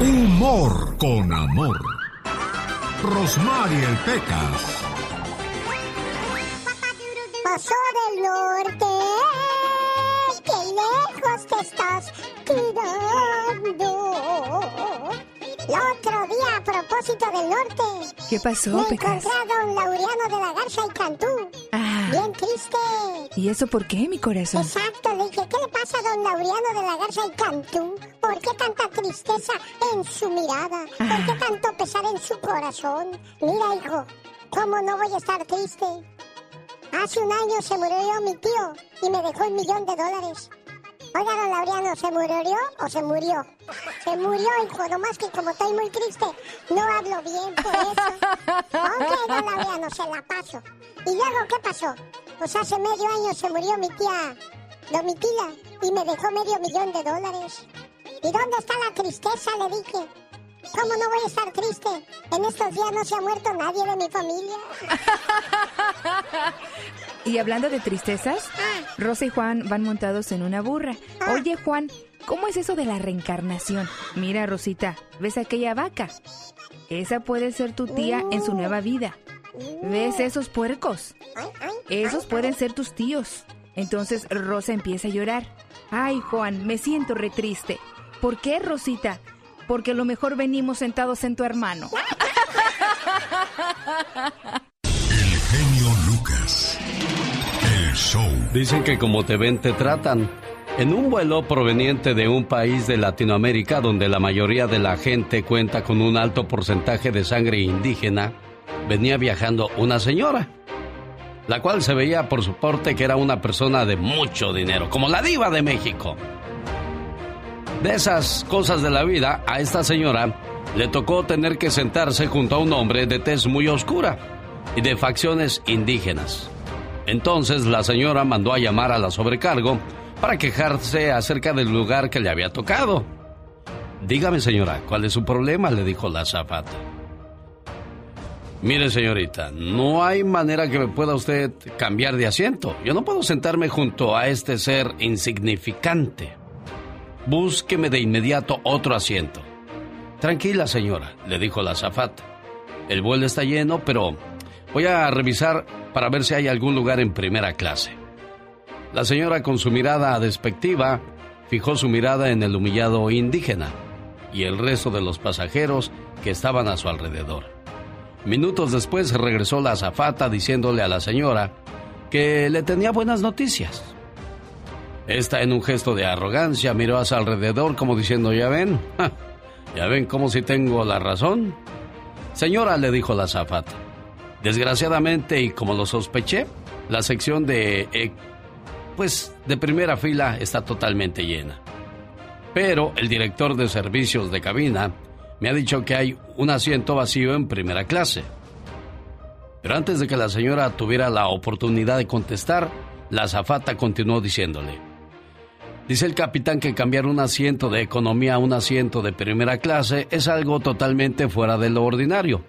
Humor con amor. Rosmarie Pecas. Pasó del norte, qué lejos te estás quedando. El otro día, a propósito del norte. ¿Qué pasó, Me Pecas? encontré a don Laureano de la Garza y Cantú. Ah. Bien triste. ¿Y eso por qué, mi corazón? Exacto, le dije, ¿qué le pasa a don Laureano de la Garza y Cantú? ¿Por qué tanta tristeza en su mirada? ¿Por Ah. qué tanto pesar en su corazón? Mira, hijo, ¿cómo no voy a estar triste? Hace un año se murió mi tío y me dejó un millón de dólares. Oiga, don Laureano, ¿se murió o se murió? Se murió, hijo, nomás que como estoy muy triste, no hablo bien por eso. Ok, don Laureano, se la paso. ¿Y luego qué pasó? Pues hace medio año se murió mi tía Domitila y me dejó medio millón de dólares. ¿Y dónde está la tristeza? Le dije. ¿Cómo no voy a estar triste? En estos días no se ha muerto nadie de mi familia. Y hablando de tristezas, Rosa y Juan van montados en una burra. Oye, Juan, ¿cómo es eso de la reencarnación? Mira, Rosita, ¿ves aquella vaca? Esa puede ser tu tía en su nueva vida. ¿Ves esos puercos? Esos pueden ser tus tíos. Entonces Rosa empieza a llorar. Ay, Juan, me siento re triste. ¿Por qué, Rosita? Porque a lo mejor venimos sentados en tu hermano. El genio Dicen que como te ven, te tratan. En un vuelo proveniente de un país de Latinoamérica donde la mayoría de la gente cuenta con un alto porcentaje de sangre indígena, venía viajando una señora, la cual se veía por su porte que era una persona de mucho dinero, como la diva de México. De esas cosas de la vida, a esta señora le tocó tener que sentarse junto a un hombre de tez muy oscura y de facciones indígenas. Entonces la señora mandó a llamar a la sobrecargo para quejarse acerca del lugar que le había tocado. Dígame, señora, ¿cuál es su problema? le dijo la zafata. Mire, señorita, no hay manera que me pueda usted cambiar de asiento. Yo no puedo sentarme junto a este ser insignificante. Búsqueme de inmediato otro asiento. Tranquila, señora, le dijo la azafata. El vuelo está lleno, pero voy a revisar para ver si hay algún lugar en primera clase. La señora, con su mirada despectiva, fijó su mirada en el humillado indígena y el resto de los pasajeros que estaban a su alrededor. Minutos después regresó la azafata diciéndole a la señora que le tenía buenas noticias. Esta, en un gesto de arrogancia, miró a su alrededor como diciendo, ¿ya ven? ¿Ya ven cómo si tengo la razón? Señora, le dijo la azafata, desgraciadamente y como lo sospeché, la sección de... eh, pues de primera fila está totalmente llena. Pero el director de servicios de cabina me ha dicho que hay un asiento vacío en primera clase. Pero antes de que la señora tuviera la oportunidad de contestar, la azafata continuó diciéndole, Dice el capitán que cambiar un asiento de economía a un asiento de primera clase es algo totalmente fuera de lo ordinario.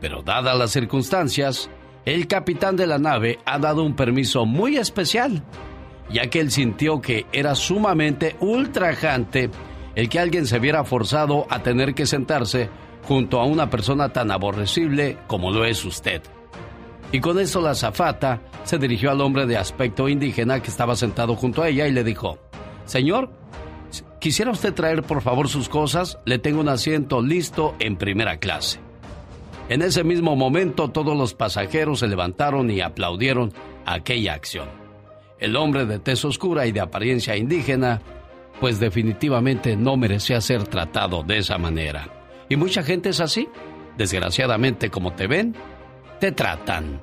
Pero dadas las circunstancias, el capitán de la nave ha dado un permiso muy especial, ya que él sintió que era sumamente ultrajante el que alguien se viera forzado a tener que sentarse junto a una persona tan aborrecible como lo es usted. Y con eso la zafata se dirigió al hombre de aspecto indígena que estaba sentado junto a ella y le dijo, Señor, ¿quisiera usted traer por favor sus cosas? Le tengo un asiento listo en primera clase. En ese mismo momento todos los pasajeros se levantaron y aplaudieron aquella acción. El hombre de tez oscura y de apariencia indígena, pues definitivamente no merecía ser tratado de esa manera. Y mucha gente es así. Desgraciadamente, como te ven, te tratan.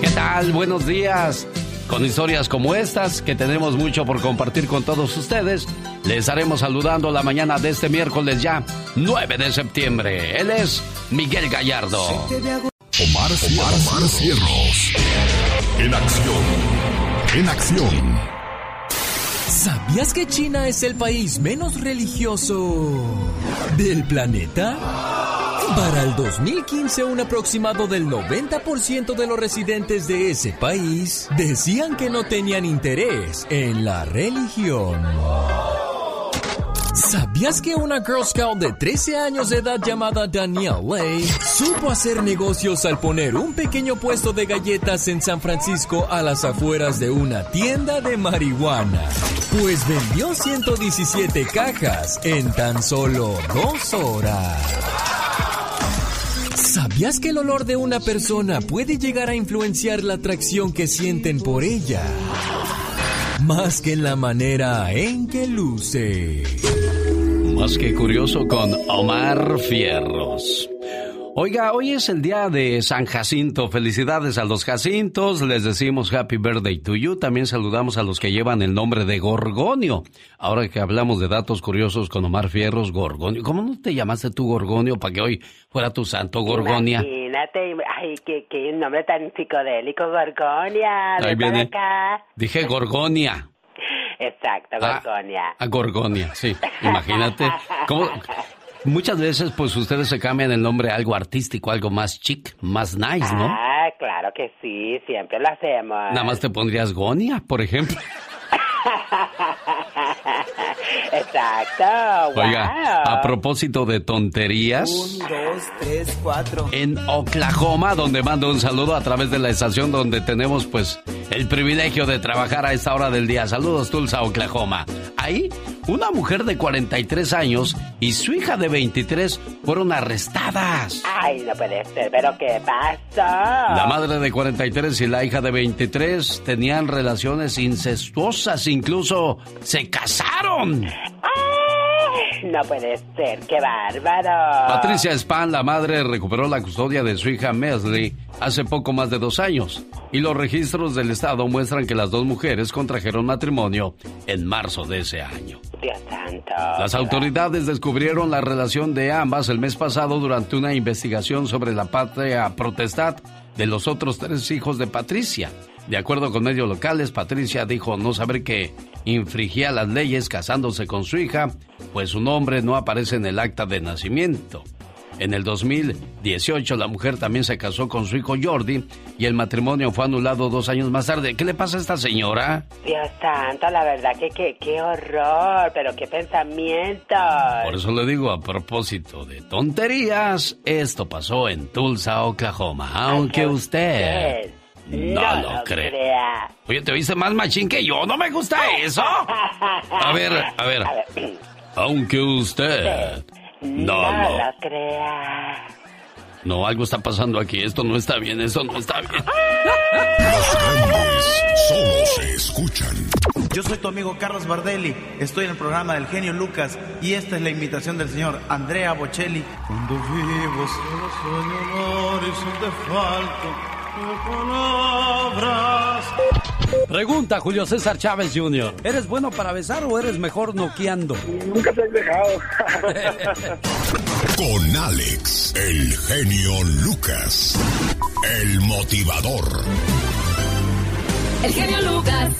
¿Qué tal? Buenos días. Con historias como estas, que tenemos mucho por compartir con todos ustedes, les estaremos saludando la mañana de este miércoles ya, 9 de septiembre. Él es Miguel Gallardo. Omar, Omar, Cierros. En acción. En acción. ¿Sabías que China es el país menos religioso del planeta? Para el 2015, un aproximado del 90% de los residentes de ese país decían que no tenían interés en la religión. ¿Sabías que una Girl Scout de 13 años de edad llamada Danielle Lay supo hacer negocios al poner un pequeño puesto de galletas en San Francisco a las afueras de una tienda de marihuana? Pues vendió 117 cajas en tan solo dos horas. ¿Sabías que el olor de una persona puede llegar a influenciar la atracción que sienten por ella? Más que en la manera en que luce. Más que curioso con Omar Fierros. Oiga, hoy es el día de San Jacinto. Felicidades a los Jacintos. Les decimos Happy Birthday to you. También saludamos a los que llevan el nombre de Gorgonio. Ahora que hablamos de datos curiosos con Omar Fierros, Gorgonio. ¿Cómo no te llamaste tú Gorgonio para que hoy fuera tu santo Gorgonia? Imagínate, ay, qué, qué nombre tan psicodélico, Gorgonia. Ahí viene. Acá. Dije Gorgonia. Exacto, ah, Gorgonia. A, Gorgonia, sí. Imagínate. ¿Cómo? Muchas veces, pues ustedes se cambian el nombre a algo artístico, algo más chic, más nice, ¿no? Ah, claro que sí, siempre lo hacemos. Nada más te pondrías Gonia, por ejemplo. Exacto. Oiga, a propósito de tonterías. Un, dos, tres, cuatro. En Oklahoma, donde mando un saludo a través de la estación donde tenemos, pues, el privilegio de trabajar a esta hora del día. Saludos, Tulsa, Oklahoma. Ahí, una mujer de 43 años y su hija de 23 fueron arrestadas. Ay, no puede ser, pero ¿qué pasó? La madre de 43 y la hija de 23 tenían relaciones incestuosas, incluso se casaron. No puede ser, qué bárbaro. Patricia Span, la madre, recuperó la custodia de su hija Mesley hace poco más de dos años. Y los registros del Estado muestran que las dos mujeres contrajeron matrimonio en marzo de ese año. Dios santo. Las autoridades descubrieron la relación de ambas el mes pasado durante una investigación sobre la patria protestad de los otros tres hijos de Patricia. De acuerdo con medios locales, Patricia dijo no saber que infringía las leyes casándose con su hija, pues su nombre no aparece en el acta de nacimiento. En el 2018 la mujer también se casó con su hijo Jordi y el matrimonio fue anulado dos años más tarde. ¿Qué le pasa a esta señora? Dios santo, la verdad que qué horror, pero qué pensamiento. Por eso le digo, a propósito de tonterías, esto pasó en Tulsa, Oklahoma, aunque usted... No, lo, crea. Oye, ¿te oíste más machín que yo? ¿No me gusta eso? A ver, a ver. Aunque usted no, lo, crea. No, algo está pasando aquí. Esto no está bien, esto no está bien. Los grandes solo se escuchan. Yo soy tu amigo Carlos Bardelli. Estoy en el programa del genio Lucas y esta es la invitación del señor Andrea Bocelli. Cuando vivo solo sueño y te falto. Pregunta Julio César Chávez Jr. ¿Eres bueno para besar o eres mejor noqueando? Nunca te has dejado. Con Alex, el genio Lucas, el motivador. El genio Lucas.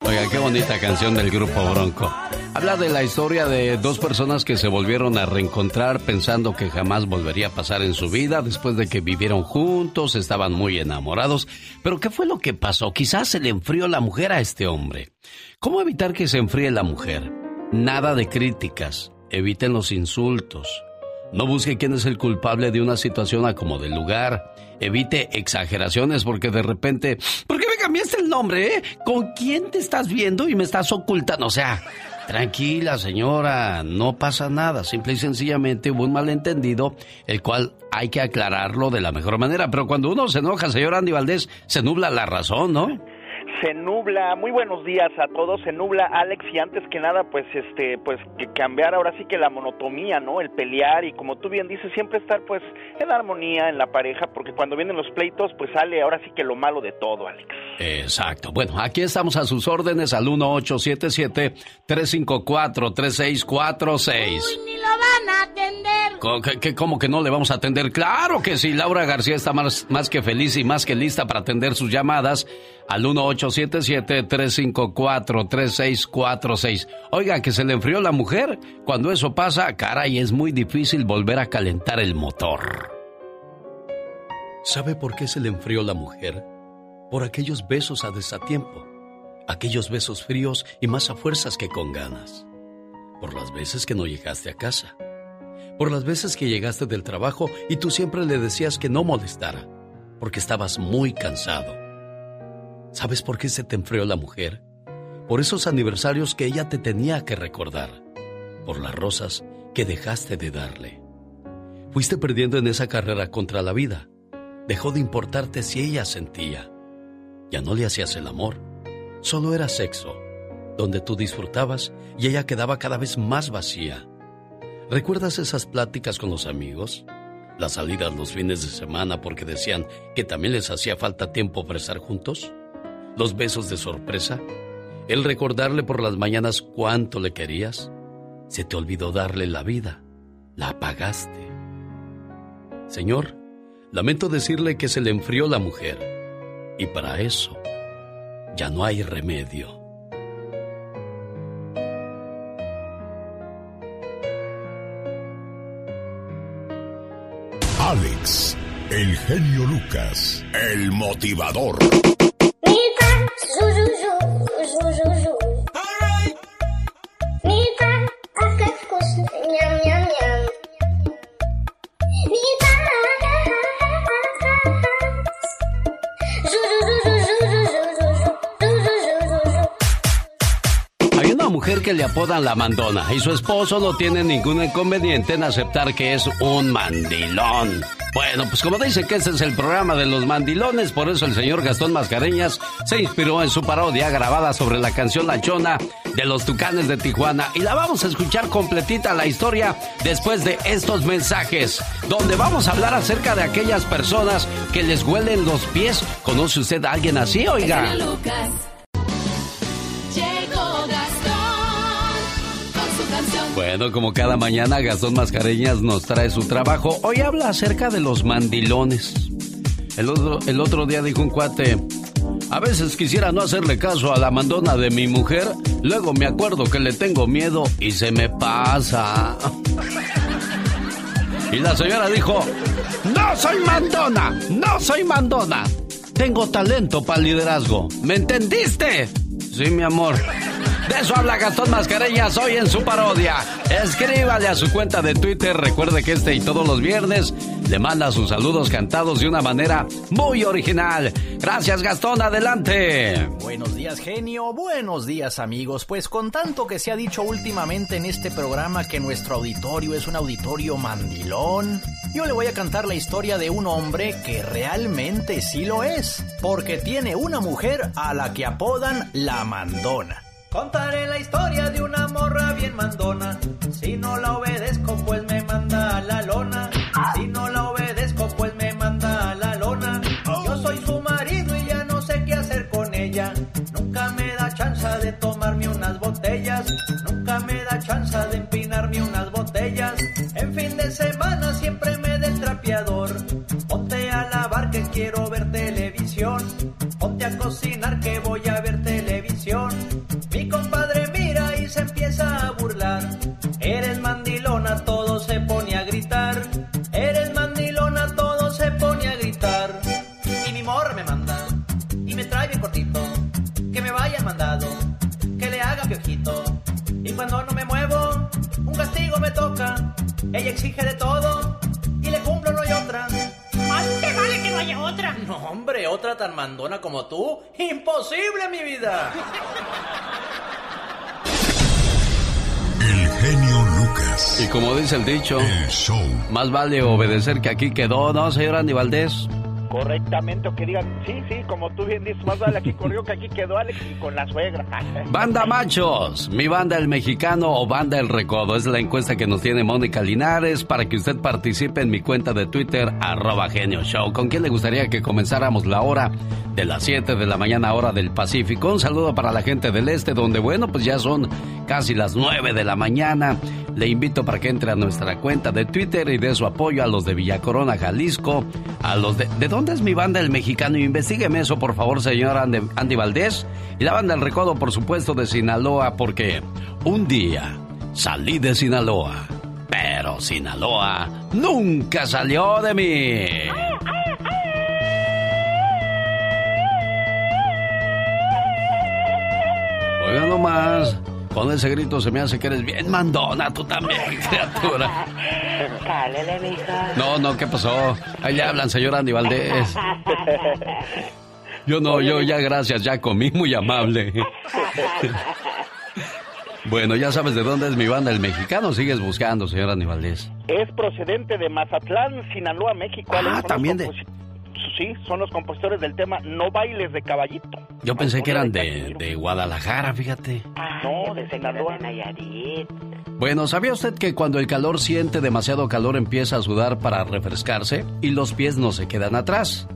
Oiga, qué bonita canción del grupo Bronco. Habla de la historia de dos personas que se volvieron a reencontrar pensando que jamás volvería a pasar en su vida después de que vivieron juntos, estaban muy enamorados. Pero ¿qué fue lo que pasó? Quizás se le enfrió la mujer a este hombre. ¿Cómo evitar que se enfríe la mujer? Nada de críticas. Eviten los insultos. No busque quién es el culpable de una situación a como de lugar. Evite exageraciones porque de repente... ¿Por qué me cambiaste el nombre, eh? ¿Con quién te estás viendo y me estás ocultando? O sea, Tranquila, señora, no pasa nada. Simple y sencillamente hubo un malentendido, el cual hay que aclararlo de la mejor manera. Pero cuando uno se enoja, señor Andy Valdés, se nubla la razón, ¿no? Se nubla. Muy buenos días a todos. Se nubla Alex y antes que nada, pues este, pues que cambiar ahora sí que la monotomía, ¿no? El pelear y como tú bien dices, siempre estar pues en armonía en la pareja, porque cuando vienen los pleitos, pues sale ahora sí que lo malo de todo, Alex. Exacto. Bueno, aquí estamos a sus órdenes al 1877 354 3646. Uy, ni lo van a atender. ¿Cómo que, ¿Cómo que no le vamos a atender? Claro que sí. Laura García está más, más que feliz y más que lista para atender sus llamadas al 1877-354-3646. Oiga, que se le enfrió la mujer. Cuando eso pasa, caray, es muy difícil volver a calentar el motor. ¿Sabe por qué se le enfrió la mujer? Por aquellos besos a desatiempo, aquellos besos fríos y más a fuerzas que con ganas. por las veces que no llegaste a casa, por las veces que llegaste del trabajo y tú siempre le decías que no molestara, porque estabas muy cansado. ¿Sabes por qué se te enfrió la mujer? Por esos aniversarios que ella te tenía que recordar, por las rosas que dejaste de darle. Fuiste perdiendo en esa carrera contra la vida. Dejó de importarte si ella sentía. Ya no le hacías el amor, solo era sexo donde tú disfrutabas y ella quedaba cada vez más vacía. ¿Recuerdas esas pláticas con los amigos? Las salidas los fines de semana porque decían que también les hacía falta tiempo para estar juntos. Los besos de sorpresa. El recordarle por las mañanas cuánto le querías. Se te olvidó darle la vida. La apagaste. Señor, lamento decirle que se le enfrió la mujer. Y para eso ya no hay remedio. Alex, el genio Lucas, el motivador. Que le apodan la mandona y su esposo no tiene ningún inconveniente en aceptar que es un mandilón. Bueno, pues como dice que este es el programa de los mandilones, por eso el señor Gastón Mascareñas se inspiró en su parodia grabada sobre la canción La Chona de los Tucanes de Tijuana y la vamos a escuchar completita la historia después de estos mensajes, donde vamos a hablar acerca de aquellas personas que les huelen los pies. ¿Conoce usted a alguien así, oiga? Bueno, como cada mañana, Gastón Mascareñas nos trae su trabajo. Hoy habla acerca de los mandilones. El otro, el otro día dijo un cuate, a veces quisiera no hacerle caso a la mandona de mi mujer, luego me acuerdo que le tengo miedo y se me pasa. Y la señora dijo, no soy mandona, no soy mandona. Tengo talento para liderazgo. ¿Me entendiste? Sí, mi amor. De eso habla Gastón Mascareñas hoy en su parodia. Escríbale a su cuenta de Twitter. Recuerde que este y todos los viernes le manda sus saludos cantados de una manera muy original. Gracias, Gastón. Adelante. Buenos días, genio. Buenos días, amigos. Pues con tanto que se ha dicho últimamente en este programa que nuestro auditorio es un auditorio mandilón, yo le voy a cantar la historia de un hombre que realmente sí lo es. Porque tiene una mujer a la que apodan la mandona. Contaré la historia de una morra bien mandona. Si no la obedezco, pues me manda a la lona. Si no la obedezco, pues me manda a la lona. Yo soy su marido y ya no sé qué hacer con ella. Nunca me da chance de tomarme unas botellas. Nunca me da chance de empinarme unas botellas. En fin de semana siempre me da el trapeador. Ponte a lavar que quiero ver televisión. Ponte a cocinar que voy a tan mandona como tú. Imposible, mi vida. El genio Lucas. Y como dice el dicho, El show. más vale obedecer que aquí quedó, ¿no, señor Andy Valdés? Correctamente, o que digan, sí, sí, como tú bien dices, más vale aquí corrió que aquí quedó Alex y con la suegra. Banda Machos, mi banda El Mexicano o Banda El Recodo. Es la encuesta que nos tiene Mónica Linares para que usted participe en mi cuenta de Twitter, arroba genio show. ¿Con quién le gustaría que comenzáramos la hora de las 7 de la mañana, hora del Pacífico? Un saludo para la gente del este, donde, bueno, pues ya son casi las 9 de la mañana. Le invito para que entre a nuestra cuenta de Twitter y dé su apoyo a los de Villa Corona, Jalisco, a los de... ¿De dónde es mi banda El Mexicano? Investígueme eso, por favor, señor Andy, Valdés. Y la banda El Recodo, por supuesto, de Sinaloa, porque un día salí de Sinaloa, pero Sinaloa nunca salió de mí. Nomás, Con ese grito se me hace que eres bien mandona, tú también, criatura. Cálele, mija. No, no, ¿qué pasó? Ahí le hablan, señor Andy Valdés. Yo no, yo ya gracias, ya comí, muy amable. Bueno, ya sabes de dónde es mi banda, el mexicano. Sigues buscando, señor Aníbaldez. Es procedente de Mazatlán, Sinaloa, México. Ah, también de... Sí, son los compositores del tema No bailes de caballito. Yo pensé que eran de, de Guadalajara, fíjate. Ah, no, de Sinaloa. Bueno, ¿sabía usted que cuando el calor siente demasiado calor empieza a sudar para refrescarse y los pies no se quedan atrás?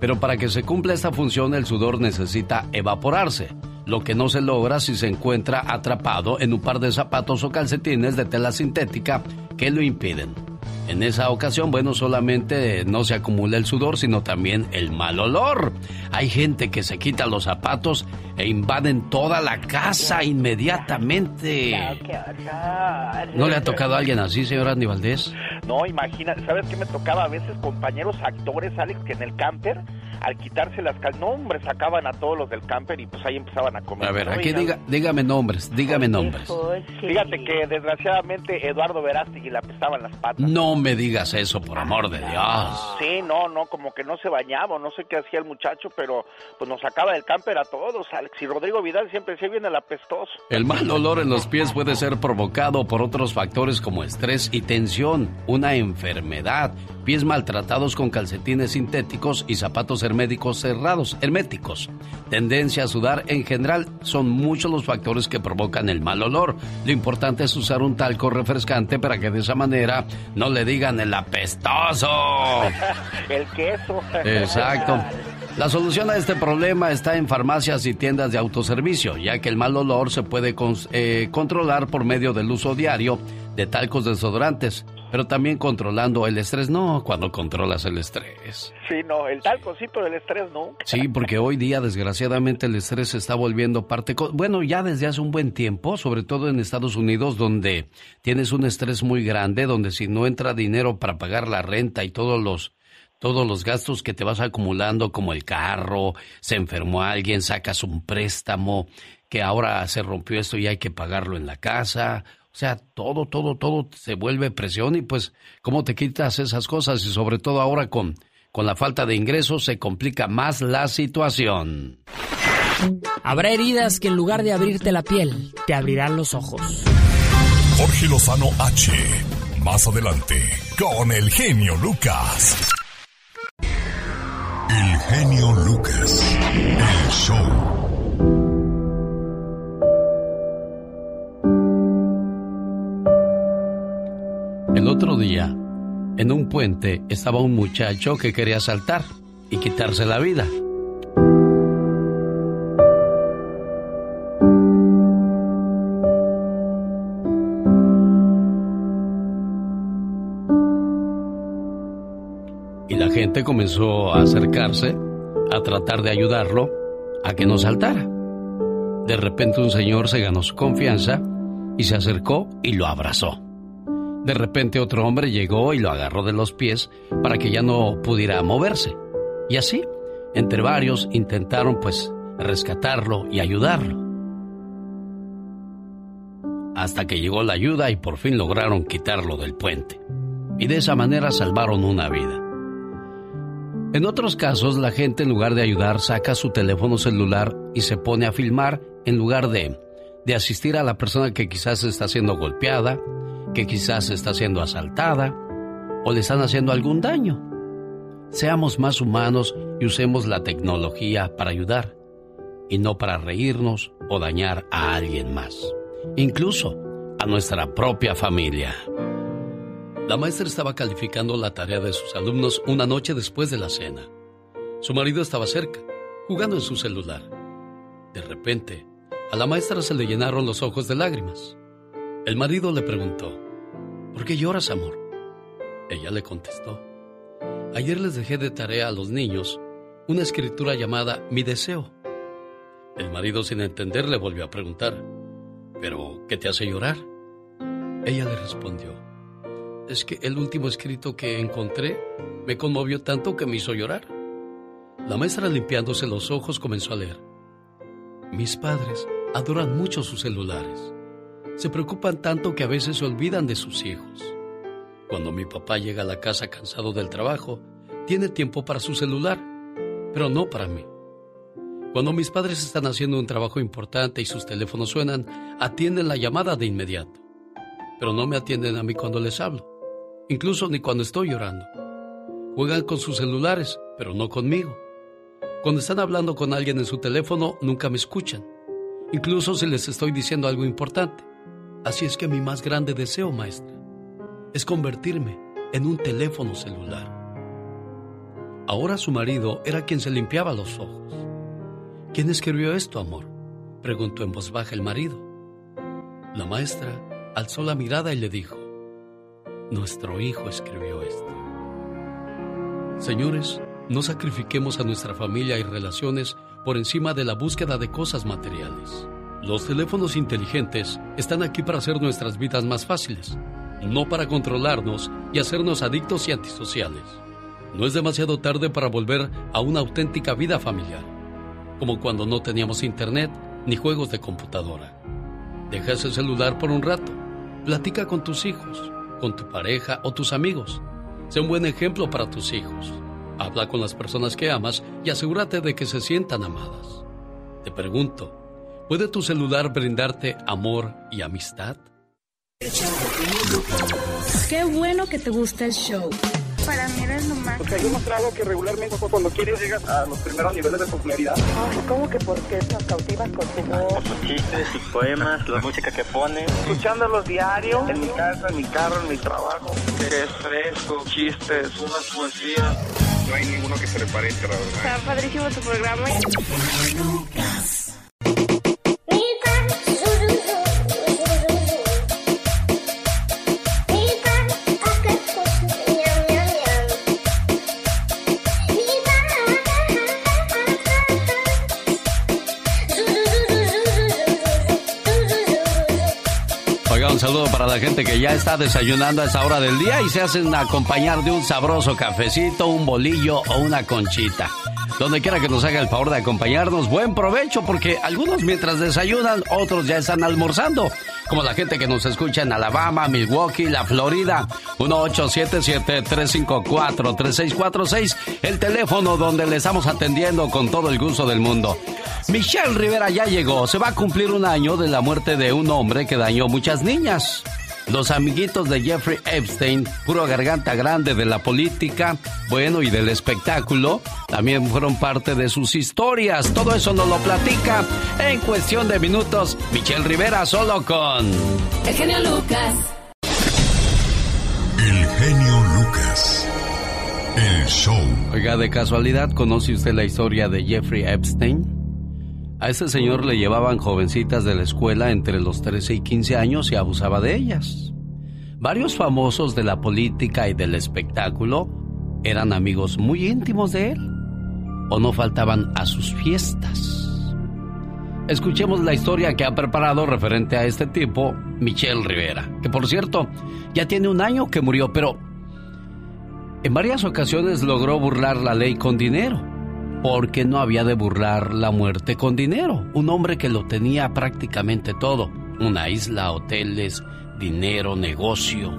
Pero para que se cumpla esta función el sudor necesita evaporarse lo que no se logra si se encuentra atrapado en un par de zapatos o calcetines de tela sintética que lo impiden. En esa ocasión, bueno, solamente no se acumula el sudor, sino también el mal olor. Hay gente que se quita los zapatos e invaden toda la casa inmediatamente. ¿No le ha tocado a alguien así, señor Andy Valdés? No, imagina, ¿sabes qué me tocaba a veces compañeros actores, Alex, que en el camper al quitarse las cal... No, hombre, sacaban a todos los del camper y pues ahí empezaban a comer. A ver, aquí diga, dígame nombres, dígame nombres. Fíjate que desgraciadamente Eduardo Verástegui le apestaban las patas. No me digas eso, por amor de Dios. Sí, no, no, como que no se bañaba, no sé qué hacía el muchacho, pero pues nos sacaba del camper a todos, Alex. Y Rodrigo Vidal siempre se viene el apestoso. El mal olor en los pies puede ser provocado por otros factores como estrés y tensión, una enfermedad, pies maltratados con calcetines sintéticos y zapatos herméticos cerrados, herméticos. Tendencia a sudar en general son muchos los factores que provocan el mal olor. Lo importante es usar un talco refrescante para que de esa manera no le digan el apestoso. el queso. Exacto. La solución a este problema está en farmacias y tiendas de autoservicio, ya que el mal olor se puede eh, controlar por medio del uso diario de talcos desodorantes pero también controlando el estrés. No, cuando controlas el estrés. Sí, no, el talcocito del estrés no. Sí, porque hoy día desgraciadamente el estrés se está volviendo parte, bueno, ya desde hace un buen tiempo, sobre todo en Estados Unidos, donde tienes un estrés muy grande, donde si no entra dinero para pagar la renta y todos los todos los gastos que te vas acumulando, como el carro, se enfermó alguien, sacas un préstamo, que ahora se rompió esto y hay que pagarlo en la casa, sea, todo, todo, todo se vuelve presión y pues, ¿cómo te quitas esas cosas? Y sobre todo ahora con, con la falta de ingresos se complica más la situación. Habrá heridas que en lugar de abrirte la piel, te abrirán los ojos. Jorge Lozano H. Más adelante, con el genio Lucas. El genio Lucas. El show. Otro día, en un puente, estaba un muchacho que quería saltar y quitarse la vida. Y la gente comenzó a acercarse a tratar de ayudarlo a que no saltara. De repente un señor se ganó su confianza y se acercó y lo abrazó. De repente otro hombre llegó y lo agarró de los pies para que ya no pudiera moverse. Y así, entre varios, intentaron pues rescatarlo y ayudarlo. Hasta que llegó la ayuda y por fin lograron quitarlo del puente. Y de esa manera salvaron una vida. En otros casos, la gente en lugar de ayudar saca su teléfono celular y se pone a filmar en lugar de, de asistir a la persona que quizás está siendo golpeada, que quizás está siendo asaltada o le están haciendo algún daño. Seamos más humanos y usemos la tecnología para ayudar y no para reírnos o dañar a alguien más, incluso a nuestra propia familia. La maestra estaba calificando la tarea de sus alumnos una noche después de la cena. Su marido estaba cerca, jugando en su celular. De repente, a la maestra se le llenaron los ojos de lágrimas. El marido le preguntó, ¿Por qué lloras, amor? Ella le contestó, Ayer les dejé de tarea a los niños una escritura llamada Mi deseo. El marido sin entender le volvió a preguntar, ¿pero qué te hace llorar? Ella le respondió, es que el último escrito que encontré me conmovió tanto que me hizo llorar. La maestra limpiándose los ojos comenzó a leer, mis padres adoran mucho sus celulares Se preocupan tanto que a veces se olvidan de sus hijos. Cuando mi papá llega a la casa cansado del trabajo, tiene tiempo para su celular, pero no para mí. Cuando mis padres están haciendo un trabajo importante y sus teléfonos suenan, atienden la llamada de inmediato. Pero no me atienden a mí cuando les hablo, incluso ni cuando estoy llorando. Juegan con sus celulares, pero no conmigo. Cuando están hablando con alguien en su teléfono, nunca me escuchan, incluso si les estoy diciendo algo importante. Así es que mi más grande deseo, maestra, es convertirme en un teléfono celular. Ahora su marido era quien se limpiaba los ojos. ¿Quién escribió esto, amor? preguntó en voz baja el marido. La maestra alzó la mirada y le dijo, nuestro hijo escribió esto. Señores, no sacrifiquemos a nuestra familia y relaciones por encima de la búsqueda de cosas materiales. Los teléfonos inteligentes están aquí para hacer nuestras vidas más fáciles, no para controlarnos y hacernos adictos y antisociales. No es demasiado tarde para volver a una auténtica vida familiar, como cuando no teníamos internet ni juegos de computadora. Deja ese celular por un rato, platica con tus hijos, con tu pareja o tus amigos. Sé un buen ejemplo para tus hijos. Habla con las personas que amas y asegúrate de que se sientan amadas. Te pregunto, ¿puede tu celular brindarte amor y amistad? Qué bueno que te gusta el show para mí eres lo más. Porque hay demostrado que regularmente cuando quieres llegas a los primeros niveles de popularidad. Ay, ¿cómo que porque nos cautivas con tu voz? Por sus chistes, sus poemas, la música que pone. Escuchándolos diario, en mi casa, en mi carro, en mi trabajo. Es fresco, chistes, unas poesías. No hay ninguno que se le parezca, la verdad. Está padrísimo tu programa. Un saludo para la gente que ya está desayunando a esa hora del día y se hacen acompañar de un sabroso cafecito, un bolillo o una conchita. Donde quiera que nos haga el favor de acompañarnos, buen provecho porque algunos mientras desayunan, otros ya están almorzando. Como la gente que nos escucha en Alabama, Milwaukee, la Florida. 1877-354-3646. El teléfono donde le estamos atendiendo con todo el gusto del mundo. Michelle Rivera ya llegó. Se va a cumplir un año de la muerte de un hombre que dañó muchas niñas. Los amiguitos de Jeffrey Epstein, puro garganta grande de la política, bueno, y del espectáculo, también fueron parte de sus historias. Todo eso nos lo platica en cuestión de minutos Michelle Rivera solo con... El genio Lucas. El genio Lucas. El show. Oiga, de casualidad, ¿conoce usted la historia de Jeffrey Epstein? A ese señor le llevaban jovencitas de la escuela entre los 13 y 15 años y abusaba de ellas. Varios famosos de la política y del espectáculo eran amigos muy íntimos de él o no faltaban a sus fiestas. Escuchemos la historia que ha preparado referente a este tipo Michelle Rivera, que por cierto ya tiene un año que murió, pero en varias ocasiones logró burlar la ley con dinero porque no había de burlar la muerte con dinero. Un hombre que lo tenía prácticamente todo. Una isla, hoteles, dinero, negocio.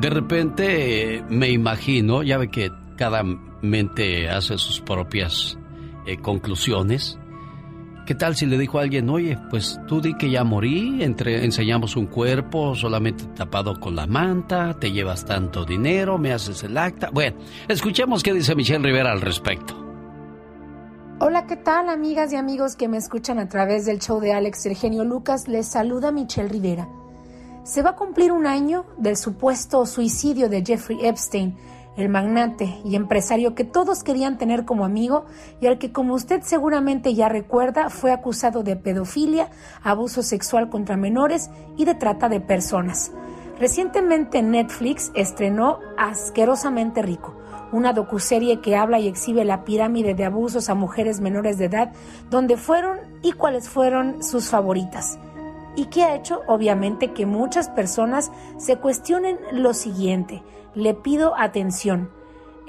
De repente me imagino, ya ve que cada mente hace sus propias eh, conclusiones. ¿Qué tal si le dijo a alguien, oye, pues tú di que ya morí, entre, enseñamos un cuerpo solamente tapado con la manta, te llevas tanto dinero, me haces el acta? Bueno, escuchemos qué dice Michelle Rivera al respecto. Hola, ¿qué tal amigas y amigos que me escuchan a través del show de Alex Sergenio Lucas? Les saluda Michelle Rivera. Se va a cumplir un año del supuesto suicidio de Jeffrey Epstein, el magnate y empresario que todos querían tener como amigo y al que, como usted seguramente ya recuerda, fue acusado de pedofilia, abuso sexual contra menores y de trata de personas. Recientemente Netflix estrenó Asquerosamente Rico, una docuserie que habla y exhibe la pirámide de abusos a mujeres menores de edad, donde fueron y cuáles fueron sus favoritas. Y que ha hecho, obviamente, que muchas personas se cuestionen lo siguiente. Le pido atención.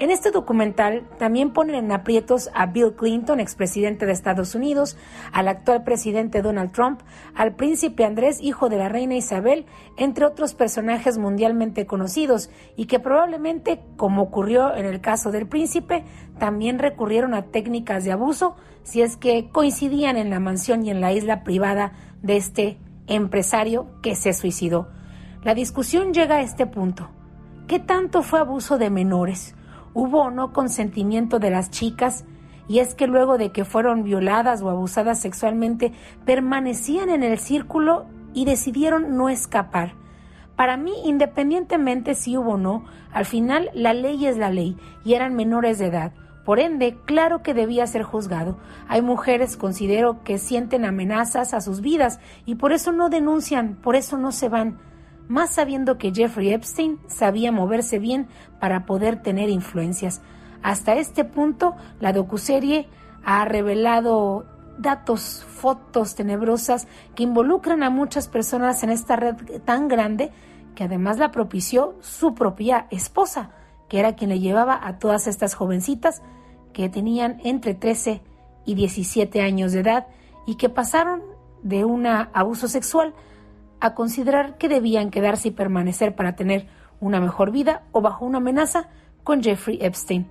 En este documental también ponen en aprietos a Bill Clinton, expresidente de Estados Unidos, al actual presidente Donald Trump, al príncipe Andrés, hijo de la reina Isabel, entre otros personajes mundialmente conocidos y que probablemente, como ocurrió en el caso del príncipe, también recurrieron a técnicas de abuso si es que coincidían en la mansión y en la isla privada de este empresario que se suicidó. La discusión llega a este punto. ¿Qué tanto fue abuso de menores? hubo o no consentimiento de las chicas, y es que luego de que fueron violadas o abusadas sexualmente, permanecían en el círculo y decidieron no escapar. Para mí, independientemente si hubo o no, al final la ley es la ley y eran menores de edad. Por ende, claro que debía ser juzgado. Hay mujeres, considero, que sienten amenazas a sus vidas y por eso no denuncian, por eso no se van más sabiendo que Jeffrey Epstein sabía moverse bien para poder tener influencias. Hasta este punto, la docuserie ha revelado datos, fotos tenebrosas que involucran a muchas personas en esta red tan grande que además la propició su propia esposa, que era quien le llevaba a todas estas jovencitas que tenían entre 13 y 17 años de edad y que pasaron de un abuso sexual a considerar que debían quedarse y permanecer para tener una mejor vida o bajo una amenaza con Jeffrey Epstein.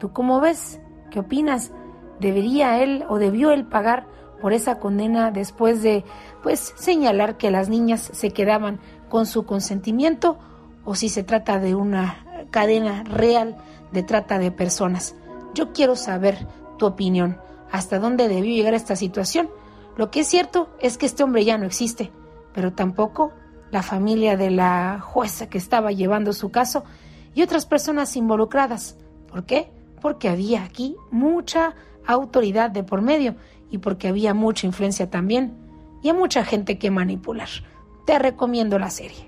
¿Tú cómo ves? ¿Qué opinas? ¿Debería él o debió él pagar por esa condena después de pues señalar que las niñas se quedaban con su consentimiento o si se trata de una cadena real de trata de personas? Yo quiero saber tu opinión. ¿Hasta dónde debió llegar esta situación? Lo que es cierto es que este hombre ya no existe pero tampoco la familia de la jueza que estaba llevando su caso y otras personas involucradas. ¿Por qué? Porque había aquí mucha autoridad de por medio y porque había mucha influencia también y a mucha gente que manipular. Te recomiendo la serie.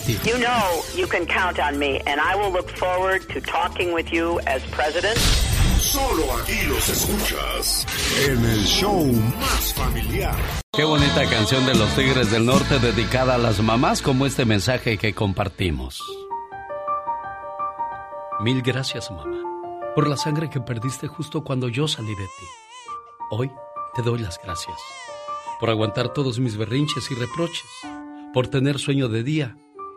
You know you can count on me, and I will look forward to talking with you as president. Solo aquí los escuchas en el show más familiar. Qué bonita canción de los Tigres del Norte dedicada a las mamás como este mensaje que compartimos. Mil gracias, mamá, por la sangre que perdiste justo cuando yo salí de ti. Hoy te doy las gracias por aguantar todos mis berrinches y reproches, por tener sueño de día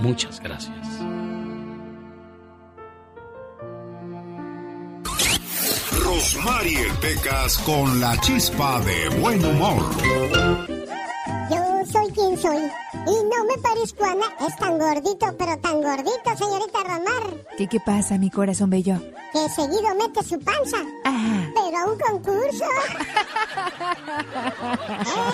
Muchas gracias. Rosmarie Pecas con la chispa de buen humor. Yo soy quien soy y no me parezco a nada. Es tan gordito, pero tan gordito, señorita Romar. ¿Qué, ¿Qué pasa, mi corazón bello? Que seguido mete su panza. Ajá. Pero a un concurso.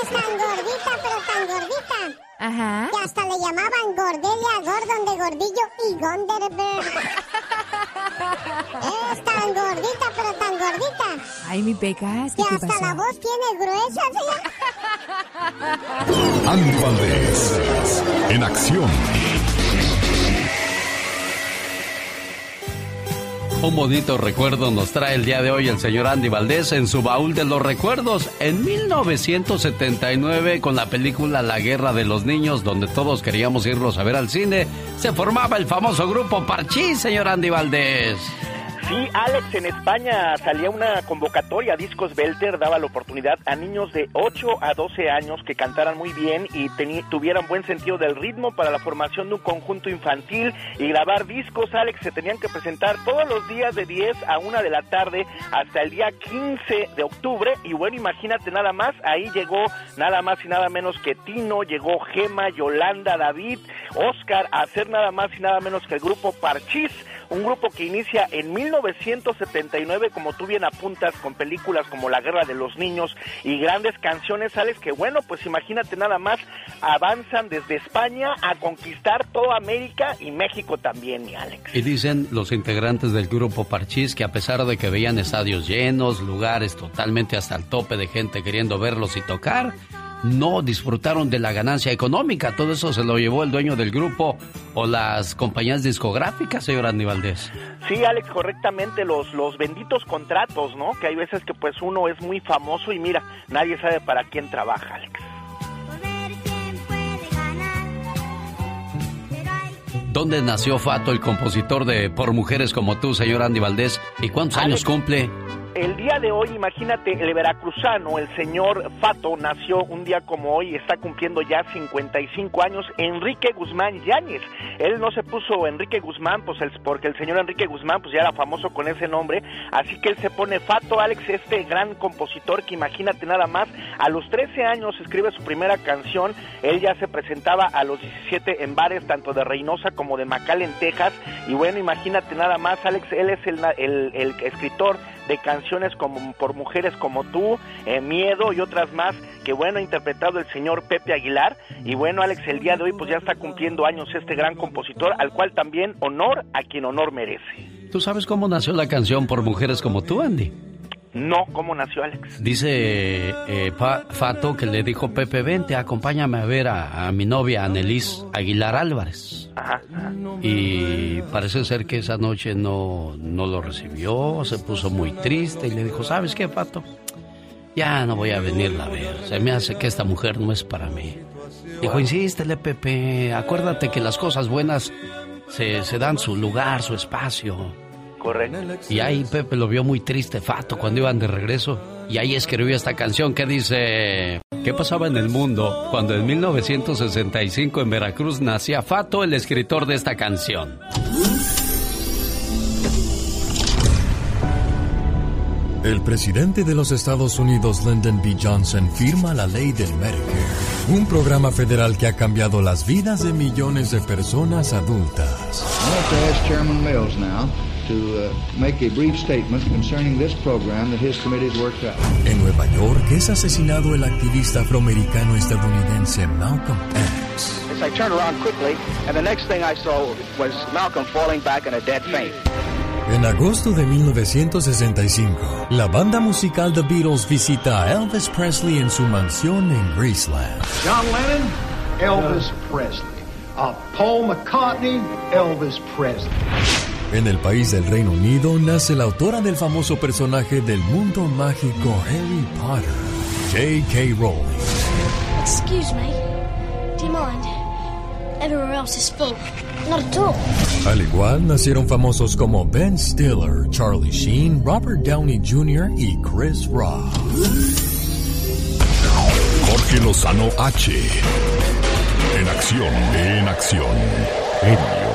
es tan gordita, pero tan gordita. Ajá. Que hasta le llamaban Gordelia, Gordon de Gordillo y Gonderberg. es tan gordita, pero tan gordita. Ay, mi pecas. Que ¿Qué, qué hasta pasó? la voz tiene gruesa, señor. Andy Valdés, en acción. Un bonito recuerdo nos trae el día de hoy el señor Andy Valdés en su baúl de los recuerdos en 1979 con la película La Guerra de los Niños donde todos queríamos irlos a ver al cine. Se formaba el famoso grupo Parchís, señor Andy Valdés. Sí, Alex, en España salía una convocatoria, Discos Belter daba la oportunidad a niños de 8 a 12 años que cantaran muy bien y tuvieran buen sentido del ritmo para la formación de un conjunto infantil y grabar discos, Alex, se tenían que presentar todos los días de 10 a 1 de la tarde hasta el día 15 de octubre y bueno, imagínate nada más, ahí llegó nada más y nada menos que Tino, llegó Gema, Yolanda, David, Oscar, a hacer nada más y nada menos que el grupo Parchís un grupo que inicia en 1979, como tú bien apuntas, con películas como La Guerra de los Niños y grandes canciones, Alex, que bueno, pues imagínate nada más, avanzan desde España a conquistar toda América y México también, mi Alex. Y dicen los integrantes del grupo Parchís que a pesar de que veían estadios llenos, lugares totalmente hasta el tope de gente queriendo verlos y tocar, no disfrutaron de la ganancia económica. Todo eso se lo llevó el dueño del grupo o las compañías discográficas, señor Andy Valdés. Sí, Alex, correctamente los, los benditos contratos, ¿no? Que hay veces que pues uno es muy famoso y mira, nadie sabe para quién trabaja, Alex. ¿Dónde nació Fato, el compositor de Por Mujeres como tú, señor Andy Valdés? ¿Y cuántos años cumple? El día de hoy, imagínate, el veracruzano, el señor Fato, nació un día como hoy, está cumpliendo ya 55 años, Enrique Guzmán Yáñez. Él no se puso Enrique Guzmán, pues porque el señor Enrique Guzmán pues ya era famoso con ese nombre, así que él se pone Fato Alex, este gran compositor que imagínate nada más, a los 13 años escribe su primera canción, él ya se presentaba a los 17 en bares tanto de Reynosa como de McAllen, Texas, y bueno, imagínate nada más, Alex, él es el, el, el escritor de canciones como por mujeres como tú, eh, Miedo y otras más que bueno ha interpretado el señor Pepe Aguilar y bueno Alex el día de hoy pues ya está cumpliendo años este gran compositor al cual también honor a quien honor merece. ¿Tú sabes cómo nació la canción por mujeres como tú, Andy? No, ¿cómo nació Alex? Dice eh, Fato que le dijo Pepe, vente, acompáñame a ver a, mi novia Anelis Aguilar Álvarez. Ajá, Y parece ser que esa noche no, no lo recibió, se puso muy triste y le dijo, ¿sabes qué, Fato? Ya no voy a venirla a ver, se me hace que esta mujer no es para mí. Dijo, insístele, Pepe, acuérdate que las cosas buenas se, se dan su lugar, su espacio. Y ahí Pepe lo vio muy triste, Fato, cuando iban de regreso. Y ahí escribió esta canción que dice... ¿Qué pasaba en el mundo cuando en 1965 en Veracruz nacía Fato, el escritor de esta canción? El presidente de los Estados Unidos, Lyndon B. Johnson, firma la ley del Medicare, un programa federal que ha cambiado las vidas de millones de personas adultas. En Nueva York es asesinado el activista afroamericano estadounidense Malcolm X. I turned around quickly, and the next thing I saw was Malcolm falling back in a dead faint. En agosto de 1965, la banda musical The Beatles visita a Elvis Presley en su mansión en Graceland. John Lennon, Elvis Presley. Uh, Paul McCartney, Elvis Presley. En el país del Reino Unido nace la autora del famoso personaje del mundo mágico Harry Potter, J.K. Rowling. Excuse me, do you mind? Everywhere else is full. Not at all. Al igual nacieron famosos como Ben Stiller, Charlie Sheen, Robert Downey Jr. y Chris Rock. Jorge Lozano H. En acción, en acción.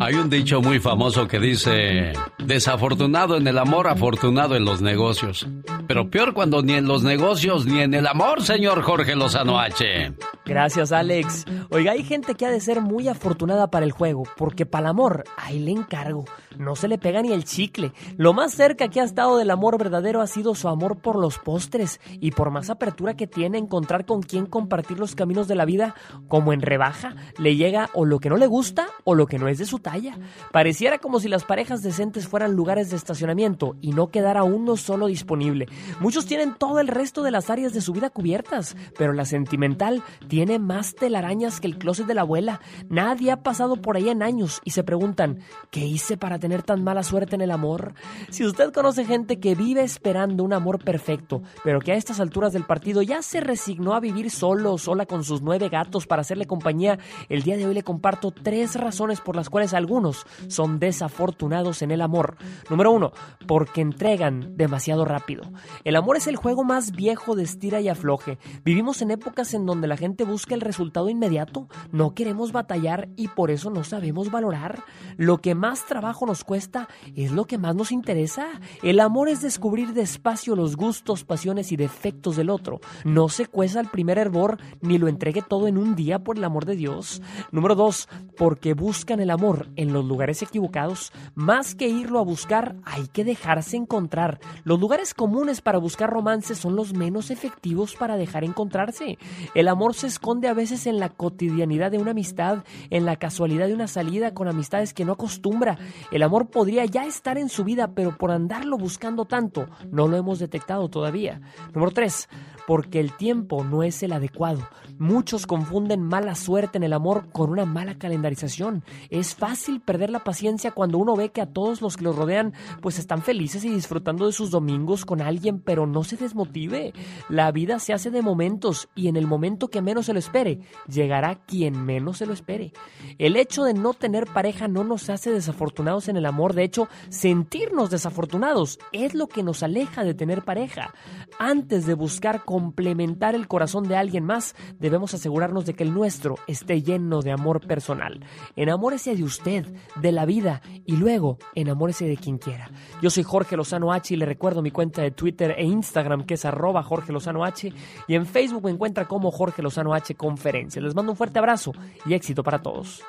Hay un dicho muy famoso que dice, desafortunado en el amor, afortunado en los negocios. Pero peor cuando ni en los negocios ni en el amor, señor Jorge Lozano H. Gracias, Alex. Oiga, hay gente que ha de ser muy afortunada para el juego, porque para el amor, ahí le encargo. No se le pega ni el chicle. Lo más cerca que ha estado del amor verdadero ha sido su amor por los postres y por más apertura que tiene encontrar con quién compartir los caminos de la vida, como en rebaja, le llega o lo que no le gusta o lo que no es de su talla. Pareciera como si las parejas decentes fueran lugares de estacionamiento y no quedara uno solo disponible. Muchos tienen todo el resto de las áreas de su vida cubiertas, pero la sentimental tiene más telarañas que el closet de la abuela. Nadie ha pasado por ahí en años y se preguntan, ¿qué hice para tener tan mala suerte en el amor? Si usted conoce gente que vive esperando un amor perfecto, pero que a estas alturas del partido ya se resignó a vivir solo sola con sus nueve gatos para hacerle compañía, el día de hoy le comparto tres razones por las cuales algunos son desafortunados en el amor. Número uno, porque entregan demasiado rápido. El amor es el juego más viejo de estira y afloje. Vivimos en épocas en donde la gente busca el resultado inmediato. No queremos batallar y por eso no sabemos valorar. Lo que más trabajo nos cuesta es lo que más nos interesa. El amor es descubrir despacio los gustos, pasiones y defectos del otro. No se cueza el primer hervor ni lo entregue todo en un día por el amor de Dios. Número dos, porque buscan el amor en los lugares equivocados. Más que irlo a buscar, hay que dejarse encontrar. Los lugares comunes para buscar romance son los menos efectivos para dejar encontrarse. El amor se esconde a veces en la cotidianidad de una amistad, en la casualidad de una salida con amistades que no acostumbra. El amor podría ya estar en su vida, pero por andarlo buscando tanto, no lo hemos detectado todavía. Número 3 porque el tiempo no es el adecuado. Muchos confunden mala suerte en el amor con una mala calendarización. Es fácil perder la paciencia cuando uno ve que a todos los que los rodean pues están felices y disfrutando de sus domingos con alguien, pero no se desmotive. La vida se hace de momentos y en el momento que menos se lo espere, llegará quien menos se lo espere. El hecho de no tener pareja no nos hace desafortunados en el amor, de hecho, sentirnos desafortunados es lo que nos aleja de tener pareja. Antes de buscar complementar el corazón de alguien más, debemos asegurarnos de que el nuestro esté lleno de amor personal. Enamórese de usted, de la vida y luego enamórese de quien quiera. Yo soy Jorge Lozano H y le recuerdo mi cuenta de Twitter e Instagram que es arroba Jorge Lozano H y en Facebook me encuentra como Jorge Lozano H Conferencia. Les mando un fuerte abrazo y éxito para todos.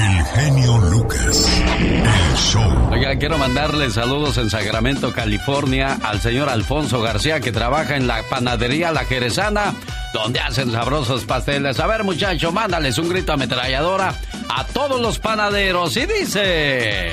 El genio Lucas. El show. Oiga, quiero mandarle saludos en Sacramento, California, al señor Alfonso García que trabaja en la panadería La Jerezana, donde hacen sabrosos pasteles. A ver, muchacho, mándales un grito ametralladora a todos los panaderos y dice.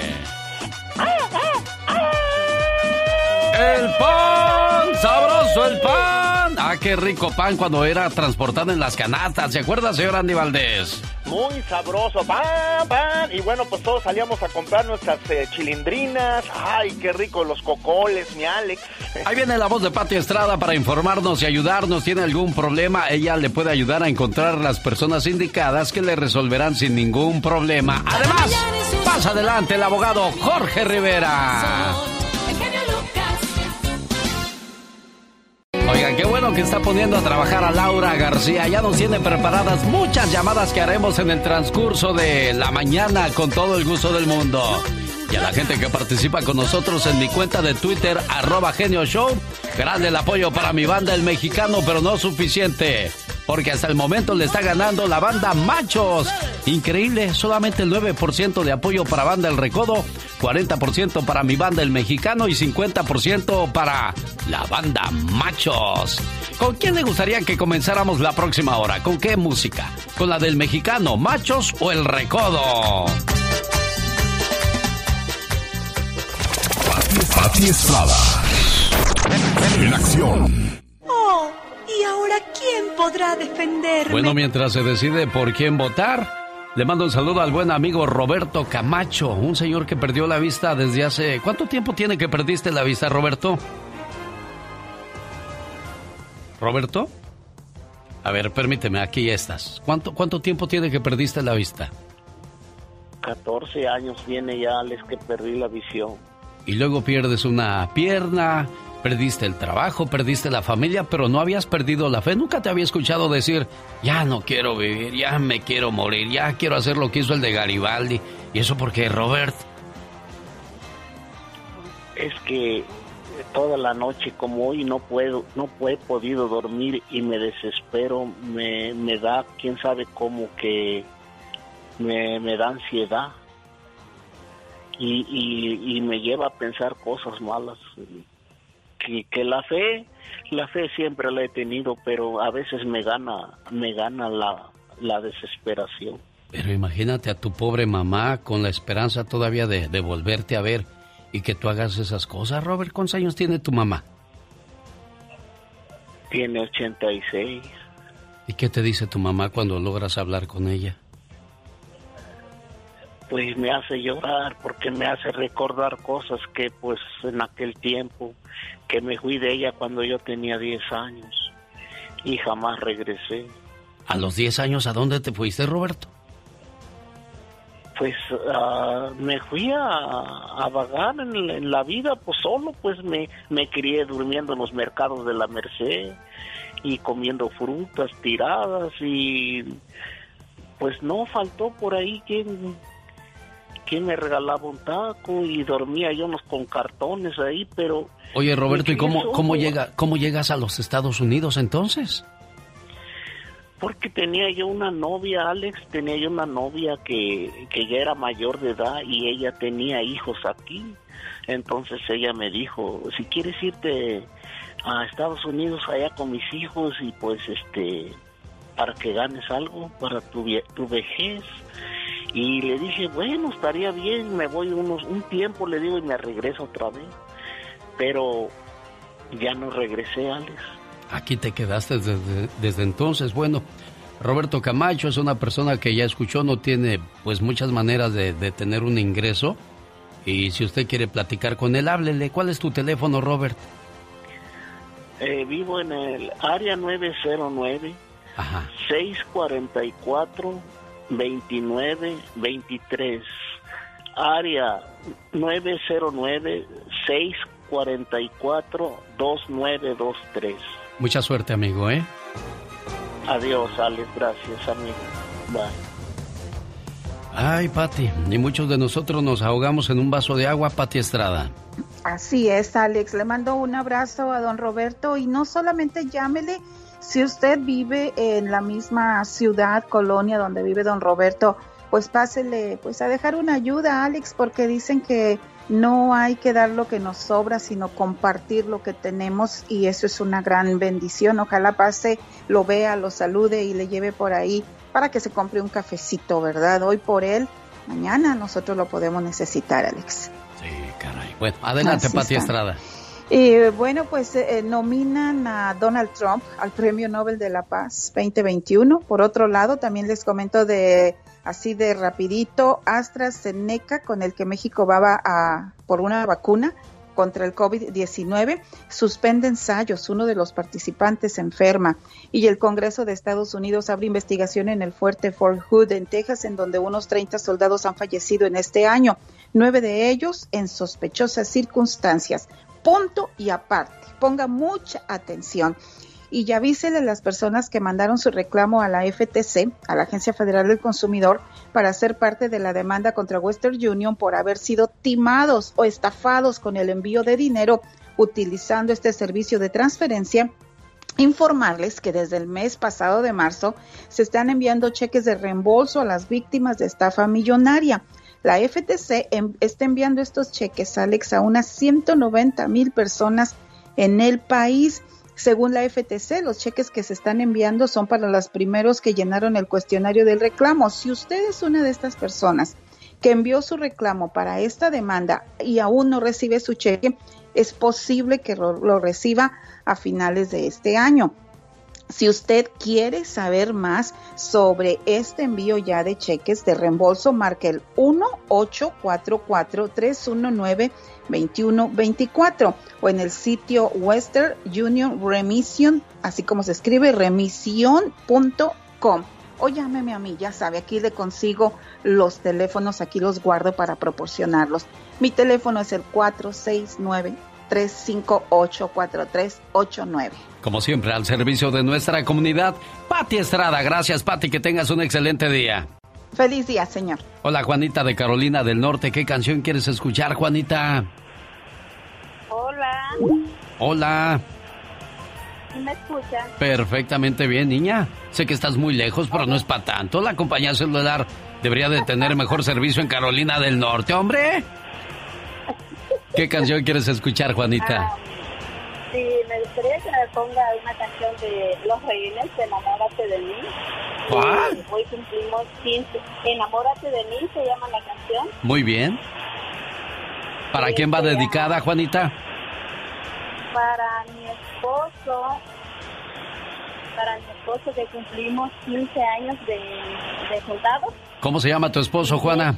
¡El pan! ¡Sabroso el pan! ¡Ah, qué rico pan cuando era transportado en las canastas! ¿Se acuerda, señor Andy Valdés? Muy sabroso, pan, pan. Y bueno, pues todos salíamos a comprar nuestras eh, chilindrinas. Ay, qué rico, los cocoles, mi Alex. Ahí viene la voz de Pati Estrada para informarnos y ayudarnos. ¿Tiene algún problema? Ella le puede ayudar a encontrar las personas indicadas que le resolverán sin ningún problema. Además, más adelante el abogado Jorge Rivera. Oigan, qué bueno que está poniendo a trabajar a Laura García. Ya nos tiene preparadas muchas llamadas que haremos en el transcurso de la mañana con todo el gusto del mundo. Y a la gente que participa con nosotros en mi cuenta de Twitter, arroba genio show. Grande el apoyo para mi banda El Mexicano, pero no suficiente. Porque hasta el momento le está ganando la banda Machos. Increíble, solamente el 9% de apoyo para banda El Recodo, 40% para mi banda El Mexicano y 50% para la banda Machos. ¿Con quién le gustaría que comenzáramos la próxima hora? ¿Con qué música? ¿Con la del Mexicano, Machos o El Recodo? Pati Estrada. En acción. Oh, ¿y ahora quién podrá defenderme? Bueno, mientras se decide por quién votar, le mando un saludo al buen amigo Roberto Camacho, un señor que perdió la vista desde hace... ¿Cuánto tiempo tiene que perdiste la vista, Roberto? ¿Roberto? A ver, permíteme, aquí estás. ¿Cuánto, cuánto tiempo tiene que perdiste la vista? 14 años viene ya, les que perdí la visión. Y luego pierdes una pierna, perdiste el trabajo, perdiste la familia, pero no habías perdido la fe. Nunca te había escuchado decir, ya no quiero vivir, ya me quiero morir, ya quiero hacer lo que hizo el de Garibaldi. ¿Y eso porque Robert? Es que toda la noche como hoy no puedo, no he podido dormir y me desespero, me, me da, quién sabe cómo que me, me da ansiedad y, y, y me lleva a pensar cosas malas. Que, que la fe, la fe siempre la he tenido, pero a veces me gana, me gana la, la desesperación. Pero imagínate a tu pobre mamá con la esperanza todavía de, de volverte a ver y que tú hagas esas cosas. Robert, ¿cuántos años tiene tu mamá? Tiene 86. ¿Y qué te dice tu mamá cuando logras hablar con ella? Pues me hace llorar porque me hace recordar cosas que pues en aquel tiempo que me fui de ella cuando yo tenía 10 años y jamás regresé. ¿A los 10 años a dónde te fuiste, Roberto? pues ah, me fui a, vagar en, la vida, pues solo, pues me, me crié durmiendo en los mercados de la Merced y comiendo frutas tiradas y pues no faltó por ahí quien, quien me regalaba un taco y dormía yo con cartones ahí, pero... Oye Roberto, ¿y cómo, cómo, llega, cómo llegas a los Estados Unidos entonces? Porque tenía yo una novia, Alex, tenía yo una novia que, que ya era mayor de edad y ella tenía hijos aquí. Entonces ella me dijo, si quieres irte a Estados Unidos allá con mis hijos y pues este para que ganes algo para tu, tu vejez y le dije bueno estaría bien me voy unos un tiempo le digo y me regreso otra vez pero ya no regresé Alex. Aquí te quedaste desde, desde entonces. Bueno Roberto Camacho es una persona que ya escuchó no tiene pues muchas maneras de, de tener un ingreso. Y si usted quiere platicar con él háblele. Cuál es tu teléfono Robert eh, vivo en el área 909 644 2923 área 909 644 2923 Mucha suerte, amigo, ¿eh? Adiós, Alex. Gracias, amigo. Bye. Ay, Pati, y muchos de nosotros nos ahogamos en un vaso de agua, Pati Estrada. Así es, Alex. Le mando un abrazo a don Roberto y no solamente llámele si usted vive en la misma ciudad, colonia donde vive don Roberto, pues pásele pues a dejar una ayuda, Alex, porque dicen que no hay que dar lo que nos sobra, sino compartir lo que tenemos y eso es una gran bendición. Ojalá pase, lo vea, lo salude y le lleve por ahí para que se compre un cafecito, ¿verdad? Hoy por él, mañana nosotros lo podemos necesitar, Alex. Sí, caray. Bueno, adelante, Pati Estrada. Y bueno, pues eh, nominan a Donald Trump al Premio Nobel de la Paz 2021. Por otro lado, también les comento de así de rapidito, AstraZeneca, con el que México va a por una vacuna contra el COVID-19, suspende ensayos, uno de los participantes enferma y el Congreso de Estados Unidos abre investigación en el fuerte Fort Hood en Texas, en donde unos 30 soldados han fallecido en este año, nueve de ellos en sospechosas circunstancias. Punto y aparte, ponga mucha atención. Y ya avísele a las personas que mandaron su reclamo a la FTC, a la Agencia Federal del Consumidor, para ser parte de la demanda contra Western Union por haber sido timados o estafados con el envío de dinero utilizando este servicio de transferencia. Informarles que desde el mes pasado de marzo se están enviando cheques de reembolso a las víctimas de estafa millonaria. La FTC está enviando estos cheques, Alex, a unas 190 mil personas en el país. Según la FTC, los cheques que se están enviando son para los primeros que llenaron el cuestionario del reclamo. Si usted es una de estas personas que envió su reclamo para esta demanda y aún no recibe su cheque, es posible que lo, reciba a finales de este año. Si usted quiere saber más sobre este envío ya de cheques de reembolso, marque el 1-844-319-2124 o en el sitio Western Union Remission, así como se escribe, remisión.com. O llámeme a mí, ya sabe, aquí le consigo los teléfonos, aquí los guardo para proporcionarlos. Mi teléfono es el 469 358 4389 como siempre, al servicio de nuestra comunidad. Pati Estrada, gracias Pati, que tengas un excelente día. Feliz día, señor. Hola Juanita de Carolina del Norte, ¿qué canción quieres escuchar, Juanita? Hola. Hola. ¿Me escucha? Perfectamente bien, niña. Sé que estás muy lejos, pero no es para tanto. La compañía celular debería de tener mejor servicio en Carolina del Norte, hombre. ¿Qué canción quieres escuchar, Juanita? Ah, Sí, me gustaría que me ponga una canción de Los Reyes, Enamórate de mí. ¿Cuál? hoy cumplimos 15. Enamórate de mí se llama la canción. Muy bien. ¿Para quién va dedicada, Juanita? Para mi esposo. Para mi esposo que cumplimos 15 años de, de soldados. ¿Cómo se llama tu esposo, Juana?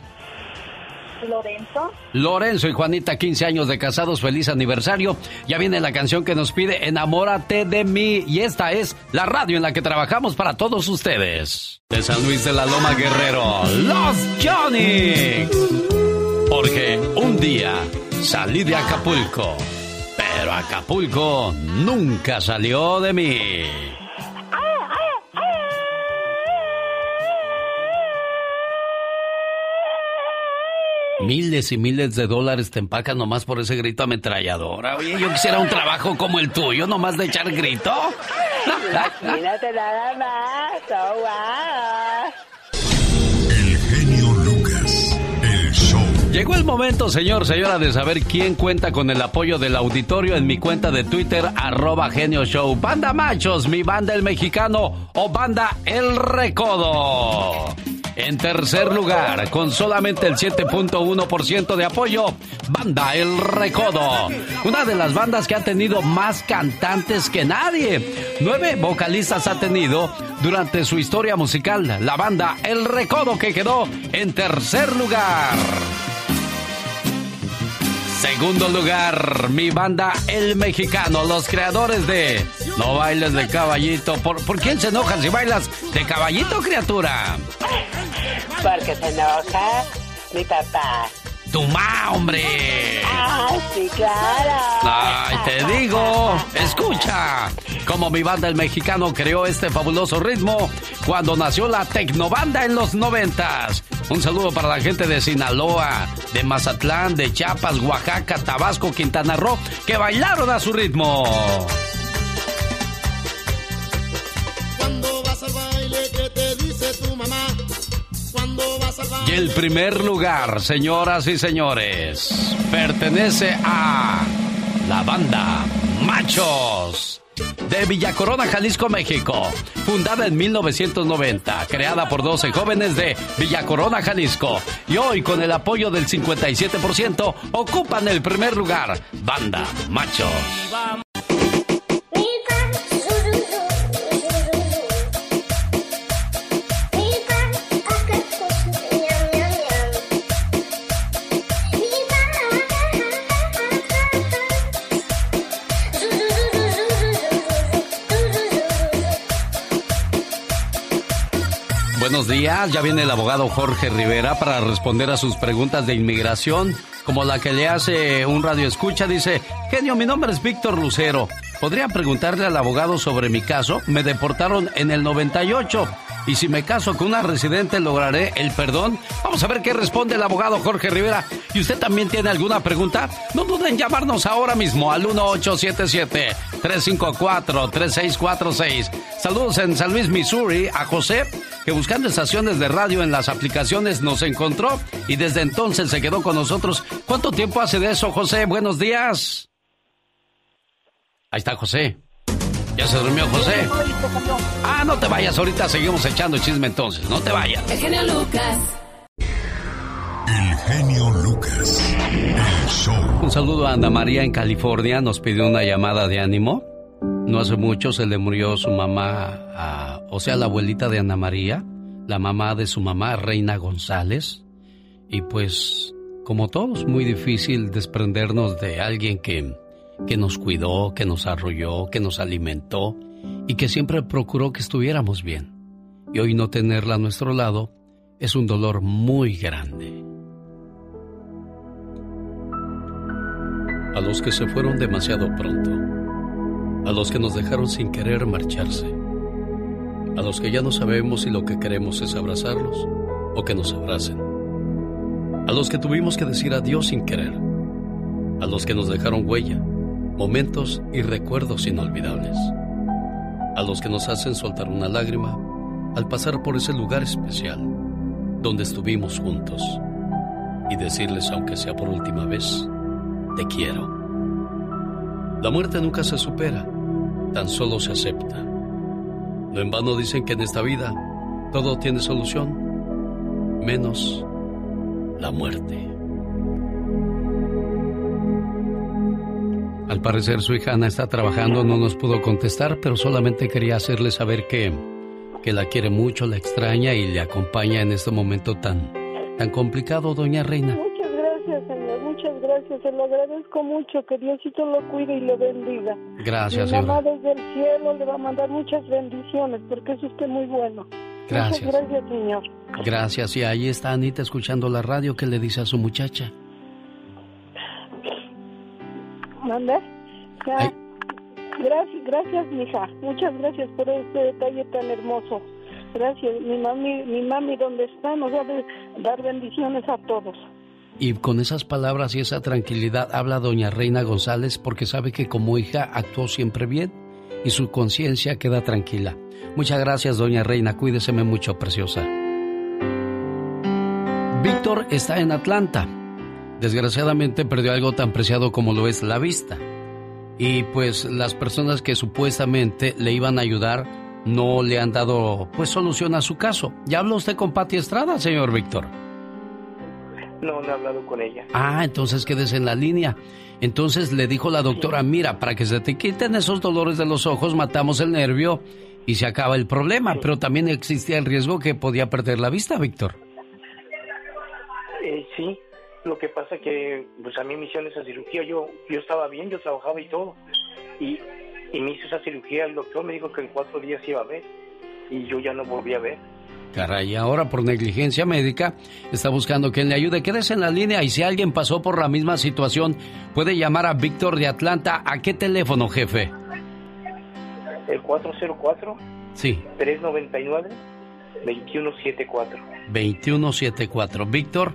Lorenzo. Lorenzo y Juanita, 15 años de casados, feliz aniversario. Ya viene la canción que nos pide Enamórate de mí. Y esta es la radio en la que trabajamos para todos ustedes. De San Luis de la Loma Guerrero, Los Johnny. Porque un día salí de Acapulco, pero Acapulco nunca salió de mí. Miles y miles de dólares te empacan nomás por ese grito ametralladora. Oye, yo quisiera un trabajo como el tuyo, nomás de echar grito. Imagínate nada más. Oh, wow. El genio Lucas, el show. Llegó el momento, señor, señora, de saber quién cuenta con el apoyo del auditorio en mi cuenta de Twitter, arroba genio show. Banda Machos, mi banda el mexicano o banda El Recodo. En tercer lugar, con solamente el 7.1% de apoyo, Banda El Recodo. Una de las bandas que ha tenido más cantantes que nadie. Nueve vocalistas ha tenido durante su historia musical. La banda El Recodo que quedó en tercer lugar. Segundo lugar, mi banda El Mexicano, los creadores de No bailes de caballito. ¿Por, ¿por quién se enojan si bailas de caballito, criatura? Porque se enoja mi papá. ¡Tu ma, hombre! Ah, sí, claro. Ay, te digo, escucha, como mi banda el mexicano creó este fabuloso ritmo cuando nació la Tecnobanda en los noventas. Un saludo para la gente de Sinaloa, de Mazatlán, de Chiapas, Oaxaca, Tabasco, Quintana Roo, que bailaron a su ritmo. Y el primer lugar, señoras y señores, pertenece a la banda Machos de Villa Corona, Jalisco, México. Fundada en 1990, creada por 12 jóvenes de Villa Corona, Jalisco. Y hoy, con el apoyo del 57%, ocupan el primer lugar. Banda Machos. Días, ya viene el abogado Jorge Rivera para responder a sus preguntas de inmigración, como la que le hace un radio escucha. Dice, genio, mi nombre es Víctor Lucero. ¿Podría preguntarle al abogado sobre mi caso? Me deportaron en el 98. Y si me caso con una residente, ¿lograré el perdón? Vamos a ver qué responde el abogado Jorge Rivera. ¿Y usted también tiene alguna pregunta? No duden en llamarnos ahora mismo al 1877-354-3646. Saludos en San Luis, Missouri, a José, que buscando estaciones de radio en las aplicaciones nos encontró y desde entonces se quedó con nosotros. ¿Cuánto tiempo hace de eso, José? Buenos días. Ahí está José. ¿Ya se durmió José? Ah, no te vayas, ahorita seguimos echando chisme entonces, no te vayas. El genio Lucas. El genio Lucas, el show. Un saludo a Ana María en California, nos pidió una llamada de ánimo. No hace mucho se le murió su mamá, a- o sea, la abuelita de Ana María, la mamá de su mamá, Reina González. Y pues, como todos, muy difícil desprendernos de alguien que, que nos cuidó, que nos arrolló, que nos alimentó y que siempre procuró que estuviéramos bien. Y hoy no tenerla a nuestro lado es un dolor muy grande. A los que se fueron demasiado pronto, a los que nos dejaron sin querer marcharse, a los que ya no sabemos si lo que queremos es abrazarlos o que nos abracen, a los que tuvimos que decir adiós sin querer, a los que nos dejaron huella, momentos y recuerdos inolvidables, a los que nos hacen soltar una lágrima al pasar por ese lugar especial donde estuvimos juntos y decirles, aunque sea por última vez, te quiero. La muerte nunca se supera, tan solo se acepta. No en vano dicen que en esta vida todo tiene solución, menos la muerte. Al parecer su hija Ana está trabajando, no nos pudo contestar, pero solamente quería hacerle saber que, que la quiere mucho, la extraña y le acompaña en este momento tan, tan complicado, doña Reina. Muchas muchas gracias, se lo agradezco mucho, que Diosito lo cuide y lo bendiga. Gracias, Mi mamá desde el cielo le va a mandar muchas bendiciones, porque es usted muy bueno. Gracias. Muchas gracias, señor. Gracias. Y ahí está Anita escuchando la radio que le dice a su muchacha. ¿Manda? Ya. Gracias, gracias, mija. Muchas gracias por este detalle tan hermoso. Gracias. Mi mami, mi mami, ¿dónde está? Nos va a dar bendiciones a todos. Y con esas palabras y esa tranquilidad habla doña Reina González porque sabe que como hija actuó siempre bien y su conciencia queda tranquila. Muchas gracias, doña Reina. Cuídeseme mucho, preciosa. Víctor está en Atlanta. Desgraciadamente perdió algo tan preciado como lo es la vista. Y pues las personas que supuestamente le iban a ayudar no le han dado pues solución a su caso. ¿Ya habló usted con Patti Estrada, señor Víctor? No, no he hablado con ella. Ah, entonces quédese en la línea. Entonces le dijo la doctora, mira, para que se te quiten esos dolores de los ojos, matamos el nervio y se acaba el problema. Pero también existía el riesgo que podía perder la vista, Víctor. Eh, sí, lo que pasa que pues a mí me hicieron esa cirugía, yo, yo estaba bien, yo trabajaba y todo. Y, y me hizo esa cirugía, el doctor me dijo que en cuatro días iba a ver y yo ya no volví a ver. Caray, ahora por negligencia médica está buscando quien le ayude. Quédese en la línea y si alguien pasó por la misma situación, puede llamar a Víctor de Atlanta. ¿A qué teléfono, jefe? El 404 Sí, 399 2174. 2174. Víctor,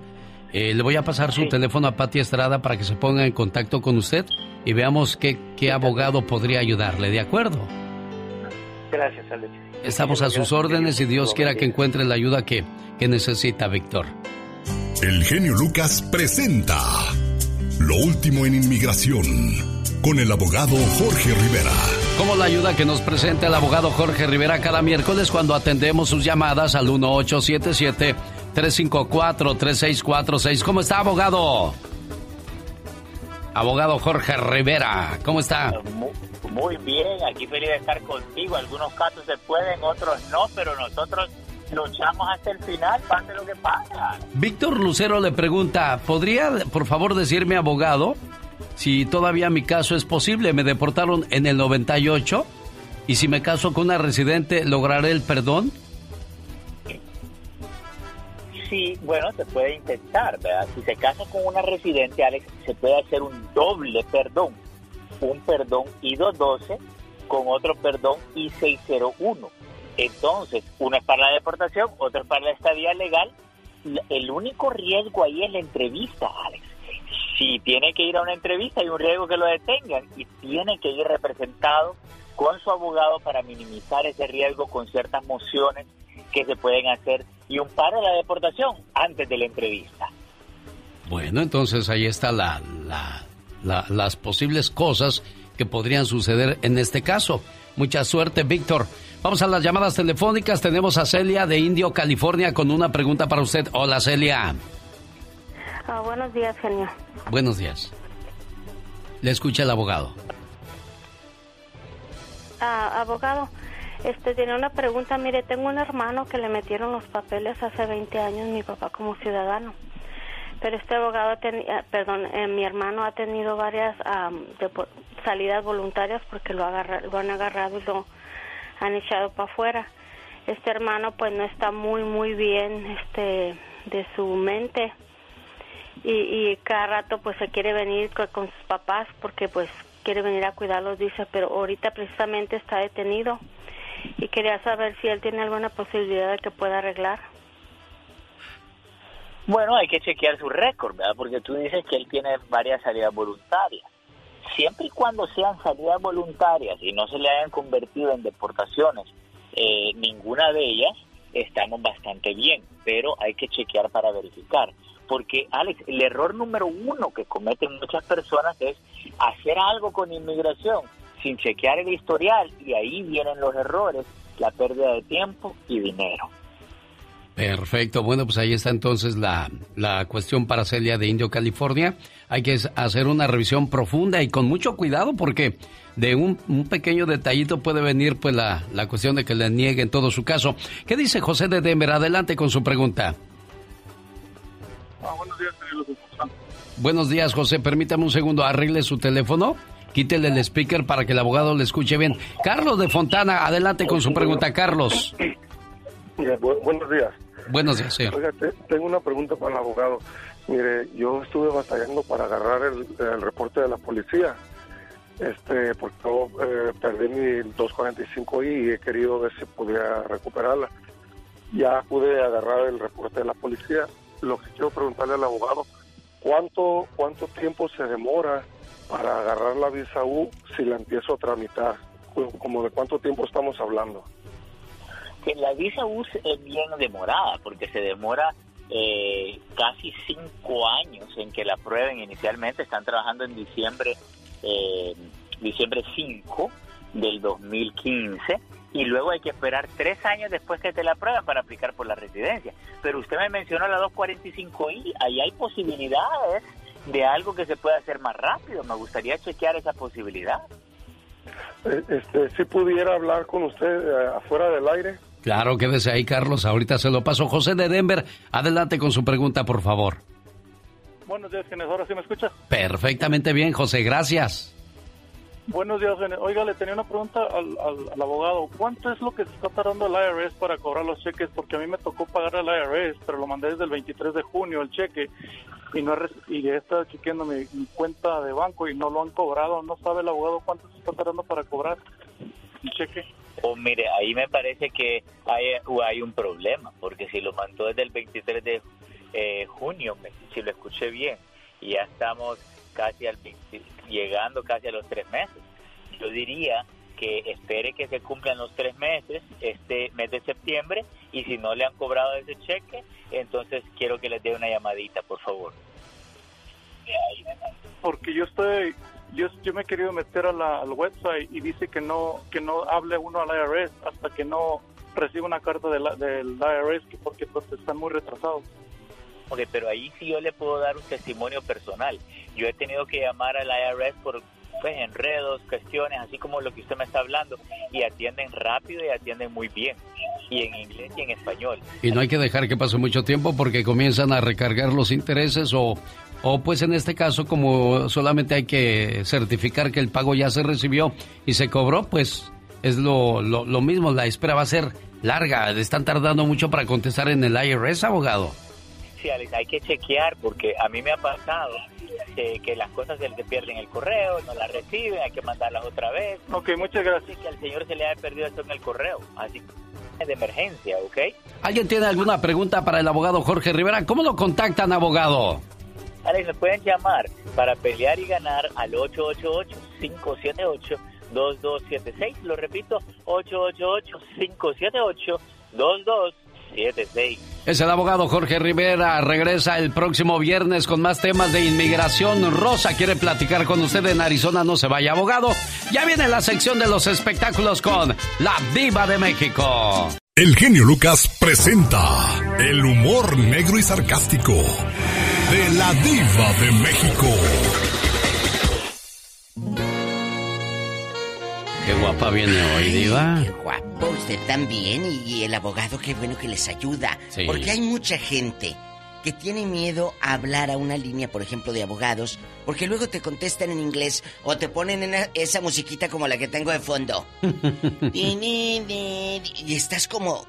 eh, le voy a pasar su teléfono a Pati Estrada para que se ponga en contacto con usted y veamos qué, qué abogado podría ayudarle, ¿de acuerdo? Gracias, Alex. Estamos a sus órdenes y Dios quiera que encuentre la ayuda que, que necesita, Víctor. El genio Lucas presenta Lo último en inmigración con el abogado Jorge Rivera. Como la ayuda que nos presenta el abogado Jorge Rivera cada miércoles cuando atendemos sus llamadas al 1877-354-3646. ¿Cómo está, abogado? Abogado Jorge Rivera, ¿cómo está? Muy, muy bien, aquí feliz de estar contigo. Algunos casos se pueden, otros no, pero nosotros luchamos hasta el final, pase lo que pasa. Víctor Lucero le pregunta, ¿podría por favor decirme, abogado, si todavía mi caso es posible? Me deportaron en el 98 y si me caso con una residente, ¿lograré el perdón? Sí, bueno, se puede intentar, ¿verdad? Si se casa con una residente, Alex, se puede hacer un doble perdón. Un perdón I-212 con otro perdón I-601. Entonces, uno es para la deportación, otro es para la estadía legal. El único riesgo ahí es la entrevista, Alex. Si tiene que ir a una entrevista, hay un riesgo que lo detengan y tiene que ir representado con su abogado para minimizar ese riesgo con ciertas mociones que se pueden hacer y un paro de la deportación antes de la entrevista. Bueno, entonces ahí está la, la- la- las posibles cosas que podrían suceder en este caso. Mucha suerte, Víctor. Vamos a las llamadas telefónicas. Tenemos a Celia de Indio, California, con una pregunta para usted. Hola, Celia. Ah, buenos días, genio. Buenos días. Le escucha el abogado. Ah, abogado, este tiene una pregunta. Mire, tengo un hermano que le metieron los papeles hace 20 años, mi papá como ciudadano. Pero este abogado, tenía, perdón, eh, mi hermano ha tenido varias am, depo- salidas voluntarias porque lo, han agarrado y lo han echado para afuera. Este hermano pues no está muy, muy bien este de su mente y, y cada rato pues se quiere venir co- con sus papás porque pues quiere venir a cuidarlos dice pero ahorita precisamente está detenido y quería saber si él tiene alguna posibilidad de que pueda arreglar Bueno, hay que chequear su récord, ¿verdad? Porque tú dices que él tiene varias salidas voluntarias. Siempre y cuando sean salidas voluntarias y no se le hayan convertido en deportaciones, eh, ninguna de ellas, estamos bastante bien, pero hay que chequear para verificar. Porque, Alex, el error número uno que cometen muchas personas es hacer algo con inmigración sin chequear el historial y ahí vienen los errores, la pérdida de tiempo y dinero. Perfecto. Bueno, pues ahí está entonces la, la cuestión para Celia de Indio, California. Hay que hacer una revisión profunda y con mucho cuidado porque de un, un pequeño detallito puede venir pues la, la cuestión de que le nieguen todo su caso. ¿Qué dice José de Denver? Adelante con su pregunta. Ah, buenos días, Buenos días, José. Permítame un segundo. Arregle su teléfono. Quítele el speaker para que el abogado le escuche bien. Carlos de Fontana, adelante con su pregunta, Carlos. buenos días. Buenos días, señor. Oiga, tengo una pregunta para el abogado. Mire, yo estuve batallando para agarrar el, reporte de la policía, este, porque yo eh, perdí mi 245i y he querido ver si podía recuperarla. Ya pude agarrar el reporte de la policía. Lo que quiero preguntarle al abogado, ¿cuánto, cuánto tiempo se demora para agarrar la visa U si la empiezo a tramitar? ¿Como de cuánto tiempo estamos hablando? La visa U es bien demorada, porque se demora eh, casi cinco años en que la prueben inicialmente. Están trabajando en diciembre, eh, diciembre 5 del 2015 y luego hay que esperar tres años después que te la prueban para aplicar por la residencia. Pero usted me mencionó la 245i, ahí hay posibilidades de algo que se pueda hacer más rápido. Me gustaría chequear esa posibilidad. Eh, este, si pudiera hablar con usted eh, afuera del aire. Claro, quédese ahí, Carlos. Ahorita se lo paso. José de Denver, adelante con su pregunta, por favor. Buenos días, ¿quién ¿Ahora sí me escucha? Perfectamente bien, José. Gracias. Buenos días, Oiga, le tenía una pregunta al, abogado. ¿Cuánto es lo que se está tardando el IRS para cobrar los cheques? Porque a mí me tocó pagar el IRS, pero lo mandé desde el 23 de junio el cheque y no y he estado chequeando mi, cuenta de banco y no lo han cobrado. ¿No sabe el abogado cuánto se está tardando para cobrar el cheque? Oh, mire, ahí me parece que hay, hay un problema, porque si lo mandó desde el 23 de eh, junio, si lo escuché bien, y ya estamos casi al llegando casi a los tres meses. Yo diría que espere que se cumplan los tres meses, este mes de septiembre, y si no le han cobrado ese cheque, entonces quiero que les dé una llamadita, por favor. Porque yo estoy yo, yo me he querido meter a la, al website y dice que no que no hable uno al IRS hasta que no reciba una carta del, del IRS porque pues, están muy retrasados. Ok, pero ahí sí yo le puedo dar un testimonio personal. Yo he tenido que llamar al IRS por pues, enredos, cuestiones, así como lo que usted me está hablando, y atienden rápido y atienden muy bien, y en inglés y en español. Y no hay que dejar que pase mucho tiempo porque comienzan a recargar los intereses o, o pues en este caso como solamente hay que certificar que el pago ya se recibió y se cobró, pues es lo, lo, lo mismo, la espera va a ser larga, están tardando mucho para contestar en el IRS, abogado. Sí, Alex, hay que chequear porque a mí me ha pasado eh, que las cosas se le pierden el correo, no las reciben, hay que mandarlas otra vez. Ok, muchas gracias. Que al señor se le haya perdido esto en el correo, así de emergencia, ¿ok? ¿Alguien tiene alguna pregunta para el abogado Jorge Rivera? ¿Cómo lo contactan, abogado? Alex, me pueden llamar para pelear y ganar al 888-578-2276. Lo repito, 888-578-2276. Es el abogado Jorge Rivera. Regresa el próximo viernes con más temas de inmigración. Rosa quiere platicar con usted en Arizona. No se vaya, abogado. Ya viene la sección de los espectáculos con la Diva de México. El genio Lucas presenta el humor negro y sarcástico de la Diva de México. Qué guapa viene hoy, Diva. Qué guapo, usted también. Y, el abogado, qué bueno que les ayuda. Porque hay mucha gente que tiene miedo a hablar a una línea, por ejemplo, de abogados, porque luego te contestan en inglés o te ponen en esa musiquita como la que tengo de fondo. y estás como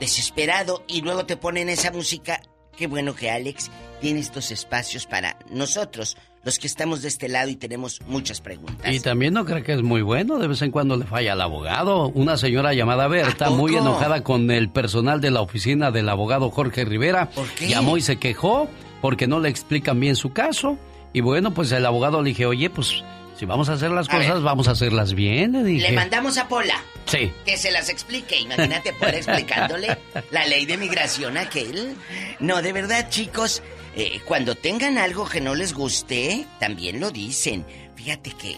desesperado y luego te ponen esa música. Qué bueno que Alex tiene estos espacios para nosotros, los que estamos de este lado y tenemos muchas preguntas. Y también no creo que es muy bueno, de vez en cuando le falla al abogado. Una señora llamada Berta, muy enojada con el personal de la oficina del abogado Jorge Rivera, llamó y se quejó porque no le explican bien su caso. Y bueno, pues el abogado le dije, oye, pues si vamos a hacer las cosas, vamos a hacerlas bien, le dije. Le mandamos a Pola. Sí. Que se las explique. Imagínate poder explicándole la ley de migración a aquel. No, de verdad, chicos, eh, cuando tengan algo que no les guste, también lo dicen. Fíjate que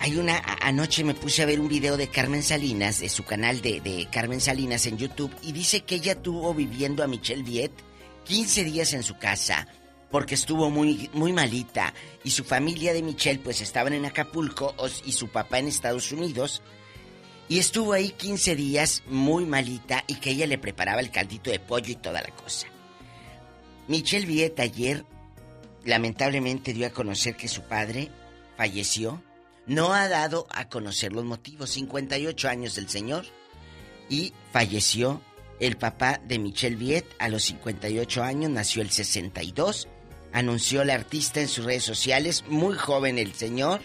hay una... Anoche me puse a ver un video de Carmen Salinas, de su canal de, Carmen Salinas en YouTube, y dice que ella tuvo viviendo a Michelle Viet 15 días en su casa porque estuvo muy, muy malita y su familia de Michelle pues estaban en Acapulco y su papá en Estados Unidos y estuvo ahí 15 días muy malita y que ella le preparaba el caldito de pollo y toda la cosa. Michelle Viet ayer lamentablemente dio a conocer que su padre falleció. No ha dado a conocer los motivos. 58 años del señor y falleció el papá de Michelle Viet a los 58 años, nació el 62. Anunció la artista en sus redes sociales, muy joven el señor.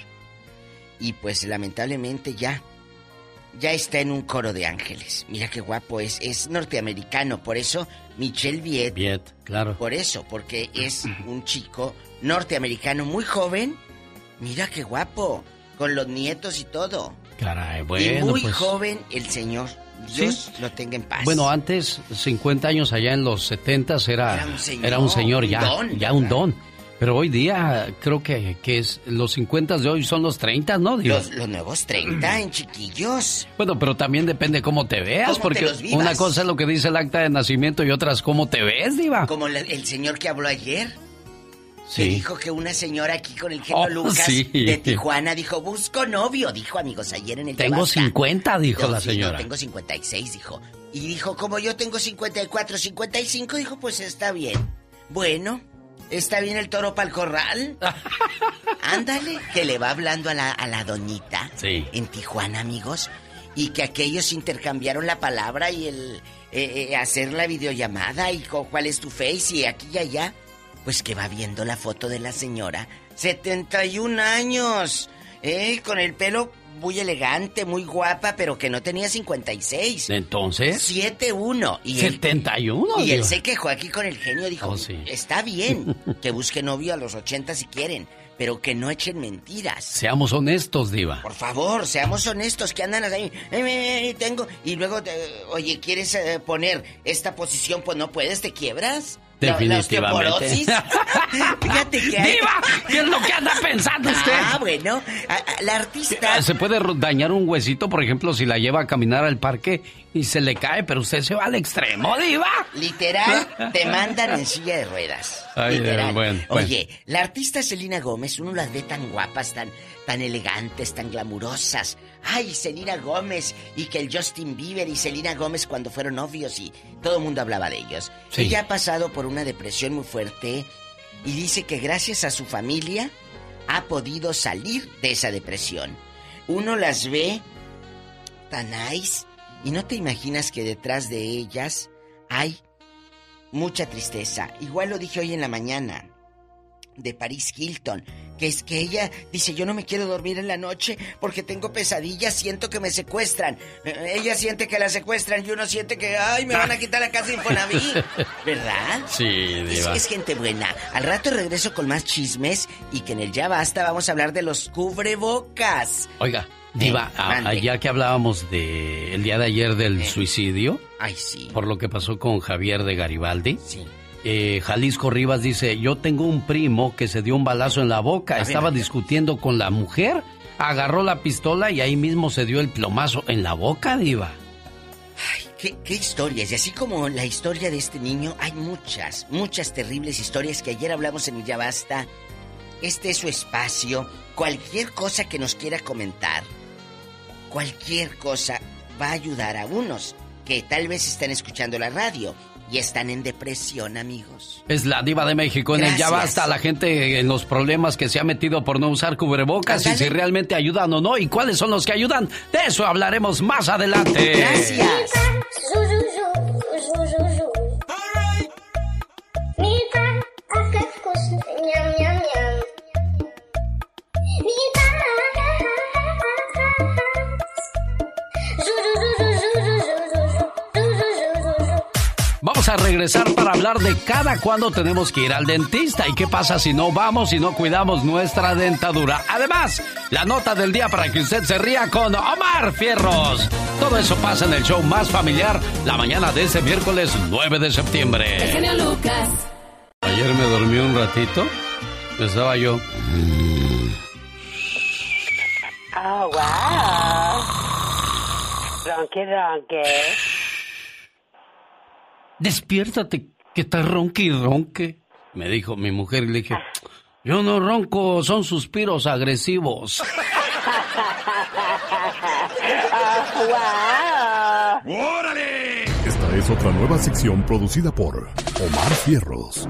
Y pues lamentablemente ya ya está en un coro de ángeles. Mira qué guapo es. Es norteamericano, por eso Michelle Viet. Viet, claro. Por eso, porque es un chico norteamericano muy joven. Mira qué guapo. Con los nietos y todo. Caray, bueno. Y muy pues, joven el señor. Dios lo tenga en paz. Bueno, antes, 50 años allá en los 70 era, Era un señor, era un señor ya, don, ya un don. Pero hoy día creo que, que es los 50 de hoy son los 30, ¿no? Los, los nuevos 30 en chiquillos. Bueno, pero también depende cómo te veas, ¿Cómo te porque una cosa es lo que dice el acta de nacimiento y otra es cómo te ves, Diva. Como la- el señor que habló ayer. Sí. Que dijo que una señora aquí con el genio Oh, Lucas sí. de Tijuana dijo, busco novio, dijo amigos ayer en el Tengo Yabasta. 50, dijo No, la sí, no, señora. tengo 56, dijo. Y dijo, como yo tengo 54, 55, dijo, pues está bien. Bueno, ¿está bien el toro para el corral? Ándale, que le va hablando a la, a la doñita Sí. en Tijuana, amigos. Y que aquellos intercambiaron la palabra y el eh, eh, hacer la videollamada y cuál es tu face y aquí y allá. Pues que va viendo la foto de la señora. 71 años. ¿Eh? Con el pelo muy elegante, muy guapa, pero que no tenía 56. Entonces, 7-1. Y él, 71. y él se quejó aquí con el genio. Dijo, Oh, sí. está bien que busque novio a los 80 si quieren, pero que no echen mentiras. Seamos honestos, Diva. Por favor, seamos honestos, que andan ahí. "Eh, eh, eh, tengo. Y luego, eh, oye, ¿quieres eh, poner esta posición? Pues no puedes, te quiebras. La- la Definitivamente. osteoporosis. Fíjate que hay- ¡Diva! ¿Qué es lo que anda pensando usted? Ah, bueno. a- a- la artista. Se puede dañar un huesito, por ejemplo, si la lleva a caminar al parque y se le cae, pero usted se va al extremo, Diva. Literal, te mandan en silla de ruedas. Ay, Literal. eh, bueno, bueno. Oye, la artista Selena Gómez, uno las ve tan guapas, tan, tan elegantes, tan glamurosas. Ay, Selena Gómez, y que el Justin Bieber y Selena Gómez cuando fueron novios y todo el mundo hablaba de ellos. Sí. Ella ha pasado por una depresión muy fuerte y dice que gracias a su familia ha podido salir de esa depresión. Uno las ve tan nice y no te imaginas que detrás de ellas hay mucha tristeza. Igual lo dije hoy en la mañana de Paris Hilton, que es que ella dice, yo no me quiero dormir en la noche porque tengo pesadillas, siento que me secuestran. Eh, Ella siente que la secuestran y uno siente que, ay, me van a quitar la casa de Infonavit. ¿Verdad? Sí, Es, Diva. es gente buena. Al rato regreso con más chismes y que en el Ya Basta vamos a hablar de los cubrebocas. Oiga, Diva, Eh, a- ya que hablábamos de el día de ayer del suicidio, Ay, sí. por lo que pasó con Javier de Garibaldi, Sí. eh, Jalisco Rivas dice, yo tengo un primo que se dio un balazo en la boca, A estaba discutiendo con la mujer, agarró la pistola y ahí mismo se dio el plomazo en la boca, Diva. ¿Qué, qué historias? Y así como la historia de este niño, hay muchas, muchas terribles historias que ayer hablamos en Ya Basta. Este es su espacio. Cualquier cosa que nos quiera comentar, cualquier cosa va a ayudar a unos que tal vez están escuchando la radio y están en depresión, amigos. Es la diva de México. En el ya basta la gente en los problemas que se ha metido por no usar cubrebocas y si realmente ayudan o no y cuáles son los que ayudan. De eso hablaremos más adelante. Gracias. A regresar para hablar de cada cuándo tenemos que ir al dentista y qué pasa si no vamos y no cuidamos nuestra dentadura. Además, la nota del día para que usted se ría con Omar Fierros. Todo eso pasa en el show más familiar la mañana de ese miércoles 9 de El septiembre. genio Lucas. Ayer me dormí un ratito. Estaba yo. Oh, wow. Ronque, ronque. Despiértate, que estás ronque y ronque. Me dijo mi mujer y le dije, yo no ronco, son suspiros agresivos. Oh, wow. ¡Órale! Esta es es otra nueva sección producida por Omar Fierros.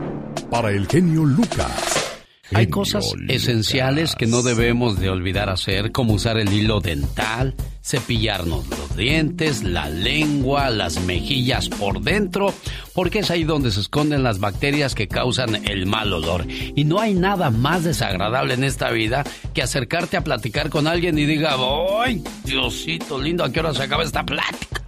Para el genio Lucas. Hay cosas esenciales que no debemos de olvidar hacer, como usar el hilo dental, cepillarnos los dientes, la lengua, las mejillas por dentro, porque es ahí donde se esconden las bacterias que causan el mal olor. Y no hay nada más desagradable en esta vida que acercarte a platicar con alguien y diga, ¡ay, Diosito lindo, ¿a qué hora se acaba esta plática?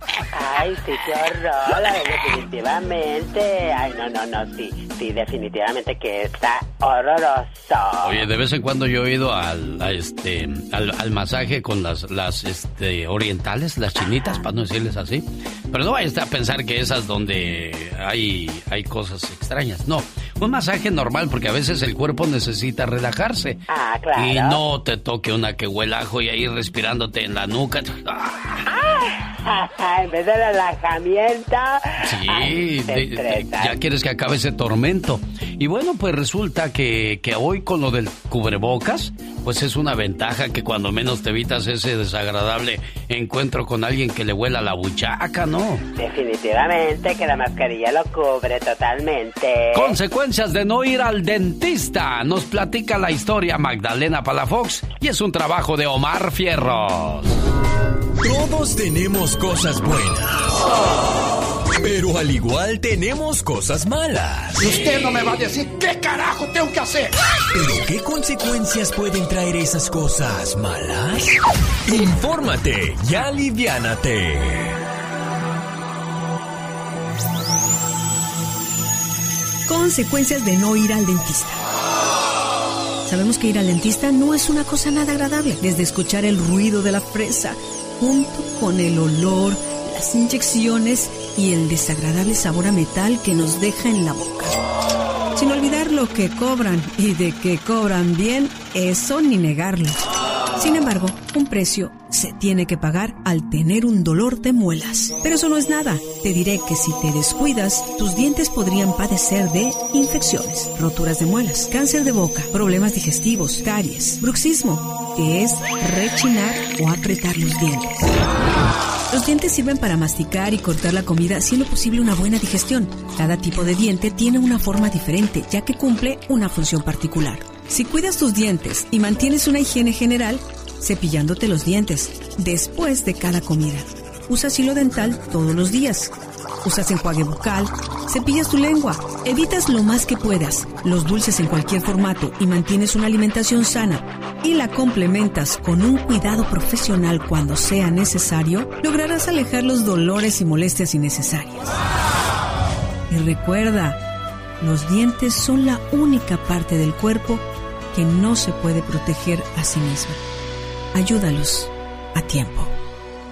Ay, sí, qué horror, definitivamente. Ay, no, no, no, sí, sí, definitivamente que está horroroso. Oye, de vez en cuando yo he ido al, este, al, masaje con las, las este, orientales, las chinitas, para no decirles así. Pero no vayas a pensar que esas donde hay, hay cosas extrañas. No, un masaje normal porque a veces el cuerpo necesita relajarse. Ah, claro. Y no te toque una que huela ajo y ahí respirándote en la nuca. Ah, en vez de relajamiento. Sí, ya quieres que acabe ese tormento. Y bueno, pues resulta que, que hoy con lo del cubrebocas, pues es una ventaja que cuando menos te evitas ese desagradable encuentro con alguien que le huela la buchaca, ¿no? Definitivamente que la mascarilla lo cubre totalmente. Consecuencias de no ir al dentista. Nos platica la historia Magdalena Palafox y es un trabajo de Omar Fierros. Todos tenemos cosas buenas. Pero al igual tenemos cosas malas. Usted no me va a decir qué carajo tengo que hacer. Pero ¿qué consecuencias pueden traer esas cosas malas? Infórmate y aliviánate. Consecuencias de no ir al dentista. Sabemos que ir al dentista no es una cosa nada agradable, desde escuchar el ruido de la fresa junto con el olor, las inyecciones y el desagradable sabor a metal que nos deja en la boca. Sin olvidar lo que cobran y de que cobran bien, eso ni negarlo. Sin embargo, un precio se tiene que pagar al tener un dolor de muelas. Pero eso no es nada. Te diré que si te descuidas, tus dientes podrían padecer de infecciones, roturas de muelas, cáncer de boca, problemas digestivos, caries, bruxismo, que es rechinar o apretar los dientes. Los dientes sirven para masticar y cortar la comida, siendo posible una buena digestión. Cada tipo de diente tiene una forma diferente, ya que cumple una función particular. Si cuidas tus dientes y mantienes una higiene general, cepillándote los dientes después de cada comida. Usa hilo dental todos los días. Usas enjuague bucal, cepillas tu lengua, evitas lo más que puedas los dulces en cualquier formato y mantienes una alimentación sana y la complementas con un cuidado profesional cuando sea necesario, lograrás alejar los dolores y molestias innecesarias. Y recuerda, los dientes son la única parte del cuerpo que no se puede proteger a sí misma. Ayúdalos a tiempo.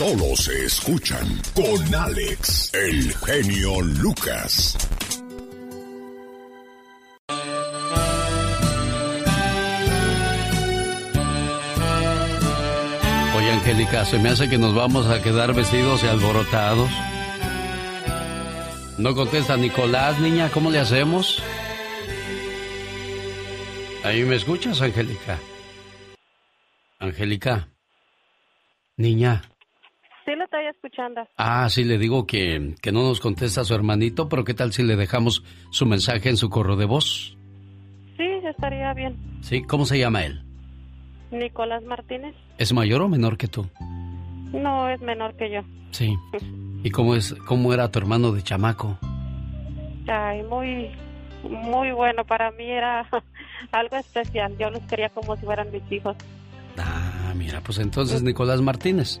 Solo se escuchan con Alex, el genio Lucas. Oye, Angélica, se me hace que nos vamos a quedar vestidos y alborotados. No contesta Nicolás, niña, ¿cómo le hacemos? ¿Ahí me escuchas, Angélica? Angélica. Niña. Sí, lo estoy escuchando. Ah, sí, le digo que, que no nos contesta su hermanito, pero ¿qué tal si le dejamos su mensaje en su correo de voz? Sí, estaría bien. Sí, ¿cómo se llama él? Nicolás Martínez. ¿Es mayor o menor que tú? No, es menor que yo. Sí. ¿Y cómo, es, cómo era tu hermano de chamaco? Ay, muy, muy bueno. Para mí era algo especial. Yo los quería como si fueran mis hijos. Ah, mira, pues entonces Nicolás Martínez,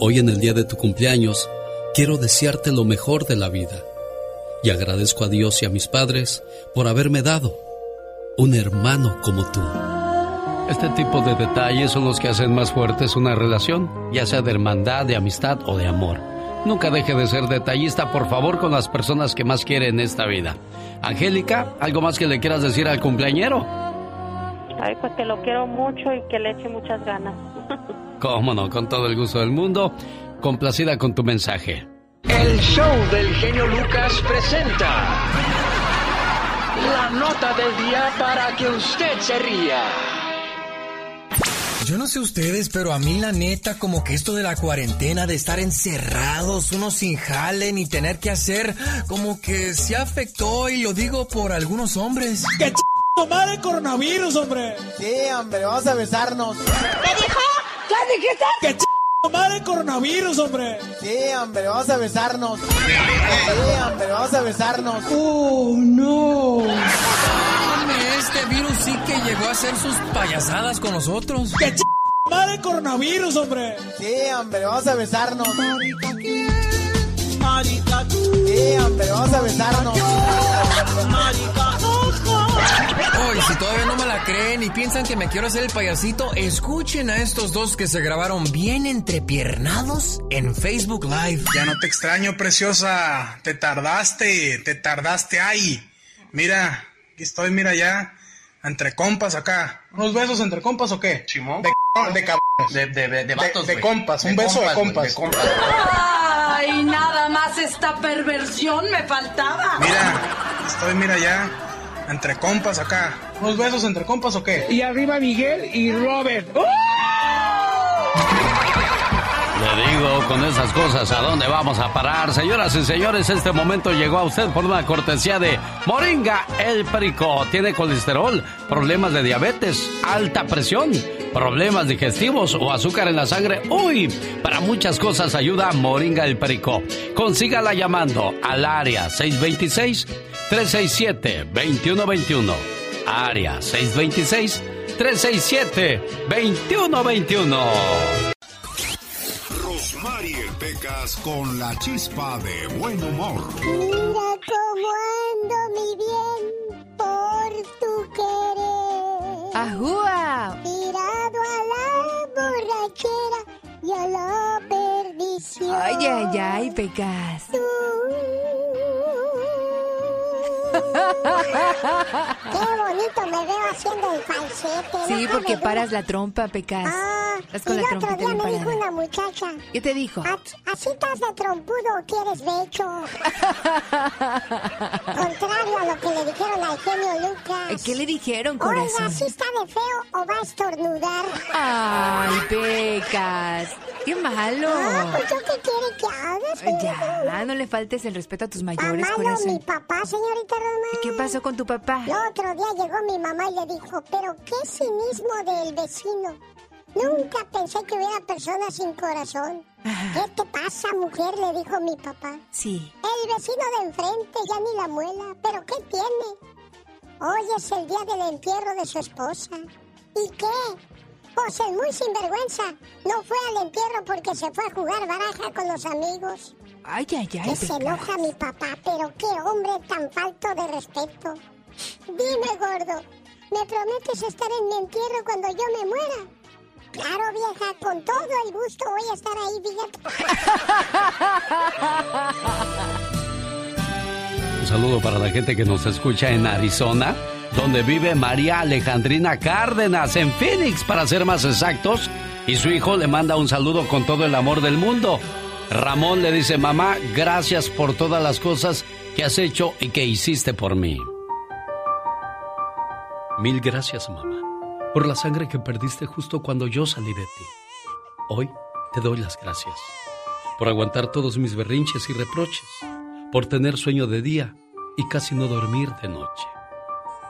Hoy en el día de tu cumpleaños, quiero desearte lo mejor de la vida. Y agradezco a Dios y a mis padres por haberme dado un hermano como tú. Este tipo de detalles son los que hacen más fuertes una relación, ya sea de hermandad, de amistad o de amor. Nunca deje de ser detallista, por favor, con las personas que más quiere en esta vida. Angélica, ¿algo más que le quieras decir al cumpleañero? Ay, pues que lo quiero mucho y que le eche muchas ganas. Cómo no, con todo el gusto del mundo. Complacida con tu mensaje. El show del genio Lucas presenta la nota del día para que usted se ría. Yo no sé ustedes, pero a mí la neta, como que esto de la cuarentena, de estar encerrados, uno sin jale ni tener que hacer, como que se afectó y lo digo por algunos hombres. ¡Qué ch... madre coronavirus, hombre! Sí, hombre, vamos a besarnos. ¿Qué dijo? ¿Qué dijiste? ¡Qué ch... madre coronavirus, hombre! Sí, hombre, vamos a besarnos. Sí, hombre, vamos a besarnos. ¡Oh, no! Este virus sí que llegó a hacer sus payasadas con nosotros. ¡Qué ch... madre coronavirus, hombre! Sí, hombre, vamos a besarnos. Marica, ¿quién? Marica, tú. Sí, hombre, vamos a besarnos. Marica, Hoy, si todavía no me la creen y piensan que me quiero hacer el payasito, escuchen a estos dos que se grabaron bien entrepiernados en Facebook Live. Ya no te extraño, preciosa. Te tardaste, te tardaste ahí. Mira, aquí estoy, mira ya. Entre compas acá. ¿Unos besos entre compas o qué? Chimón. De de cabrones. De, de, de, de vatos, de, de compas, un De beso de compas, güey, compas. de compas. Ay, nada más esta perversión me faltaba. Mira, estoy, mira ya. Entre compas acá. ¿Unos besos entre compas o qué? Y arriba Miguel y Robert. ¡Oh! Le digo, con esas cosas, ¿a dónde vamos a parar? Señoras y señores, este momento llegó a usted por una cortesía de Moringa El Perico. Tiene colesterol, problemas de diabetes, alta presión, problemas digestivos o azúcar en la sangre. ¡Uy! Para muchas cosas ayuda Moringa El Perico. Consígala llamando al área 626-367-2121. Área 626-367-2121. Rosmarie Pecas con la chispa de buen humor. Mira cómo ando, mi bien, por tu querer. ¡Ajúa! Tirado a la borrachera y a la perdición. Ay, ay, ay, Pecas. Qué bonito me veo haciendo el falsete. Sí, déjame porque paras la trompa, Pecas. Ah, con el la otro día me dijo una muchacha. ¿Qué te dijo? "¿A- ¿Así estás de trompudo o quieres becho? Contrario a lo que le dijeron al genio Lucas. ¿Qué le dijeron, Oiga, corazón? ¿sí está de feo o va a estornudar? Ay, Pecas. Qué malo. Ah, pues yo qué quiere que haga, señorita? Ya, no le faltes el respeto a tus mayores, Amado corazón. mi papá, señorita. ¿Y qué pasó con tu papá? El otro día llegó mi mamá y le dijo, pero qué cinismo del vecino. Nunca pensé que hubiera personas sin corazón. ¿Qué te pasa, mujer? Le dijo mi papá. Sí. El vecino de enfrente ya ni la muela. ¿Pero qué tiene? Hoy es el día del entierro de su esposa. ¿Y qué? Pues es muy sinvergüenza. No fue al entierro porque se fue a jugar baraja con los amigos. Ay, ay, ay, Que se enoja mi papá, pero qué hombre tan falto de respeto. Dime, gordo, ¿me prometes estar en mi entierro cuando yo me muera? Claro, vieja, con todo el gusto voy a estar ahí, fíjate. Un saludo para la gente que nos escucha en Arizona, donde vive María Alejandrina Cárdenas, en Phoenix, para ser más exactos. Y su hijo le manda un saludo con todo el amor del mundo. Ramón le dice, mamá, gracias por todas las cosas que has hecho y que hiciste por mí. Mil gracias, mamá, por la sangre que perdiste justo cuando yo salí de ti. Hoy te doy las gracias por aguantar todos mis berrinches y reproches, por tener sueño de día y casi no dormir de noche.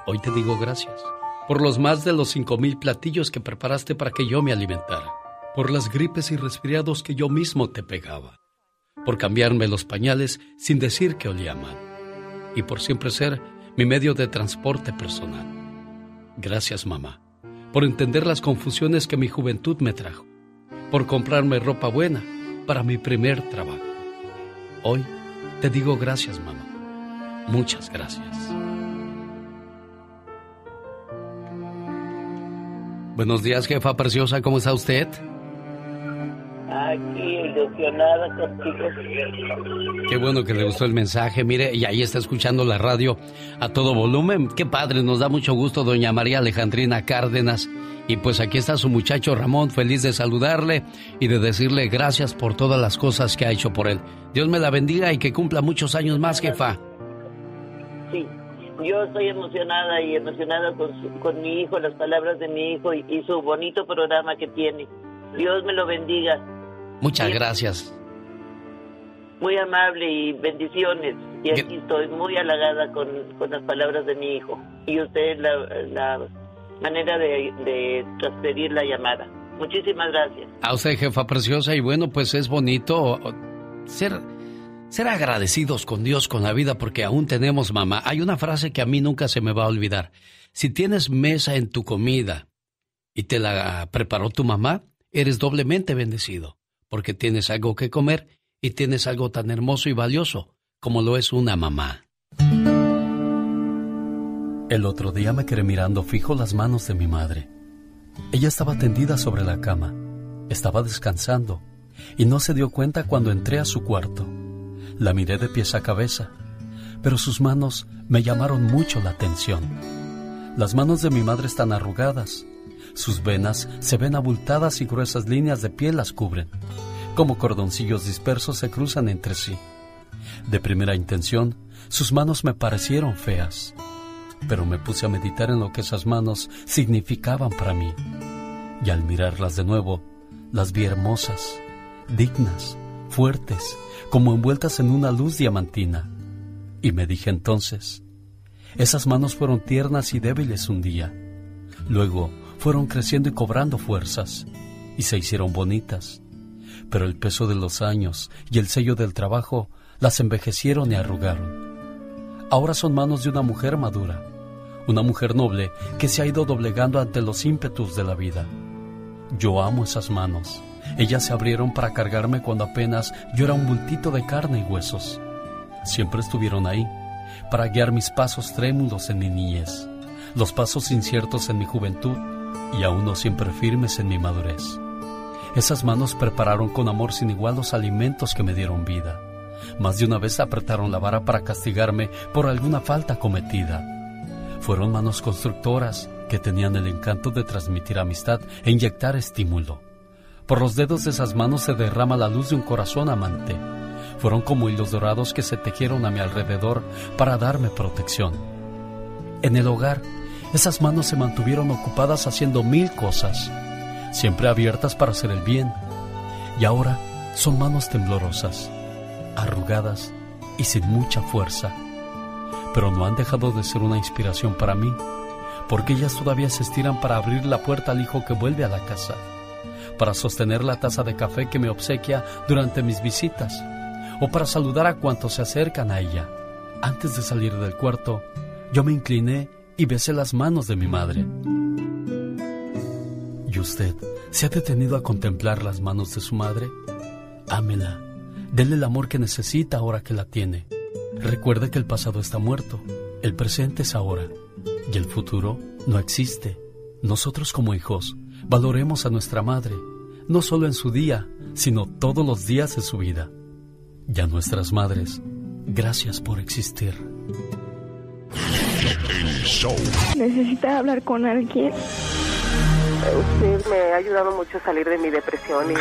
Hoy te digo gracias por los más de los cinco mil platillos que preparaste para que yo me alimentara, por las gripes y resfriados que yo mismo te pegaba, por cambiarme los pañales sin decir que olía mal y por siempre ser mi medio de transporte personal. Gracias mamá, por entender las confusiones que mi juventud me trajo, por comprarme ropa buena para mi primer trabajo. Hoy te digo gracias mamá, muchas gracias. Buenos días, jefa preciosa, ¿cómo está usted? Aquí ilusionada contigo. Qué bueno que le gustó el mensaje, mire, y ahí está escuchando la radio a todo volumen. Qué padre, nos da mucho gusto, doña María Alejandrina Cárdenas. Y pues aquí está su muchacho Ramón, feliz de saludarle y de decirle gracias por todas las cosas que ha hecho por él. Dios me la bendiga y que cumpla muchos años más, jefa. Sí, yo estoy emocionada y emocionada con, con mi hijo, las palabras de mi hijo y, y su bonito programa que tiene. Dios me lo bendiga. Muchas gracias. Muy amable y bendiciones. Y aquí estoy muy halagada con, con las palabras de mi hijo. Y usted la, la manera de, de transferir la llamada. Muchísimas gracias. A usted, jefa preciosa. Y bueno, pues es bonito ser, ser agradecidos con Dios, con la vida, porque aún tenemos mamá. Hay una frase que a mí nunca se me va a olvidar. Si tienes mesa en tu comida y te la preparó tu mamá, eres doblemente bendecido porque tienes algo que comer y tienes algo tan hermoso y valioso como lo es una mamá. El otro día me quedé mirando fijo las manos de mi madre. Ella estaba tendida sobre la cama, estaba descansando y no se dio cuenta cuando entré a su cuarto. La miré de pies a cabeza, pero sus manos me llamaron mucho la atención. Las manos de mi madre están arrugadas, sus venas se ven abultadas y gruesas líneas de piel las cubren. Como cordoncillos dispersos se cruzan entre sí. De primera intención, sus manos me parecieron feas, pero me puse a meditar en lo que esas manos significaban para mí. Y al mirarlas de nuevo, las vi hermosas, dignas, fuertes, como envueltas en una luz diamantina. Y me dije entonces, esas manos fueron tiernas y débiles un día. Luego fueron creciendo y cobrando fuerzas, y se hicieron bonitas. Pero el peso de los años y el sello del trabajo las envejecieron y arrugaron. Ahora son manos de una mujer madura, una mujer noble que se ha ido doblegando ante los ímpetus de la vida. Yo amo esas manos. Ellas se abrieron para cargarme cuando apenas yo era un bultito de carne y huesos. Siempre estuvieron ahí, para guiar mis pasos trémulos en mi niñez, los pasos inciertos en mi juventud y aún no siempre firmes en mi madurez. Esas manos prepararon con amor sin igual los alimentos que me dieron vida. Más de una vez apretaron la vara para castigarme por alguna falta cometida. Fueron manos constructoras que tenían el encanto de transmitir amistad e inyectar estímulo. Por los dedos de esas manos se derrama la luz de un corazón amante. Fueron como hilos dorados que se tejieron a mi alrededor para darme protección. En el hogar esas manos se mantuvieron ocupadas haciendo mil cosas, siempre abiertas para hacer el bien. Y ahora son manos temblorosas, arrugadas y sin mucha fuerza. Pero no han dejado de ser una inspiración para mí, porque ellas todavía se estiran para abrir la puerta al hijo que vuelve a la casa, para sostener la taza de café que me obsequia durante mis visitas, o para saludar a cuantos se acercan a ella. Antes de salir del cuarto, yo me incliné y besé las manos de mi madre. ¿Y usted se ha detenido a contemplar las manos de su madre? Ámela, déle el amor que necesita ahora que la tiene. Recuerde que el pasado está muerto, el presente es ahora y el futuro no existe. Nosotros como hijos valoremos a nuestra madre, no solo en su día, sino todos los días de su vida. Y a nuestras madres, gracias por existir. Necesita hablar con alguien. Usted me ha ayudado mucho a salir de mi depresión y...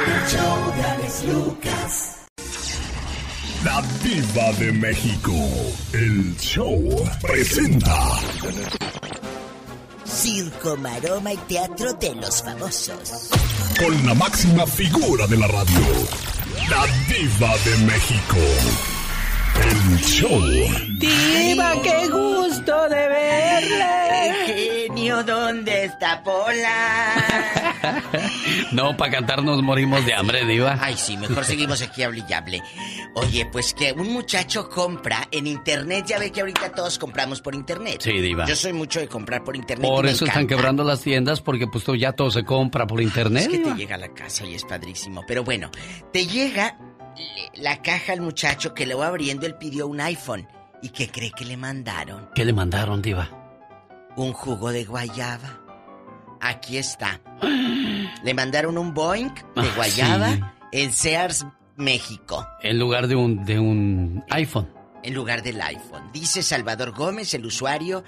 La Diva de México. El show presenta. Circo, maroma y teatro de los famosos. Con la máxima figura de la radio. La Diva de México. El show. Diva, qué gusto de verle. Genio ¿dónde está Pola? No, para cantar nos morimos de hambre, Diva. Ay, sí, mejor seguimos aquí hable y hable. Oye, pues que un muchacho compra en internet, ya ve que ahorita todos compramos por internet. Sí, Diva. Yo soy mucho de comprar por internet. Por y me eso están quebrando las tiendas, porque pues ya todo se compra por internet. Es que te llega a la casa y es padrísimo. Pero bueno, te llega le- la caja al muchacho que le va abriendo, él pidió un iPhone. ¿Y qué cree que le mandaron? ¿Qué le mandaron, Diva? Un jugo de guayaba. Aquí está. Le mandaron un Boeing de Ah, guayaba sí. en Sears, México. En lugar de un, de un iPhone. en lugar del iPhone. Dice Salvador Gómez, el usuario,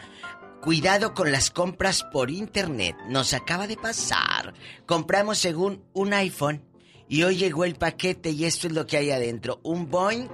cuidado con las compras por internet. Nos acaba de pasar. Compramos según un iPhone y hoy llegó el paquete y esto es lo que hay adentro. Un Boeing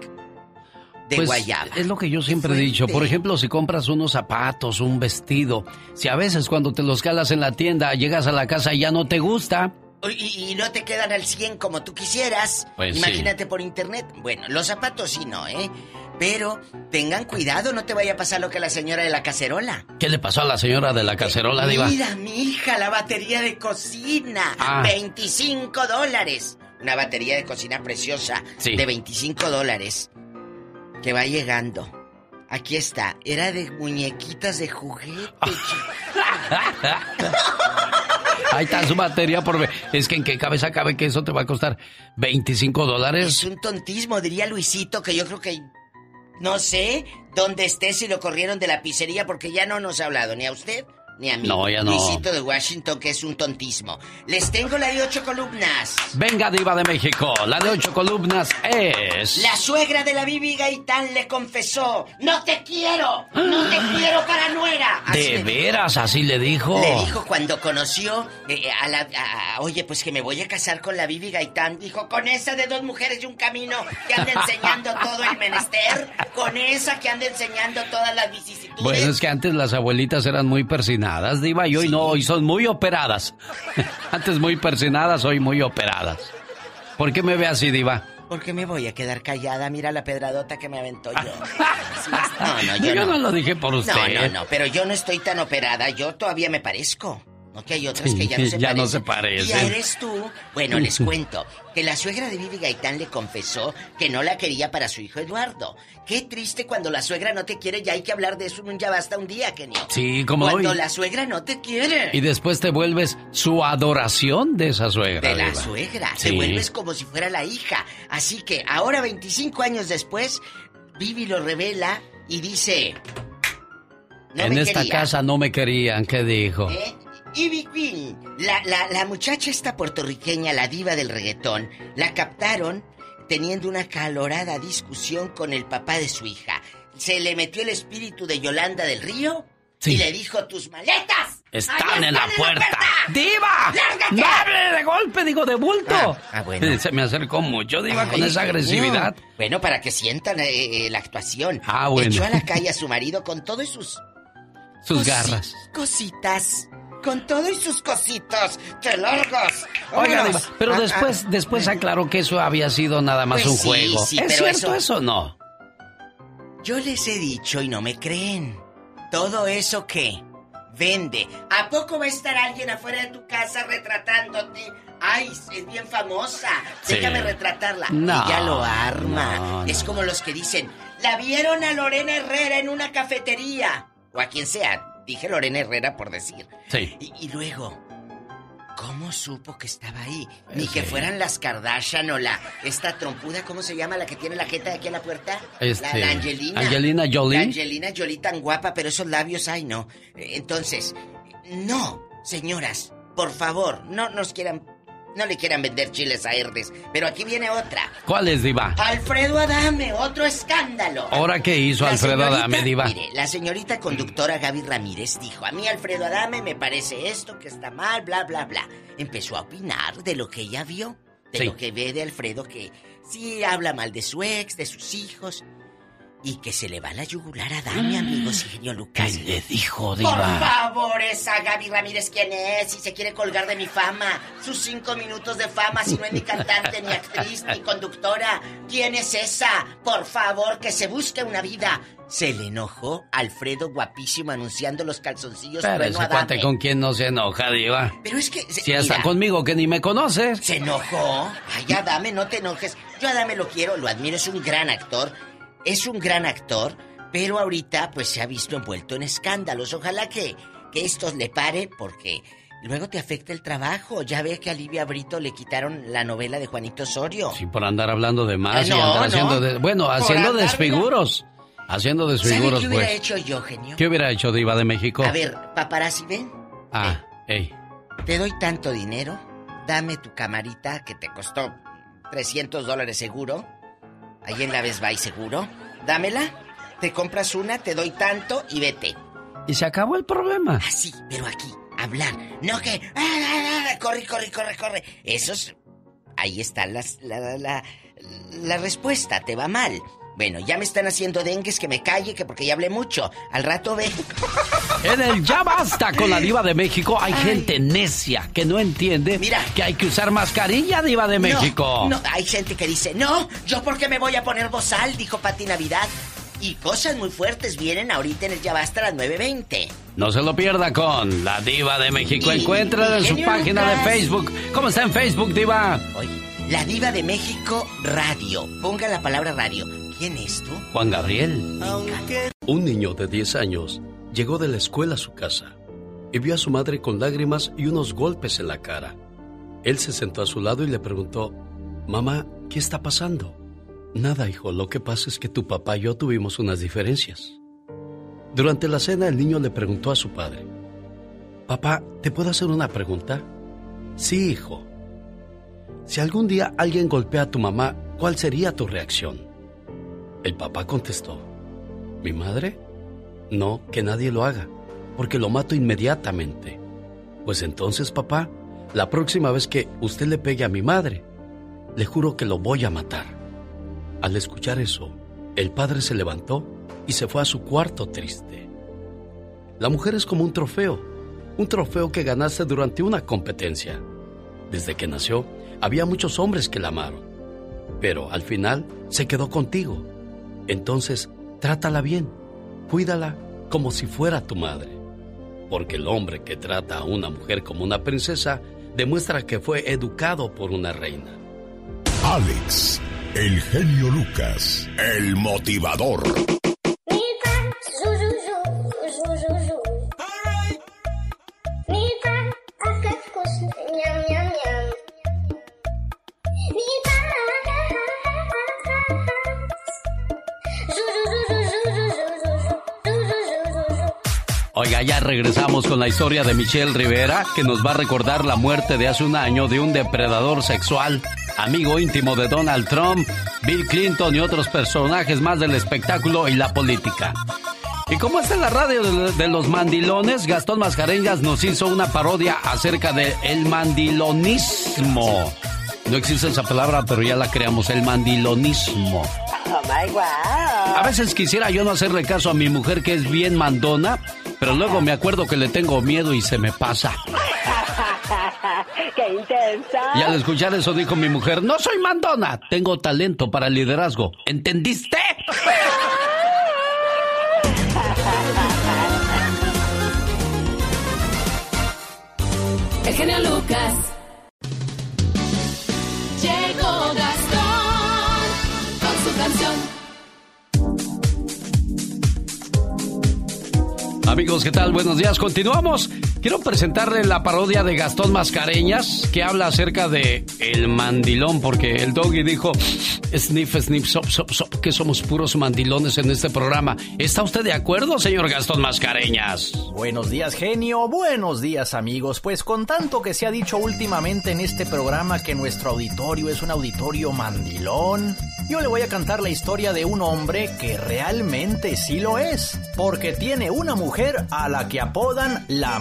de Pues, guayaba. Es lo que yo siempre he dicho. Por ejemplo, si compras unos zapatos, un vestido, si a veces cuando te los calas en la tienda, llegas a la casa y ya no te gusta, Y, y no te quedan al 100 como tú quisieras. Pues sí. Imagínate por internet. Bueno, los zapatos sí no, ¿eh? Pero tengan cuidado, no te vaya a pasar lo que a la señora de la cacerola. ¿qué le pasó a la señora de la cacerola, Diva? Mira, mi hija, la batería de cocina. Ah. 25 dólares. Una batería de cocina preciosa Sí. de 25 dólares. Que va llegando. Aquí está. Era de muñequitas de juguete. Ahí está su batería por. Es que en qué cabeza cabe que eso te va a costar 25 Es dólares. un tontismo, diría Luisito, que yo creo que. No sé dónde esté si lo corrieron de la pizzería porque ya no nos ha hablado ni a usted ni a mí. No, ya no. Luisito de Washington, que es un tontismo. Les tengo la de ocho columnas. Venga, Diva de México. La de ocho columnas es. La suegra de la Bibi Gaitán le confesó: ¡No te quiero! ¡No te quiero para nuera! Así ¿De dijo. veras? Así le dijo. Le dijo cuando conoció eh, a la. a- oye, pues que me voy a casar con la Bibi Gaitán. Dijo: con esa de dos mujeres y un camino que anda enseñando todo el menester. Con esa que anda enseñando todas las vicisitudes. Bueno, es que antes las abuelitas eran muy persinadas, Diva, y hoy no, hoy son muy operadas. antes muy persinadas, hoy muy operadas. ¿Por qué me ve así, Diva? ¿Por qué me voy a quedar callada? Mira la pedradota que me aventó yo. No, no, yo, Yo no. no lo dije por usted. No, no, no, pero yo no estoy tan operada. Yo todavía me parezco. No que hay otras que ya no se ya parecen. no se parecen. Y eres tú. Bueno, les cuento que la suegra de Vivi Gaitán le confesó que no la quería para su hijo Eduardo. Qué triste cuando la suegra no te quiere, ya hay que hablar de eso en un ya basta un día, Kenio. Sí, como Cuando hoy. la suegra no te quiere. Y después te vuelves su adoración de esa suegra. De la suegra. Sí. Te vuelves como si fuera la hija. Así que ahora, 25 años después, Vivi lo revela y dice... "No en me esta quería". casa no me querían, ¿qué dijo? ¿Eh? Ivy Queen, la, la, la muchacha esta puertorriqueña, la diva del reggaetón, la captaron teniendo una calorada discusión con el papá de su hija. Se le metió el espíritu de Yolanda del Río y le dijo, tus maletas Están en la puerta. ¡Diva! ¡Lárgate! ¡No hable de golpe, digo de bulto! Ah, ah, bueno. Se me acercó mucho, Diva, con esa agresividad. no. Bueno, para que sientan eh, eh, la actuación. Ah, bueno. Echó a la calle a su marido con todo y sus Sus cosi- garras. Cositas. Con todo y sus cositas. ¡Te largas! Oiga, pero Ah, después, después aclaró que eso había sido nada más Pues un sí, juego. sí, ¿Es pero cierto eso- o no? ah. Yo les he dicho y no me creen. Todo eso que vende. ¿A poco va a estar alguien afuera de tu casa retratándote? Ay, es bien famosa. Sí. Déjame retratarla. No, Ella lo arma. no, no. Es como los que dicen, la vieron a Lorena Herrera en una cafetería. O a quien sea. Dije Lorena Herrera por decir. Sí. Y, y luego, ¿cómo supo que estaba ahí? Ni que Sí. fueran las Kardashian o la esta trompuda, ¿cómo se llama la que tiene la jeta de aquí en la puerta? Este, la, la Angelina. Angelina Jolie. La Angelina Jolie tan guapa, pero esos labios, ay no. Eh, Entonces, no, señoras, por favor, no nos quieran, no le quieran vender chiles a Herdes. Pero aquí viene otra. ¿Cuál es, Diva? Alfredo Adame, otro escándalo. ¿Ahora qué hizo La Alfredo señorita- Adame, Diva? Mire, la señorita conductora Gaby Ramírez dijo, a mí Alfredo Adame me parece esto, que está mal, bla, bla, bla. Empezó a opinar de lo que ella vio, de Sí. lo que ve de Alfredo, que sí habla mal de su ex, de sus hijos, y que se le va la yugular a Adame, amigos, y genio Lucas. ¿Qué le dijo, Por Diva? favor, esa Gaby Ramírez, ¿quién es? Si se quiere colgar de mi fama, sus cinco minutos de fama, si no es ni cantante, ni actriz, ni conductora. ¿Quién es esa? Por favor, que se busque una vida. Se le enojó Alfredo guapísimo anunciando los calzoncillos Pero trueno ese cuate con quién no se enoja, diva. Pero es que... se- Si hasta mira, conmigo que ni me conoces. Se enojó. Ay, Adame, no te enojes. Yo a Adame lo quiero, lo admiro, es un gran actor. Es un gran actor, pero ahorita pues se ha visto envuelto en escándalos. Ojalá que, que esto le pare porque luego te afecta el trabajo. Ya ve que a Livia Brito le quitaron la novela de Juanito Osorio. Sí, por andar hablando de más Eh, y andar no. haciendo de- bueno, Por haciendo andar, desfiguros. Haciendo ¿Sabe desfiguros, qué hubiera pues. hecho yo, genio? ¿Qué hubiera hecho Diva de México? A ver, paparazzi, ven. Ah, ey. Te doy tanto dinero. Dame tu camarita que te costó 300 dólares seguro. Ahí en la Best Buy seguro. Dámela. Te compras una, te doy tanto y vete. Y se acabó el problema. Así, pero aquí, hablar. No que. ah, ah, ah, corre, corre, corre, corre. Eso es. Ahí está las- la, la, la, la respuesta. Te va mal. Bueno, ya me están haciendo dengues que me calle, que porque ya hablé mucho. Al rato ve. En el Ya Basta con la Diva de México hay gente necia que no entiende que hay que usar mascarilla, Diva de México. No, hay gente que dice, no, yo porque me voy a poner bozal, dijo Pati Navidad. Y cosas muy fuertes vienen ahorita en el Ya Basta a las 9.20. No se lo pierda con la Diva de México. Encuéntrala en su página de. Facebook. ¿Cómo está en Facebook, Diva? La Diva de México Radio. Ponga la palabra radio. ¿Quién es tú? Juan Gabriel. Un niño de 10 años llegó de la escuela a su casa y vio a su madre con lágrimas y unos golpes en la cara. Él se sentó a su lado y le preguntó, Mamá, ¿qué está pasando? Nada, hijo, lo que pasa es que tu papá y yo tuvimos unas diferencias. Durante la cena el niño le preguntó a su padre, Papá, ¿te puedo hacer una pregunta? Sí, hijo. Si algún día alguien golpea a tu mamá, ¿cuál sería tu reacción? El papá contestó, ¿mi madre? No, que nadie lo haga, porque lo mato inmediatamente. Pues entonces, papá, la próxima vez que usted le pegue a mi madre, le juro que lo voy a matar. Al escuchar eso, el padre se levantó y se fue a su cuarto triste. La mujer es como un trofeo, un trofeo que ganaste durante una competencia. Desde que nació, había muchos hombres que la amaron, pero al final se quedó contigo. Entonces, trátala bien, cuídala como si fuera tu madre. Porque el hombre que trata a una mujer como una princesa demuestra que fue educado por una reina. Alex, el genio Lucas, el motivador. Oiga, ya regresamos con la historia de Michelle Rivera, que nos va a recordar la muerte de hace un año de un depredador sexual, amigo íntimo de Donald Trump, Bill Clinton y otros personajes más del espectáculo y la política. Y como está en la radio de, los mandilones, Gastón Mascareñas nos hizo una parodia acerca del el mandilonismo. No existe esa palabra, pero ya la creamos, el mandilonismo. Oh my wow. A veces quisiera yo no hacerle caso a mi mujer que es bien mandona, pero luego me acuerdo que le tengo miedo y se me pasa. ¡Qué intensa! Y al escuchar eso dijo mi mujer, no soy mandona, tengo talento para el liderazgo. ¿Entendiste? El genio Lucas. Amigos, ¿qué tal? Buenos días. Continuamos. Quiero presentarle la parodia de Gastón Mascareñas que habla acerca de el mandilón, porque el doggy dijo sniff, sniff, sop, sop, sop, que somos puros mandilones en este programa. ¿Está usted de acuerdo, señor Gastón Mascareñas? Buenos días, genio. Buenos días, amigos. Pues con tanto que se ha dicho últimamente en este programa que nuestro auditorio es un auditorio mandilón, yo le voy a cantar la historia de un hombre que realmente sí lo es, porque tiene una mujer a la que apodan la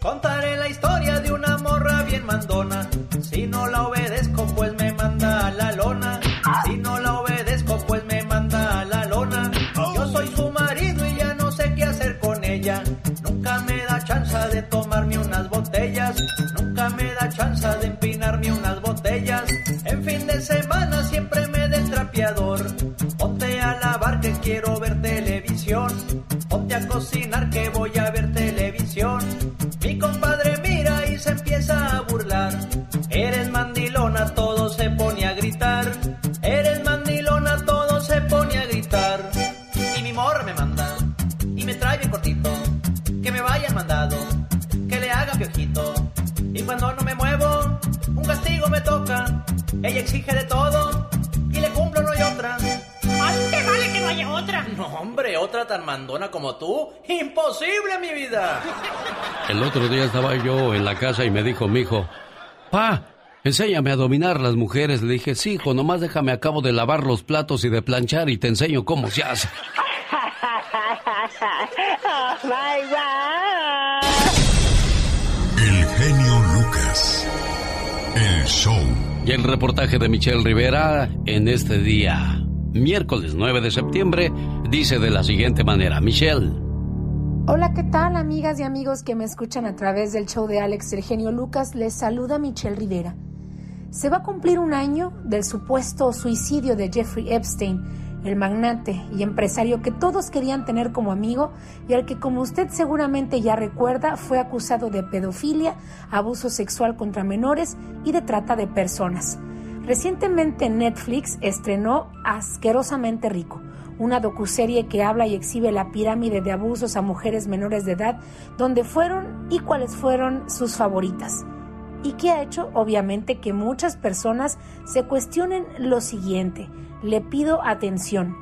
Contaré la historia de una morra bien mandona. Si no la obedezco, pues me manda a la lona. Si no la obedezco, pues me manda a la lona. Yo soy su marido y ya no sé qué hacer con ella. Nunca me da chance de tomarme unas botellas. Nunca me da chance de empinarme unas botellas. En fin de semana siempre me da el trapeador. Ponte a lavar que quiero verte cortito, mandona como tú. ¡Imposible, mi vida! El otro día estaba yo en la casa y me dijo mi hijo, Pa, enséñame a dominar las mujeres. Le dije, sí, hijo, nomás déjame, acabo de lavar los platos y de planchar y te enseño cómo se hace. oh, my God. El genio Lucas. El show. Y el reportaje de Michelle Rivera en este día, miércoles 9 de septiembre, dice de la siguiente manera, Michelle. Hola, ¿qué tal amigas y amigos que me escuchan a través del show de Alex el genio Lucas? Les saluda Michelle Rivera. Se va a cumplir un año del supuesto suicidio de Jeffrey Epstein, el magnate y empresario que todos querían tener como amigo y al que, como usted seguramente ya recuerda, fue acusado de pedofilia, abuso sexual contra menores y de trata de personas. Recientemente Netflix estrenó Asquerosamente Rico, una docuserie que habla y exhibe la pirámide de abusos a mujeres menores de edad, donde fueron y cuáles fueron sus favoritas. Y que ha hecho, obviamente, que muchas personas se cuestionen lo siguiente. Le pido atención.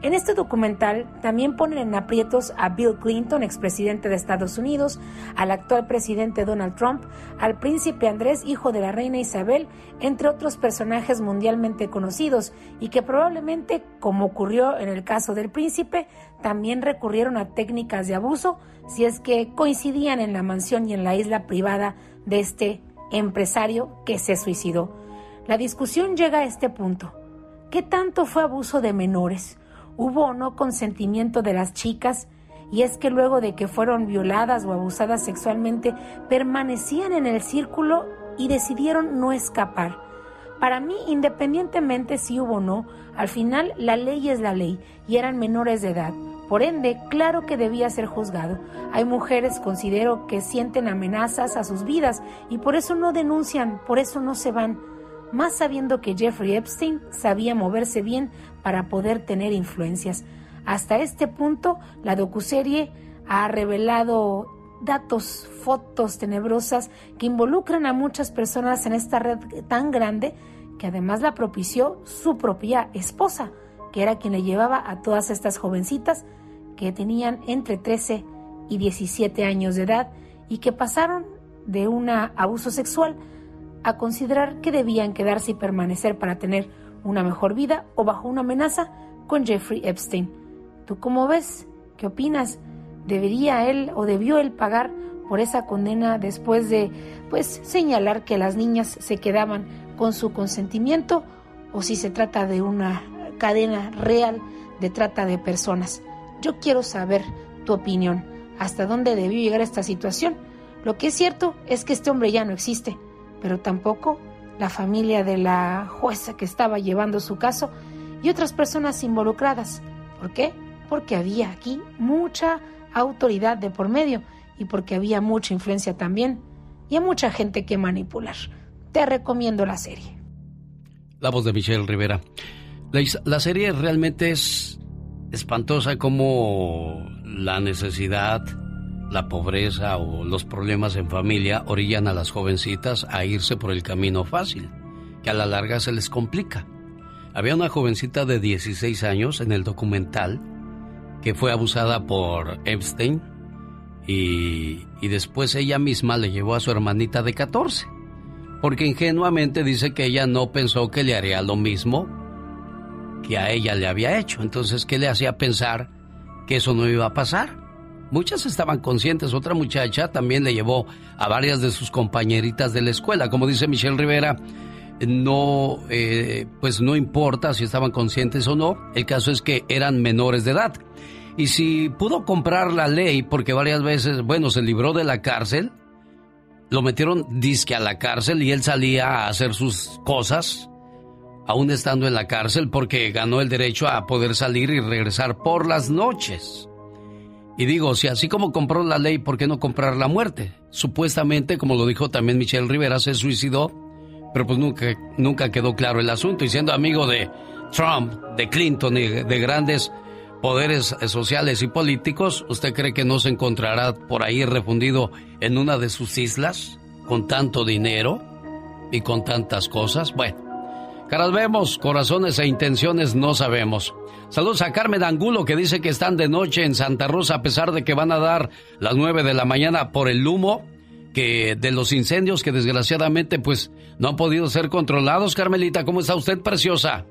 En este documental también ponen en aprietos a Bill Clinton, expresidente de Estados Unidos, al actual presidente Donald Trump, al príncipe Andrés, hijo de la reina Isabel, entre otros personajes mundialmente conocidos y que probablemente, como ocurrió en el caso del príncipe, también recurrieron a técnicas de abuso si es que coincidían en la mansión y en la isla privada de este empresario que se suicidó. La discusión llega a este punto. ¿Qué tanto fue abuso de menores? ¿Hubo o no consentimiento de las chicas? Y es que luego de que fueron violadas o abusadas sexualmente, permanecían en el círculo y decidieron no escapar. Para mí, independientemente si hubo o no, al final la ley es la ley y eran menores de edad. Por ende, claro que debía ser juzgado. Hay mujeres, considero, que sienten amenazas a sus vidas y por eso no denuncian, por eso no se van más sabiendo que Jeffrey Epstein sabía moverse bien para poder tener influencias. Hasta este punto, la docuserie ha revelado datos, fotos tenebrosas que involucran a muchas personas en esta red tan grande que además la propició su propia esposa, que era quien le llevaba a todas estas jovencitas que tenían entre 13 y 17 años de edad y que pasaron de un abuso sexual a considerar que debían quedarse y permanecer para tener una mejor vida o bajo una amenaza con Jeffrey Epstein. ¿Tú cómo ves? ¿Qué opinas? ¿Debería él o debió él pagar por esa condena después de pues señalar que las niñas se quedaban con su consentimiento o si se trata de una cadena real de trata de personas? Yo quiero saber tu opinión. ¿Hasta dónde debió llegar esta situación? Lo que es cierto es que este hombre ya no existe pero tampoco la familia de la jueza que estaba llevando su caso y otras personas involucradas. ¿Por qué? Porque había aquí mucha autoridad de por medio y porque había mucha influencia también y a mucha gente que manipular. Te recomiendo la serie. La voz de Michelle Rivera. La, la serie realmente es espantosa como la necesidad la pobreza o los problemas en familia orillan a las jovencitas a irse por el camino fácil, que a la larga se les complica. Había una jovencita de 16 años en el documental que fue abusada por Epstein y, y después ella misma le llevó a su hermanita de 14, porque ingenuamente dice que ella no pensó que le haría lo mismo que a ella le había hecho. Entonces, ¿qué le hacía pensar que eso no iba a pasar? Muchas estaban conscientes, otra muchacha también le llevó a varias de sus compañeritas de la escuela. Como dice Michelle Rivera, no, eh, pues no importa si estaban conscientes o no, el caso es que eran menores de edad. Y si pudo comprar la ley, porque varias veces, bueno, se libró de la cárcel, lo metieron disque a la cárcel y él salía a hacer sus cosas, aún estando en la cárcel, porque ganó el derecho a poder salir y regresar por las noches. Y digo, si así como compró la ley, ¿por qué no comprar la muerte? Supuestamente, como lo dijo también Michelle Rivera, se suicidó, pero pues nunca, nunca quedó claro el asunto. Y siendo amigo de Trump, de Clinton y de grandes poderes sociales y políticos, ¿usted cree que no se encontrará por ahí refundido en una de sus islas con tanto dinero y con tantas cosas? Bueno, caras vemos, corazones e intenciones no sabemos. Saludos a Carmen Angulo que dice que están de noche en Santa Rosa a pesar de que van a dar las nueve de la mañana por el humo que de los incendios que desgraciadamente pues no han podido ser controlados. Carmelita, ¿cómo está usted, preciosa?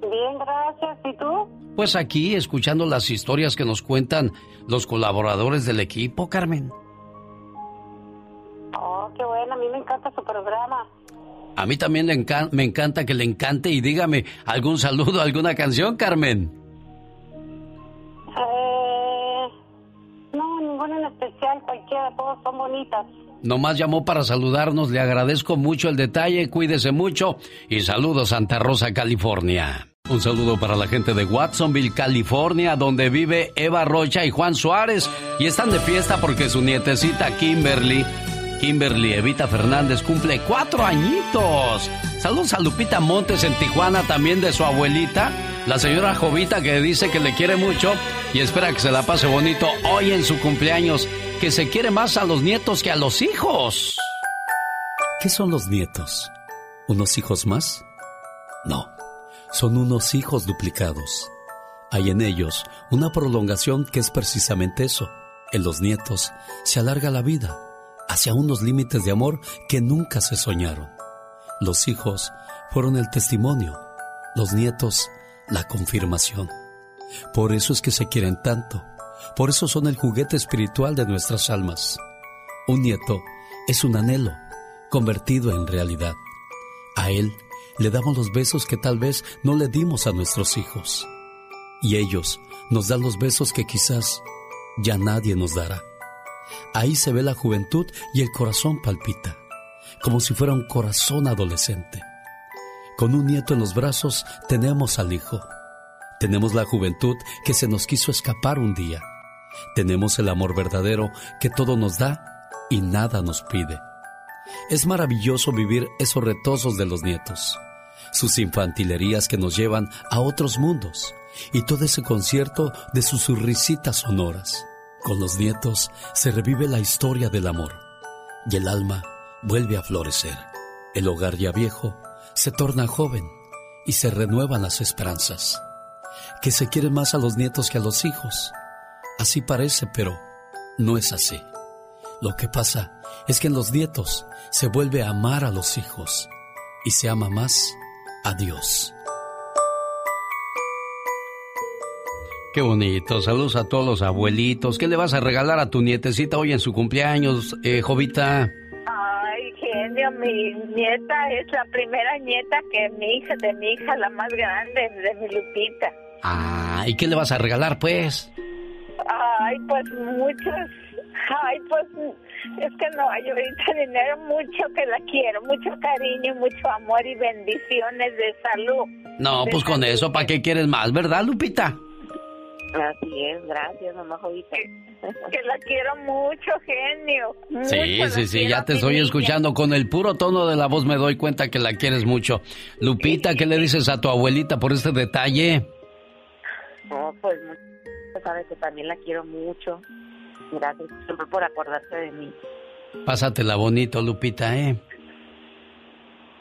Bien, gracias. ¿Y tú? Pues aquí, escuchando las historias que nos cuentan los colaboradores del equipo, Carmen. Oh, qué bueno, a mí me encanta su programa. A mí también me encanta que le encante y dígame algún saludo, alguna canción, Carmen. Eh, no, ninguna en especial, cualquiera, todos son bonitas. Nomás llamó para saludarnos, le agradezco mucho el detalle, cuídese mucho y saludos Santa Rosa, California. Un saludo para la gente de Watsonville, California, donde vive Eva Rocha y Juan Suárez y están de fiesta porque su nietecita Kimberly, Kimberly Evita Fernández cumple cuatro añitos. Saludos a Lupita Montes en Tijuana, también de su abuelita, la señora Jovita que dice que le quiere mucho y espera que se la pase bonito hoy en su cumpleaños, que se quiere más a los nietos que a los hijos. ¿Qué son los nietos? ¿Unos hijos más? No son unos hijos duplicados. Hay en ellos una prolongación que es precisamente eso. En los nietos se alarga la vida hacia unos límites de amor que nunca se soñaron. Los hijos fueron el testimonio, los nietos la confirmación. Por eso es que se quieren tanto, por eso son el juguete espiritual de nuestras almas. Un nieto es un anhelo convertido en realidad. A él le damos los besos que tal vez no le dimos a nuestros hijos. Y ellos nos dan los besos que quizás ya nadie nos dará. Ahí se ve la juventud y el corazón palpita, como si fuera un corazón adolescente. Con un nieto en los brazos tenemos al hijo. Tenemos la juventud que se nos quiso escapar un día. Tenemos el amor verdadero que todo nos da y nada nos pide. Es maravilloso vivir esos retosos de los nietos sus infantilerías que nos llevan a otros mundos y todo ese concierto de sus risitas sonoras. Con los nietos se revive la historia del amor y el alma vuelve a florecer. El hogar ya viejo se torna joven y se renuevan las esperanzas. Que se quieren más a los nietos que a los hijos. Así parece, pero no es así. Lo que pasa es que en los nietos se vuelve a amar a los hijos y se ama más Adiós. Qué bonito. Saludos a todos los abuelitos. ¿Qué le vas a regalar a tu nietecita hoy en su cumpleaños, eh, Jovita? Ay, genio, mi nieta es la primera nieta que mi hija, de mi hija, la más grande, de mi Lupita. Ah, ¿y qué le vas a regalar, pues? Ay, pues muchos. Ay, pues es que no hay ahorita dinero, mucho que la quiero, mucho cariño, mucho amor y bendiciones de salud. No, pues con eso, ¿para qué quieres más, verdad, Lupita? Así es, gracias, mamá Jovita. Que, la quiero mucho, genio. sí, sí, sí, ya te estoy escuchando. Con el puro tono de la voz me doy cuenta que la quieres mucho. Lupita, ¿qué le dices a tu abuelita por este detalle? No, pues, sabes que también la quiero mucho. Gracias siempre por acordarse de mí. Pásatela bonito, Lupita, ¿eh?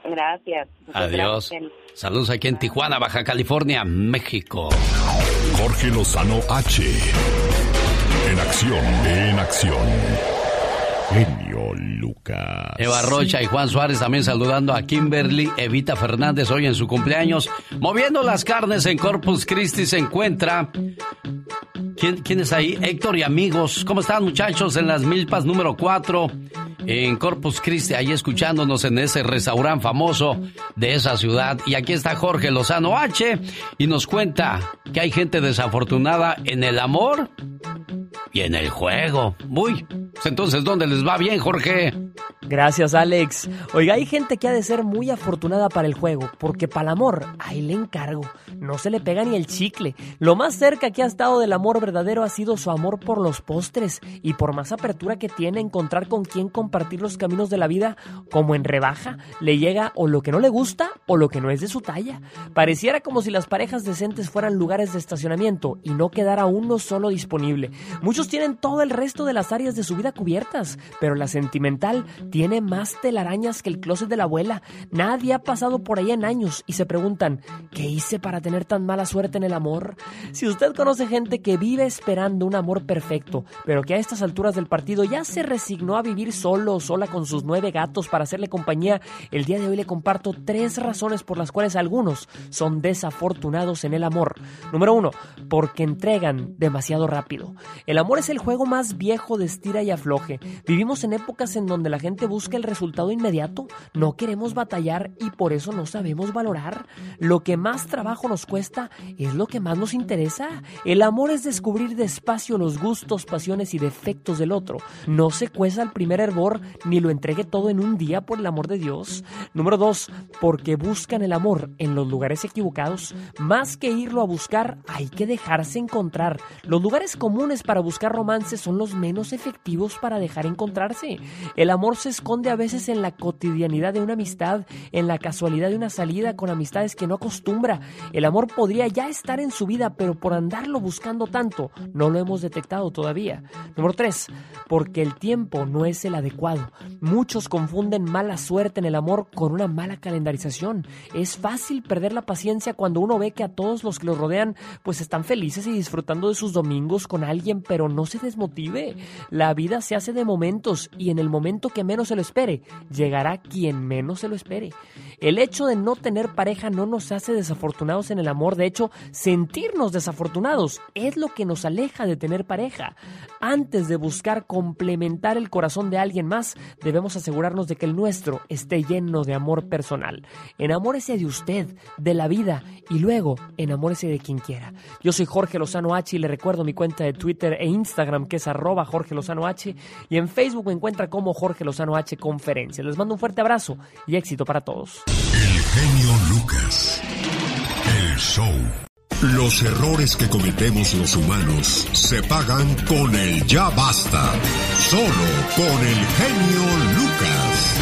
Gracias. Adiós. Saludos aquí en Tijuana, Baja California, México. Jorge Lozano H. En acción, en acción. Genio Lucas. Eva Rocha y Juan Suárez también saludando a Kimberly Evita Fernández hoy en su cumpleaños. Moviendo las carnes en Corpus Christi se encuentra. ¿Quién, ¿Quién es ahí? Héctor y amigos. ¿Cómo están muchachos? En las milpas número 4 en Corpus Christi, ahí escuchándonos en ese restaurante famoso de esa ciudad. Y aquí está Jorge Lozano H y nos cuenta que hay gente desafortunada en el amor y en el juego. Uy, pues entonces, ¿dónde les va bien, Jorge? Gracias, Alex. Oiga, hay gente que ha de ser muy afortunada para el juego, porque para el amor, ahí le encargo. No se le pega ni el chicle. Lo más cerca que ha estado del amor verdadero ha sido su amor por los postres y por más apertura que tiene encontrar con quién compartir los caminos de la vida, como en rebaja, le llega o lo que no le gusta o lo que no es de su talla. Pareciera como si las parejas decentes fueran lugares de estacionamiento y no quedara uno solo disponible. Muchos tienen todo el resto de las áreas de su vida cubiertas, pero la sentimental tiene más telarañas que el closet de la abuela. Nadie ha pasado por ahí en años y se preguntan, ¿qué hice para tener tan mala suerte en el amor? Si usted conoce gente que vive esperando un amor perfecto, pero que a estas alturas del partido ya se resignó a vivir solo sola con sus nueve gatos para hacerle compañía, el día de hoy le comparto tres razones por las cuales algunos son desafortunados en el amor. Número uno, porque entregan demasiado rápido. El amor es el juego más viejo de estira y afloje. Vivimos en épocas en donde la gente busca el resultado inmediato, no queremos batallar y por eso no sabemos valorar. Lo que más trabajo nos cuesta es lo que más nos interesa. El amor es descubrir despacio los gustos, pasiones y defectos del otro. No se cueza el primer hervor ni lo entregue todo en un día por el amor de Dios. Número dos, porque buscan el amor en los lugares equivocados. Más que irlo a buscar, hay que dejarse encontrar. Los lugares comunes para buscar romance son los menos efectivos para dejar encontrarse. El amor se esconde a veces en la cotidianidad de una amistad, en la casualidad de una salida con amistades que no acostumbra. El amor podría ya estar en su vida, pero por andarlo buscando tanto, no lo hemos detectado todavía. Número 3. Porque el tiempo no es el adecuado. Muchos confunden mala suerte en el amor con una mala calendarización. Es fácil perder la paciencia cuando uno ve que a todos los que los rodean pues están felices y disfrutando de sus domingos con alguien, pero no se desmotive. La vida se hace de momentos y en el momento que menos se lo espere, llegará quien menos se lo espere. El hecho de no tener pareja no nos hace desafortunados en el amor, de hecho, sentirnos desafortunados es lo que nos aleja de tener pareja. Antes de buscar complementar el corazón de alguien más, debemos asegurarnos de que el nuestro esté lleno de amor personal. Enamórese de usted, de la vida y luego enamórese de quien quiera. Yo soy Jorge Lozano H y le recuerdo mi cuenta de Twitter e Instagram que es arroba Jorge Lozano H y en Facebook me encuentra como Jorge Lozano H Conferencias. Les mando un fuerte abrazo y éxito para todos. El genio Lucas. El show. Los errores que cometemos los humanos se pagan con el ya basta. Solo con el genio Lucas.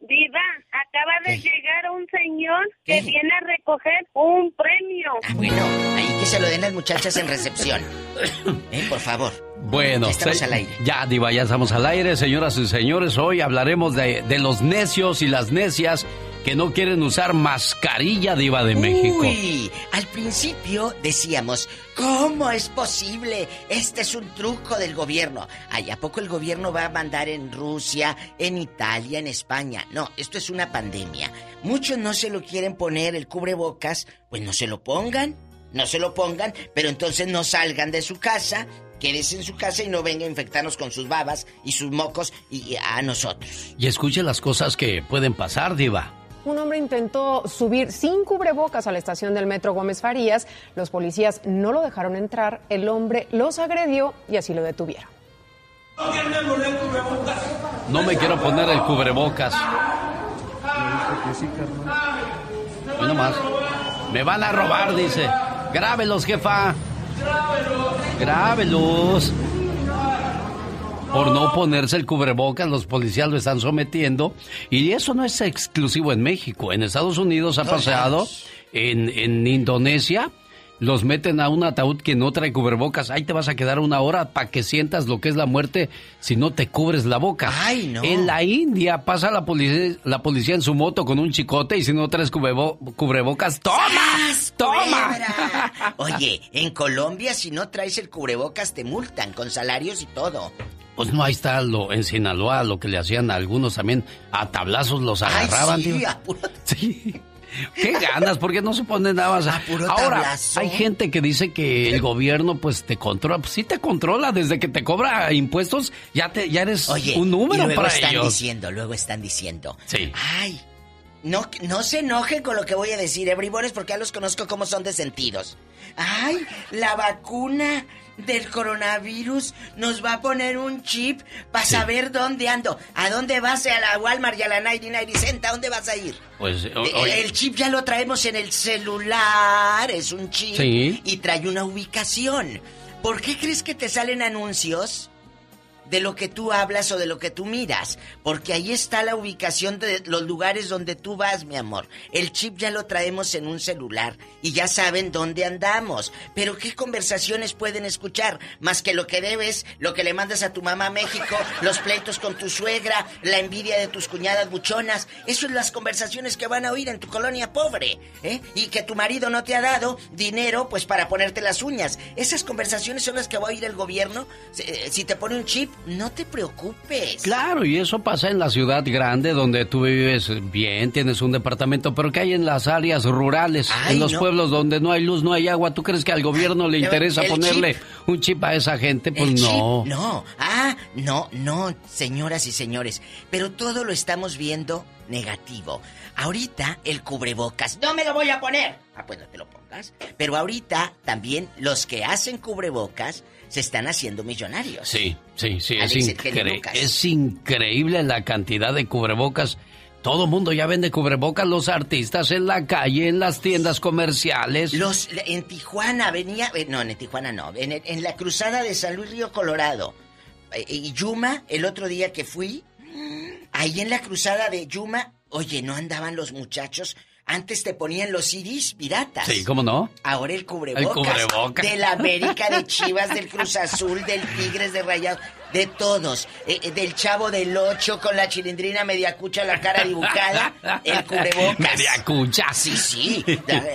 Diva, acaba de llegar un señor que viene a recoger un premio. Ah, bueno, ahí que se lo den las muchachas en recepción. Eh, por favor. Bueno, Ya estamos se- al aire. ya, Diva, ya estamos al aire, señoras y señores. Hoy hablaremos de, de los necios y las necias que no quieren usar mascarilla, Diva de México. Uy, al principio decíamos, ¿cómo es posible? Este es un truco del gobierno. Ay, ¿a poco el gobierno va a mandar en Rusia, en Italia, en España? No, esto es una pandemia. Muchos no se lo quieren poner el cubrebocas, pues no se lo pongan, no se lo pongan, pero entonces no salgan de su casa, quédese en su casa y no venga a infectarnos con sus babas y sus mocos y, y a nosotros. Y escuche las cosas que pueden pasar, Diva. Un hombre intentó subir sin cubrebocas a la estación del metro Gómez Farías. Los policías no lo dejaron entrar. El hombre los agredió y así lo detuvieron. No me quiero poner el cubrebocas. Hoy nomás. Me van a robar, dice. Grábelos, jefa. Grábelos. Por no ponerse el cubrebocas, los policías lo están sometiendo. Y eso no es exclusivo en México. En Estados Unidos ha pasado. En, en Indonesia los meten a un ataúd que no trae cubrebocas. Ahí te vas a quedar una hora para que sientas lo que es la muerte si no te cubres la boca. Ay, no. En la India pasa la policía, la policía en su moto con un chicote y si no traes cubrebo- cubrebocas, ¡toma! ¡Toma! Oye, en Colombia si no traes el cubrebocas te multan con salarios y todo. Pues no, ahí está lo, en Sinaloa lo que le hacían a algunos también. A tablazos los agarraban, Ay, sí, tío. a puro- Sí. ¿Qué ganas? Porque no se pone nada más. puro Ahora, tablazo. hay gente que dice que el gobierno pues te controla. Pues sí te controla. Desde que te cobra impuestos, ya te ya eres Oye, un número y luego para están ellos. diciendo, luego están diciendo. Sí. Ay, no, no se enojen con lo que voy a decir, Ebribores, porque ya los conozco como son de sentidos. Ay, la vacuna del coronavirus nos va a poner un chip para saber dónde ando. ¿A dónde vas? A la Walmart y a la 99 Cent. ¿A dónde vas a ir? Pues, Eh, oye, El chip ya lo traemos en el celular, es un chip Sí. y trae una ubicación. ¿Por qué crees que te salen anuncios de lo que tú hablas o de lo que tú miras? Porque ahí está la ubicación de los lugares donde tú vas, mi amor. El chip ya lo traemos en un celular y ya saben dónde andamos. Pero ¿qué conversaciones pueden escuchar? Más que lo que debes, lo que le mandas a tu mamá a México, los pleitos con tu suegra, la envidia de tus cuñadas buchonas. Eso es las conversaciones que van a oír en tu colonia pobre. ¿eh? Y que tu marido no te ha dado dinero pues para ponerte las uñas. Esas conversaciones son las que va a oír el gobierno. Si, eh, si te pone un chip, no te preocupes. Claro, y eso pasa en la ciudad grande donde tú vives bien, tienes un departamento, pero ¿qué hay en las áreas rurales? Ay, en los no. pueblos donde no hay luz, no hay agua. ¿Tú crees que al gobierno le interesa ponerle chip. un chip a esa gente? Pues El chip, no. no. Ah, no, no, señoras y señores. Pero todo lo estamos viendo negativo. Ahorita el cubrebocas. No me lo voy a poner. Ah, pues no te lo pongas. Pero ahorita también los que hacen cubrebocas se están haciendo millonarios. Sí, sí, sí, es, Alex, incre- es increíble la cantidad de cubrebocas. Todo mundo ya vende cubrebocas, los artistas en la calle, en las tiendas comerciales. Los en Tijuana venía, eh, no, en Tijuana no, en, en la cruzada de San Luis Río Colorado. Eh, Y Yuma, el otro día que fui, ahí en la cruzada de Yuma, oye, no andaban los muchachos. Antes te ponían los CDs piratas. Sí, ¿cómo no? Ahora el cubrebocas. El cubrebocas. De la América, de Chivas, del Cruz Azul, del Tigres, de Rayados, de todos. Eh, eh, del Chavo del Ocho con la chilindrina media cucha, la cara dibujada. El cubrebocas. Media cucha. Sí, sí.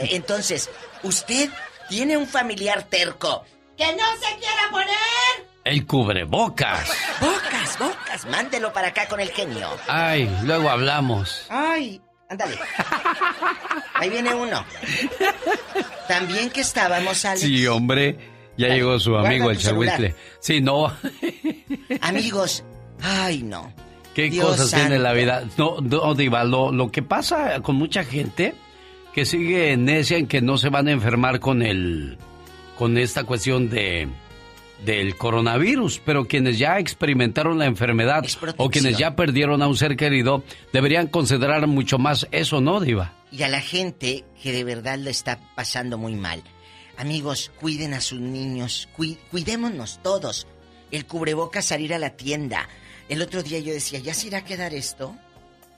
Entonces, usted tiene un familiar terco que no se quiera poner. El cubrebocas. Bocas, bocas. Mándelo para acá con el genio. Ay, luego hablamos. Ay, ándale. Ahí viene uno. También que estábamos, Alex. Sí, hombre. Ya llegó su amigo el chahuizcle. Sí, no. Amigos, ay no. ¿Qué Dios cosas tiene la vida? No, no, Diva, lo, lo que pasa con mucha gente que sigue necia en que no se van a enfermar con el con esta cuestión de del coronavirus, pero quienes ya experimentaron la enfermedad o quienes ya perdieron a un ser querido deberían considerar mucho más eso, ¿no, Diva? Y a la gente que de verdad le está pasando muy mal. Amigos, cuiden a sus niños, cui- cuidémonos todos. El cubrebocas salir a la tienda. El otro día yo decía, ¿ya se irá a quedar esto?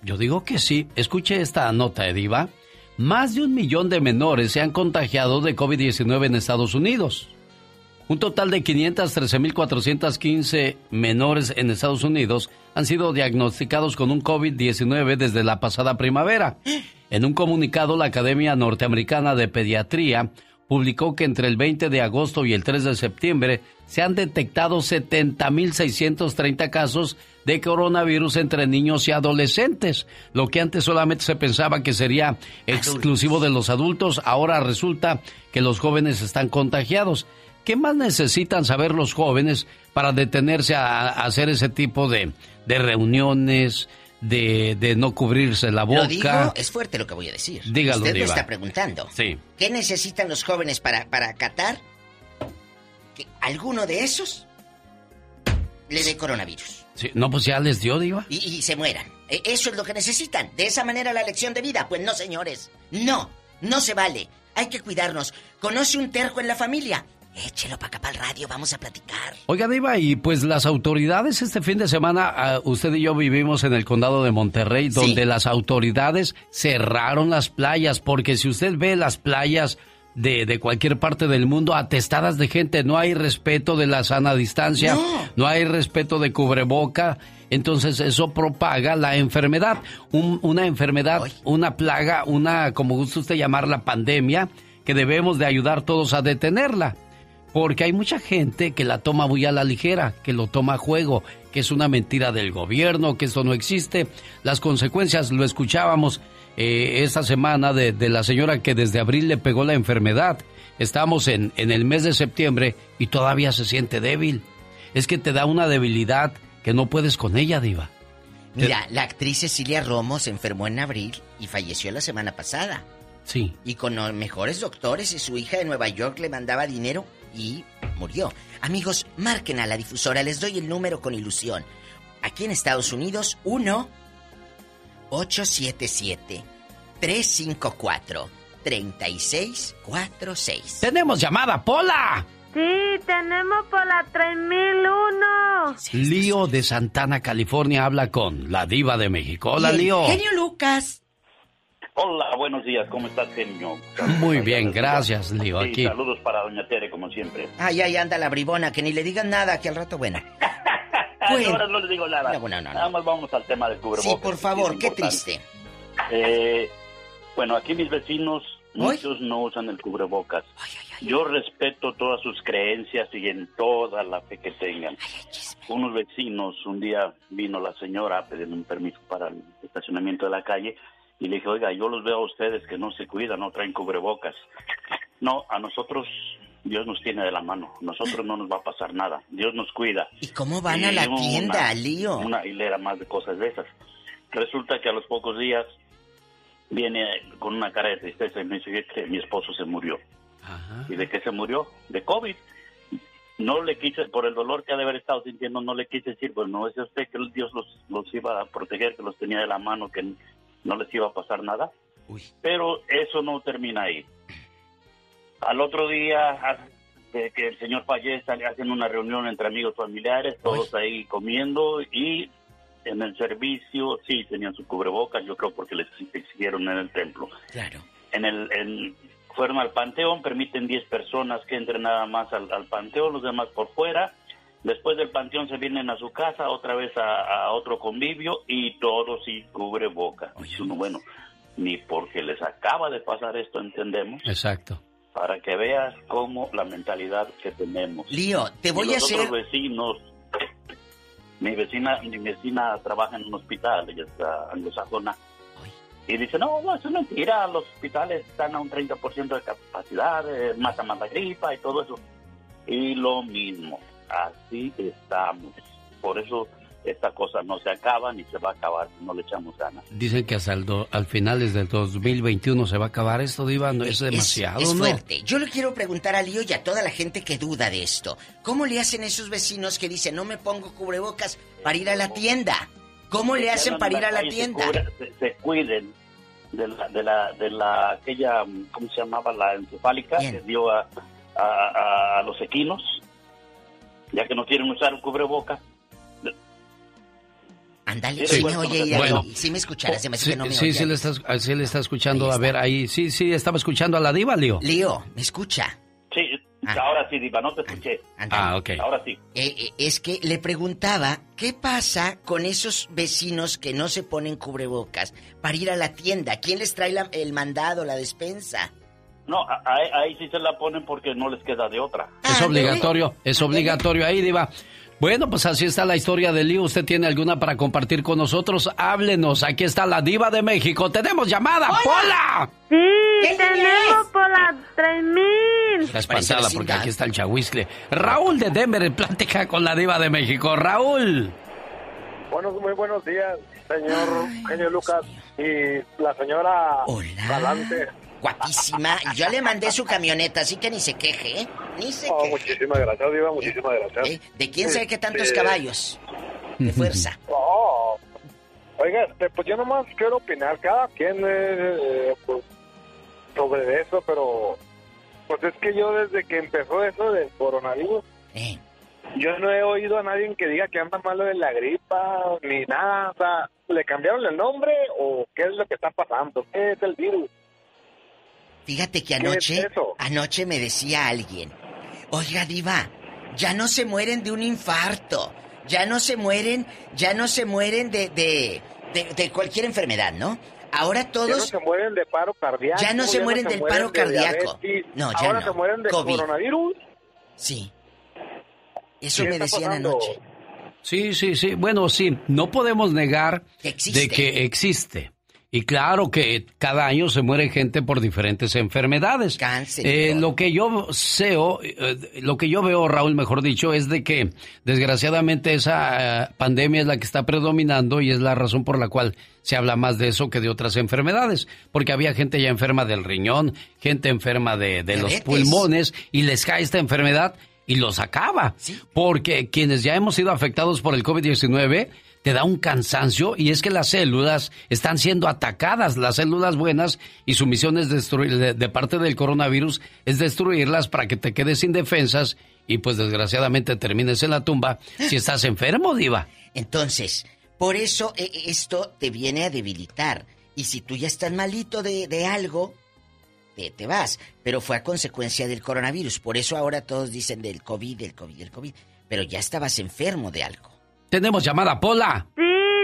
Yo digo que sí. Escuche esta nota, Diva. Más de un millón de menores se han contagiado de COVID-19 en Estados Unidos. Un total de 513.415 menores en Estados Unidos han sido diagnosticados con un COVID-19 desde la pasada primavera. En un comunicado, la Academia Norteamericana de Pediatría publicó que entre el 20 de agosto y el 3 de septiembre se han detectado 70.630 casos de coronavirus entre niños y adolescentes. Lo que antes solamente se pensaba que sería exclusivo de los adultos, ahora resulta que los jóvenes están contagiados. ¿Qué más necesitan saber los jóvenes para detenerse a, a hacer ese tipo de, de reuniones, de, de no cubrirse la boca? Lo digo, es fuerte lo que voy a decir. Dígalo, Usted me está preguntando. Sí. ¿Qué necesitan los jóvenes para, para acatar? Que alguno de esos le dé coronavirus. Sí, No, pues ya les dio, Diva. Y, y se mueran. E- Eso es lo que necesitan. De esa manera la lección de vida. Pues no, señores. No, no se vale. Hay que cuidarnos. ¿Conoce un terco en la familia? Échelo para acá para el radio, vamos a platicar. Oiga, Diva, y pues las autoridades este fin de semana, ah, usted y yo vivimos en el condado de Monterrey, donde las autoridades cerraron las playas, porque si usted ve las playas de, de cualquier parte del mundo atestadas de gente, no hay respeto de la sana distancia, no, hay respeto de cubreboca, entonces eso propaga la enfermedad, Un- una enfermedad, una plaga, una, como gusta usted llamarla, pandemia, que debemos de ayudar todos a detenerla. Porque hay mucha gente que la toma muy a la ligera, que lo toma a juego, que es una mentira del gobierno, que eso no existe. Las consecuencias, lo escuchábamos eh, esta semana de, de la señora que desde abril le pegó la enfermedad. Estamos en, en el mes de septiembre y todavía se siente débil. Es que te da una debilidad que no puedes con ella, diva. Mira, la actriz Cecilia Romo se enfermó en abril y falleció la semana pasada. Sí. Y con los mejores doctores y su hija de Nueva York le mandaba dinero y murió. Amigos, marquen a la difusora, les doy el número con ilusión. Aquí en Estados Unidos, 1 877 354 3646. Tenemos llamada, Pola. Sí, tenemos por la 3001. Lío de Santana, California, habla con la diva de México. Hola, Lío. Genio Lucas. Hola, buenos días, ¿cómo estás, genio? Muy bien, gracias. Sí, Aquí. saludos para doña Tere, como siempre. Ay, ahí anda la bribona, que ni le digan nada, que al rato, bueno. Ay, ahora no le digo nada. No, no, no, no. Nada más vamos al tema del cubrebocas. Sí, por favor, qué triste. Eh, bueno, aquí mis vecinos, muchos no usan el cubrebocas. Yo respeto todas sus creencias y en toda la fe que tengan. Unos vecinos, un día vino la señora a pedir un permiso para el estacionamiento de la calle y le dije, oiga, yo los veo a ustedes que no se cuidan, no traen cubrebocas. No, a nosotros Dios nos tiene de la mano. Nosotros no nos va a pasar nada. Dios nos cuida. ¿Y cómo van a la una- tienda, Lío? Una hilera más de cosas de esas. Resulta que a los pocos días viene con una cara de tristeza y me dice que mi esposo se murió. ¿Y de qué se murió? De COVID. No le quise, por el dolor que ha de haber estado sintiendo, no le quise decir, pues no es usted que Dios los, los iba a proteger, que los tenía de la mano, que no les iba a pasar nada. Pero eso no termina ahí. Al otro día de que el señor fallece, hacen una reunión entre amigos familiares, todos ahí comiendo y en el servicio sí tenían su cubrebocas, yo creo porque les exigieron en el templo. Claro. En el, en- fueron al panteón, permiten 10 personas que entren nada más al, al panteón, los demás por fuera. Después del panteón se vienen a su casa, otra vez a, a otro convivio y todos sin cubrebocas. Dice uno, bueno, ni porque les acaba de pasar esto entendemos Exacto. para que veas cómo la mentalidad que tenemos. Lío, te Y voy los a hacer... otros vecinos, mi vecina, mi vecina trabaja en un hospital, ella está anglosajona, y dice, no, no, eso es mentira, los hospitales están a un 30% de capacidad, eh, mata más la gripa y todo eso. Y lo mismo, así estamos. Por eso esta cosa no se acaba ni se va a acabar si no le echamos ganas. Dicen que hasta el do- al finales del 2021 se va a acabar esto, Diva. No, es demasiado, es ¿no? fuerte. Yo le quiero preguntar a Lío y a toda la gente que duda de esto. ¿Cómo le hacen esos vecinos que dicen, no me pongo cubrebocas para ir a la tienda? ¿Cómo le hacen para ir a la tienda? Se, se cuiden de la, de la, de la, aquella, ¿cómo se llamaba? La encefálica que dio a, a, a- a los equinos, ya que no quieren usar un cubreboca. Ándale, Sí, sí me oye y bueno. y sí me escuchara, se me hace Sí, que no me sí, oye. sí le, estás, sí le está escuchando. A ver, ahí, sí, sí, estaba escuchando a la diva, Lío. Lío, ¿me escucha? Sí, ahora sí, Diva, no te escuché. Ah, ok. Ahora sí. Eh, eh, es que le preguntaba, ¿qué pasa con esos vecinos que no se ponen cubrebocas para ir a la tienda? ¿Quién les trae la- el mandado, la despensa? No, a- ahí, ahí sí se la ponen porque no les queda de otra. Es obligatorio, es obligatorio ahí, Diva. Bueno, pues así está la historia de Lío. ¿Usted tiene alguna para compartir con nosotros? Háblenos. Aquí está la Diva de México. ¡Tenemos llamada! ¡Pola! Sí, tenemos por la 3000. Está espantada porque aquí está el chahuizcle. Raúl de Denver, plática con la Diva de México. Raúl. Buenos, muy buenos días, señor Genio Lucas y la señora Galante. Guapísima. Yo le mandé su camioneta, así que ni se queje, ¿eh? Ni se Oh, queje. muchísimas gracias, Diva, muchísimas gracias. ¿De quién sabe qué tantos Este, caballos? De fuerza. Oh, oiga, este, pues yo nomás quiero opinar, cada quien eh, eh, pues, sobre eso, pero pues es que yo desde que empezó eso del coronavirus, Eh. yo no he oído a nadie que diga que anda malo de la gripa, ni nada, o sea, ¿le cambiaron el nombre o qué es lo que está pasando? ¿Qué es el virus? Fíjate que ¿Qué es anoche, eso? anoche me decía alguien, oiga diva, ya no se mueren de un infarto, ya no se mueren, ya no se mueren de, de, de, de cualquier enfermedad, ¿no? Ahora Ya no todos, se mueren de paro cardíaco. Ya no se mueren del paro de cardíaco. diabetes, No, ya Ahora no. se mueren de COVID. coronavirus. sí, eso ¿Qué me decían pasando? anoche. Sí, sí, sí. Bueno, sí, no podemos negar existe. de que existe. Y claro que cada año se muere gente por diferentes enfermedades. Cáncer. Eh, lo que yo eh, lo que yo veo, Raúl, mejor dicho, es de que desgraciadamente esa eh, pandemia es la que está predominando y es la razón por la cual se habla más de eso que de otras enfermedades. Porque había gente ya enferma del riñón, gente enferma de, de los pulmones y les cae esta enfermedad y los acaba. Porque quienes ya hemos sido afectados por el COVID-19 te da un cansancio y es que las células están siendo atacadas, las células buenas, y su misión es destruir, de, parte del coronavirus, es destruirlas para que te quedes sin defensas y pues desgraciadamente termines en la tumba si estás enfermo, diva. Entonces, por eso e, e, esto te viene a debilitar. Y si tú ya estás malito de, de algo, te, te, vas. Pero fue a consecuencia del coronavirus. Por eso ahora todos dicen del COVID, del COVID, del COVID. Pero ya estabas enfermo de algo. Tenemos llamada, Pola. Sí,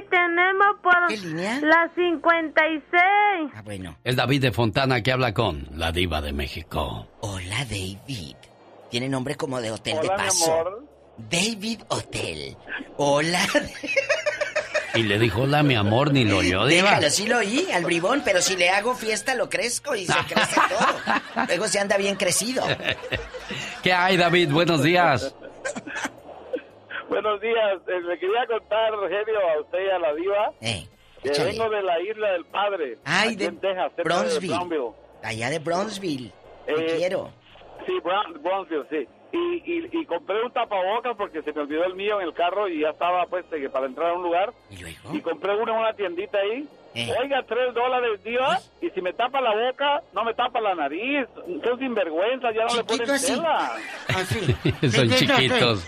tenemos por ¿Qué línea? la 56. Ah, bueno. Es David de Fontana que habla con la diva de México. Hola, David. Tiene nombre como de hotel de paso. David Hotel. Hola. Y le dijo, hola, mi amor, ni lo oyó, diva. Déjalo, sí lo oí, al bribón, pero si le hago fiesta lo crezco y se crece todo. Luego se anda bien crecido. ¿Qué hay, David? Buenos días. Buenos días. Eh, le quería contar, Rogelio, a usted y a la diva. Eh, que vengo de la isla del padre. Ay, de Bronzeville. Allá de Bronzeville. Eh, quiero. Sí, Bronzeville, sí. Y, y, compré un tapabocas porque se me olvidó el mío en el carro y ya estaba pues para entrar a un lugar. ¿Y, y compré uno en una tiendita ahí eh. Oiga, tres dólares, Dios, y si me tapa la boca, no me tapa la nariz. Son sinvergüenza, ya no le ponen tela. Son chiquitos.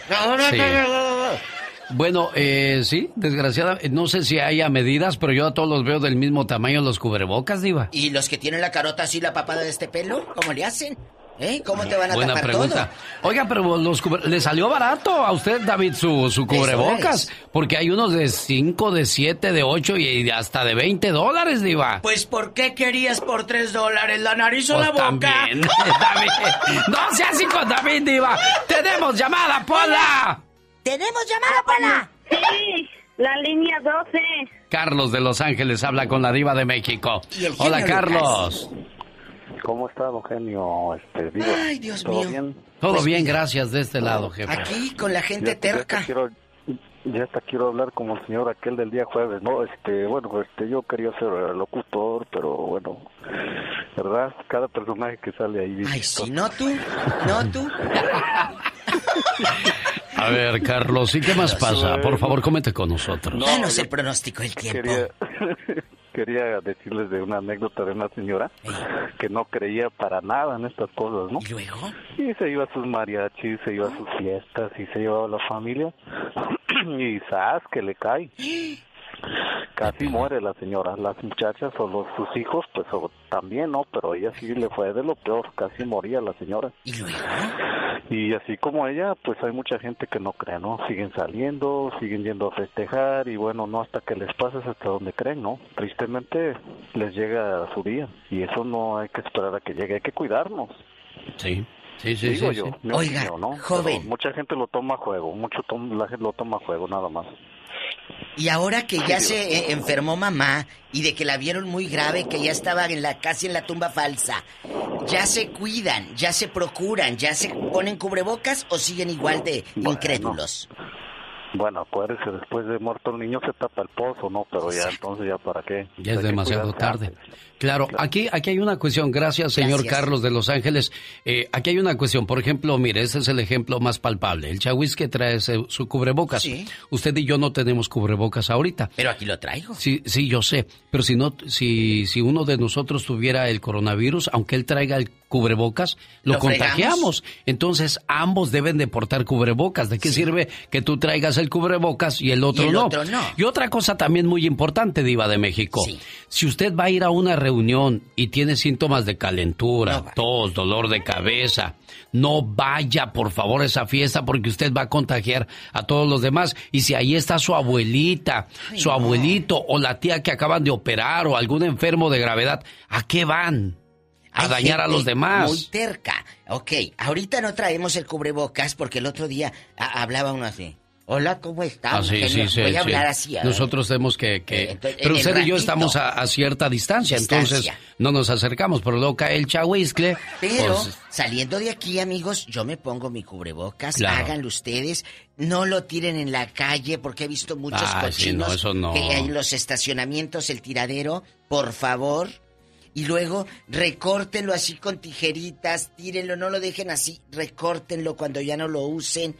Bueno, eh, sí, desgraciadamente, no sé si haya medidas, pero yo a todos los veo del mismo tamaño los cubrebocas, Diva. ¿Y los que tienen la carota así, la papada de este pelo? ¿Cómo le hacen? ¿Eh? ¿Cómo te van a Buena tapar pregunta. Oiga, pero los le salió barato a usted, David, su, su cubrebocas. Porque hay unos de 5, de 7, de 8 y hasta de 20 dólares, Diva. Pues, ¿por qué querías por 3 dólares la nariz o la pues boca? También, David. No sea así con David, Diva. ¡Tenemos llamada, Pola! ¿Tenemos llamada, Pola? Sí, la línea 12. Carlos de Los Ángeles habla con la Diva de México. Hola, Carlos. ¿Cómo está, don Genio? Este, Ay, Dios ¿todo mío. Bien? Todo pues bien, gracias de este lado, jefe. Aquí con la gente terca. Ya quiero, ya hasta quiero hablar como el señor aquel del día jueves, ¿no? Este, bueno, este, yo quería ser locutor, pero bueno, ¿verdad? Cada personaje que sale ahí. Ay, sí, no tú, no tú. A ver, Carlos, ¿y qué más pasa? Por favor, comente con nosotros. No, no sé el pronóstico del tiempo. Quería, quería decirles de una anécdota de una señora que no creía para nada en estas cosas, ¿no? ¿Y luego? Y se iba a sus mariachis, se iba a sus fiestas y se llevaba a la familia. y ¡zas! que le cae. Casi muere la señora. Las muchachas o los, sus hijos, pues también, ¿no? Pero ella sí le fue de lo peor. Casi moría la señora. ¿Y luego? Y así como ella, pues hay mucha gente que no cree, ¿no? Siguen saliendo, siguen yendo a festejar y bueno, no hasta que les pases hasta donde creen, ¿no? Tristemente les llega a su día y eso no hay que esperar a que llegue, hay que cuidarnos. Sí. Sí, sí, Digo sí, yo, sí. mi Oiga, opinión, ¿no? joven. Pero mucha gente lo toma a juego, mucho tom- la gente lo toma a juego, nada más. Y ahora que ya se eh, enfermó mamá y de que la vieron muy grave, que ya estaba en la casi en la tumba falsa, ya se cuidan, ya se procuran, ya se ponen cubrebocas o siguen igual de incrédulos. Bueno, acuérdese, después de muerto el niño se tapa el pozo, ¿no? Pero ya entonces, ¿ya para qué? Ya es demasiado tarde. antes. Claro, aquí, aquí hay una cuestión. Gracias, señor Gracias. Carlos de Los Ángeles. Eh, aquí hay una cuestión. Por ejemplo, mire, ese es el ejemplo más palpable. El chagüis que trae ese- su cubrebocas. Sí. Usted y yo no tenemos cubrebocas ahorita. Pero aquí lo traigo. Sí, sí, yo sé. Pero si no, si, si uno de nosotros tuviera el coronavirus, aunque él traiga el cubrebocas, lo, ¿Lo contagiamos. Entonces, ambos deben de portar cubrebocas. ¿De qué sirve que tú traigas el cubrebocas y el otro Y el no? otro no. Y otra cosa también muy importante, Diva de México. Sí. Si usted va a ir a una reunión y tiene síntomas de calentura, tos, dolor de cabeza, no vaya, por favor, a esa fiesta porque usted va a contagiar a todos los demás. Y si ahí está su abuelita, Ay, su no. abuelito o la tía que acaban de operar o algún enfermo de gravedad, ¿a qué van? A dañar a los demás. Muy terca. Ok, ahorita no traemos el cubrebocas porque el otro día a- hablaba uno así. Hola, ¿cómo está? Ah, sí, sí, sí, Voy a hablar así. ¿eh? Nosotros tenemos que... que- entonces, pero usted y yo estamos a, a cierta distancia, Distancia. entonces no nos acercamos, pero luego cae el chahuizcle. Pero pues, saliendo de aquí, amigos, yo me pongo mi cubrebocas, Claro. háganlo ustedes, no lo tiren en la calle porque he visto muchos sí, cochinos no, eso no. que en los estacionamientos, el tiradero, por favor. Y luego recórtenlo así con tijeritas, tírenlo, no lo dejen así, recórtenlo cuando ya no lo usen.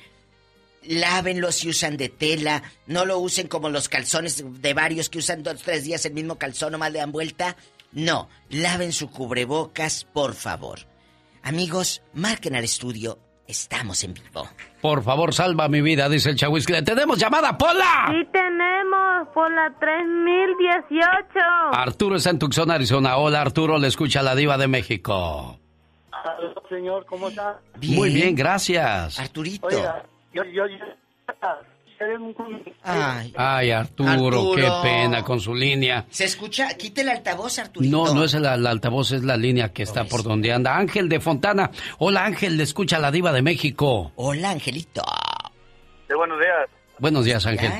Lávenlo si usan de tela, no lo usen como los calzones de varios que usan dos, tres días el mismo calzón, nomás le dan vuelta. No, laven su cubrebocas, por favor. Amigos, marquen al estudio, estamos en vivo. por favor, salva mi vida, dice el chahuizcle. ¡Tenemos llamada, Pola! Sí tenemos por la 3018. Arturo está en Tucson, Arizona. Hola, Arturo, le escucha la diva de México. señor, ¿cómo está? Muy bien, gracias. Arturito. Oiga, yo, yo, yo, Ay. Ay, Arturo, Arturo. qué pena con su línea. ¿Se escucha? Quite el altavoz, Arturito. No, no es el, el altavoz, es la línea que está por donde anda. Ángel de Fontana. Hola, Ángel, le escucha la diva de México. Hola, Angelito. Sí, buenos días. Buenos días, Ángel.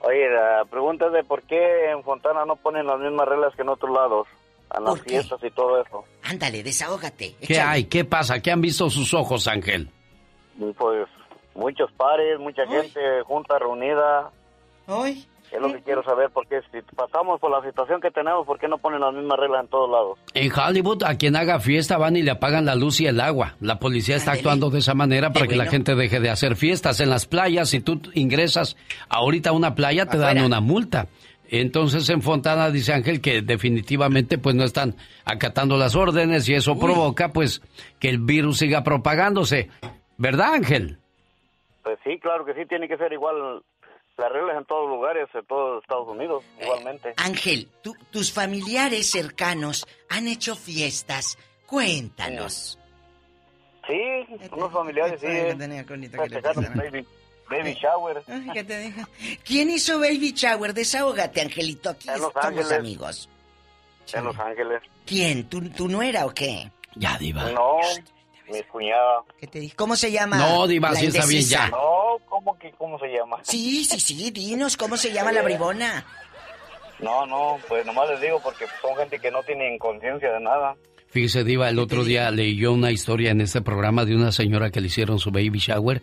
Oye, la pregunta es de por qué en Fontana no ponen las mismas reglas que en otros lados. A las fiestas y todo eso. Ándale, desahógate. ¿Qué hay? ¿Qué pasa? ¿Qué han visto sus ojos, Ángel? Pues muchos pares, mucha gente junta, reunida. Ay. Es lo que quiero saber, porque si pasamos por la situación que tenemos, ¿por qué no ponen las mismas reglas en todos lados? En Hollywood, a quien haga fiesta van y le apagan la luz y el agua. La policía está actuando de esa manera para que la gente deje de hacer fiestas. En las playas, si tú ingresas ahorita a una playa, te dan una multa. Entonces en Fontana dice Ángel que definitivamente pues no están acatando las órdenes y eso provoca pues que el virus siga propagándose. ¿Verdad Ángel? Pues sí, claro que sí, tiene que ser igual las reglas en todos lugares, en todos Estados Unidos, igualmente. Ángel, tú- tus familiares cercanos han hecho fiestas. Cuéntanos. Sí, unos familiares, sí. baby, baby shower. ¿Quién hizo Baby Shower? Desahógate, Angelito. Aquí En Los somos Ángeles. amigos. En Los Ángeles. ¿Quién? ¿Tu, tu nuera o qué? Ya, Diva. No, mi cuñada. ¿Qué te dije? ¿Cómo se llama? No, Diva, sí está bien ya. No, ¿cómo que cómo se llama? Sí, sí, sí, dinos, ¿cómo se llama la bribona? No, no, pues nomás les digo porque son gente que no tienen conciencia de nada. Fíjese, Diva, el otro día leí yo una historia en este programa de una señora que le hicieron su baby shower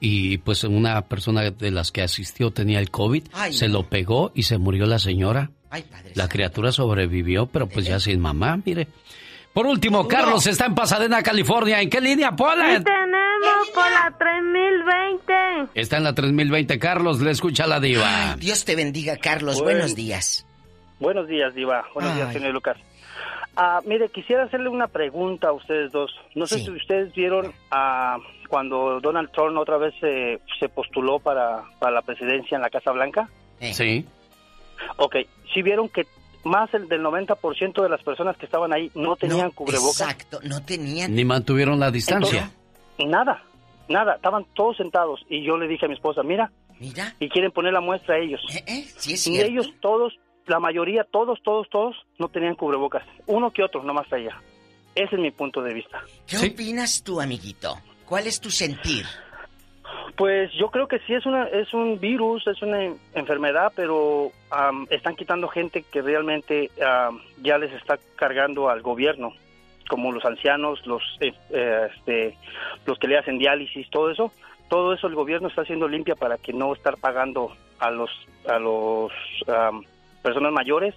y pues una persona de las que asistió tenía el COVID, Ay, se no. lo pegó y se murió la señora. Ay, padre. La criatura sobrevivió, pero pues ya sin mamá, mire. Por último, Carlos está en Pasadena, California. ¿En qué línea, Pola? Sí tenemos por la 3020. Está en la 3020, Carlos, le escucha la diva. Ay, Dios te bendiga, Carlos. Bueno. Buenos días. Buenos días, Diva. Buenos días, señor Lucas. Ah, mire, quisiera hacerle una pregunta a ustedes dos. No sé Sí. si ustedes vieron ah, cuando Donald Trump otra vez se, se postuló para, para la presidencia en la Casa Blanca. Sí. Ok, si vieron que más el del 90% de las personas que estaban ahí no tenían cubrebocas. Exacto, no tenían. Ni mantuvieron la distancia. Nada, nada, estaban todos sentados y yo le dije a mi esposa, mira, Mira, y quieren poner la muestra a ellos. ¿eh? Sí es Y ellos todos, la mayoría, todos, todos, todos, no tenían cubrebocas. Uno que otro, nomás allá. Ese es mi punto de vista. ¿Qué opinas tú, amiguito? ¿Cuál es tu sentir? Pues yo creo que sí es una es un virus, es una en- enfermedad, pero am, están quitando gente que realmente am, ya les está cargando al gobierno, como los ancianos, los eh, eh, este, los que le hacen diálisis, todo eso, todo eso el gobierno está haciendo limpia para que no estar pagando a los a los am, personas mayores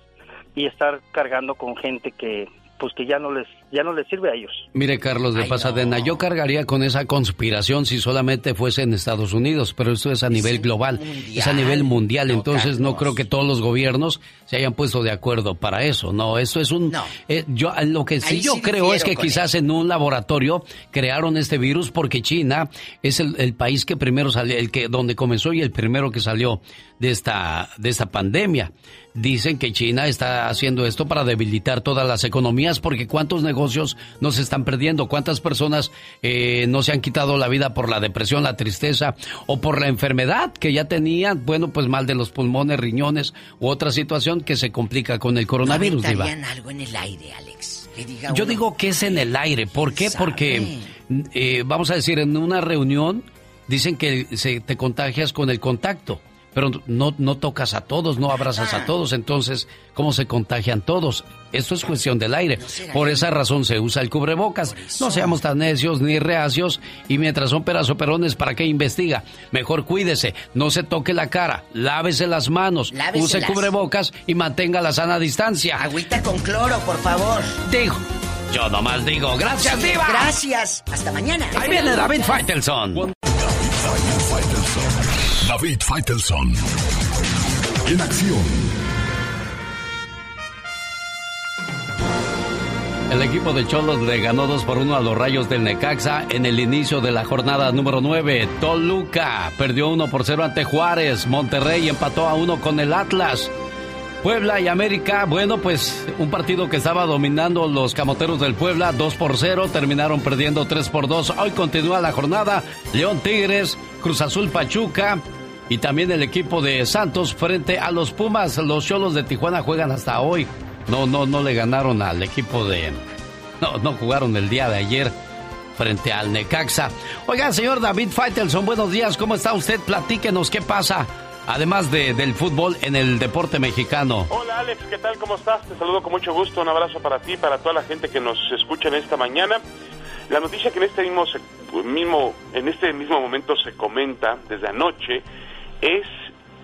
y estar cargando con gente que pues que ya no les ya no les sirve a ellos. Mire, Carlos de Pasadena, yo cargaría con esa conspiración si solamente fuese en Estados Unidos, pero esto es a nivel global, es a nivel mundial, entonces no creo que todos los gobiernos se hayan puesto de acuerdo para eso, no, eso es un... eh, yo Lo que sí Ahí yo sí creo es que quizás en un laboratorio crearon este virus porque China es el, el país que primero salió, el que donde comenzó y el primero que salió de esta, de esta pandemia. Dicen que China está haciendo esto para debilitar todas las economías porque cuántos negocios no se están perdiendo, cuántas personas eh, no se han quitado la vida por la depresión, la tristeza o por la enfermedad que ya tenían, bueno, pues mal de los pulmones, riñones u otra situación que se complica con el coronavirus. ¿Aventarían algo en el aire, Alex? Diga Yo digo que es en el aire. ¿Por qué? Porque, eh, vamos a decir, en una reunión dicen que se, te contagias con el contacto pero no, no tocas a todos, no abrazas a todos, entonces, ¿cómo se contagian todos? Esto es cuestión del aire. Por esa razón se usa el cubrebocas. No seamos tan necios ni reacios y mientras son peras o perones, ¿para qué investiga? Mejor cuídese, no se toque la cara, lávese las manos, use cubrebocas y mantenga la sana distancia. Agüita con cloro, por favor. Digo. Yo nomás digo, gracias, Diva. Gracias. Hasta mañana. Ahí viene David Faitelson. David Faitelson. En acción. El equipo de Cholos le ganó 2 por 1 a los Rayos del Necaxa en el inicio de la jornada número 9. Toluca perdió 1 por 0 ante Juárez. Monterrey empató a 1 con el Atlas. Puebla y América, bueno, pues un partido que estaba dominando los camoteros del Puebla 2 por 0, terminaron perdiendo 3 por 2. Hoy continúa la jornada. León Tigres, Cruz Azul Pachuca, y también el equipo de Santos frente a los Pumas. Los Cholos de Tijuana juegan hasta hoy. No, no, no le ganaron al equipo de. No, no jugaron el día de ayer frente al Necaxa. Oiga, señor David Faitelson, buenos días. ¿Cómo está usted? Platíquenos qué pasa. Además de, del fútbol en el deporte mexicano. Hola Alex, ¿qué tal? ¿Cómo estás? Te saludo con mucho gusto. Un abrazo para ti, para toda la gente que nos escucha en esta mañana. La noticia que en este mismo, mismo, en este mismo momento se comenta desde anoche es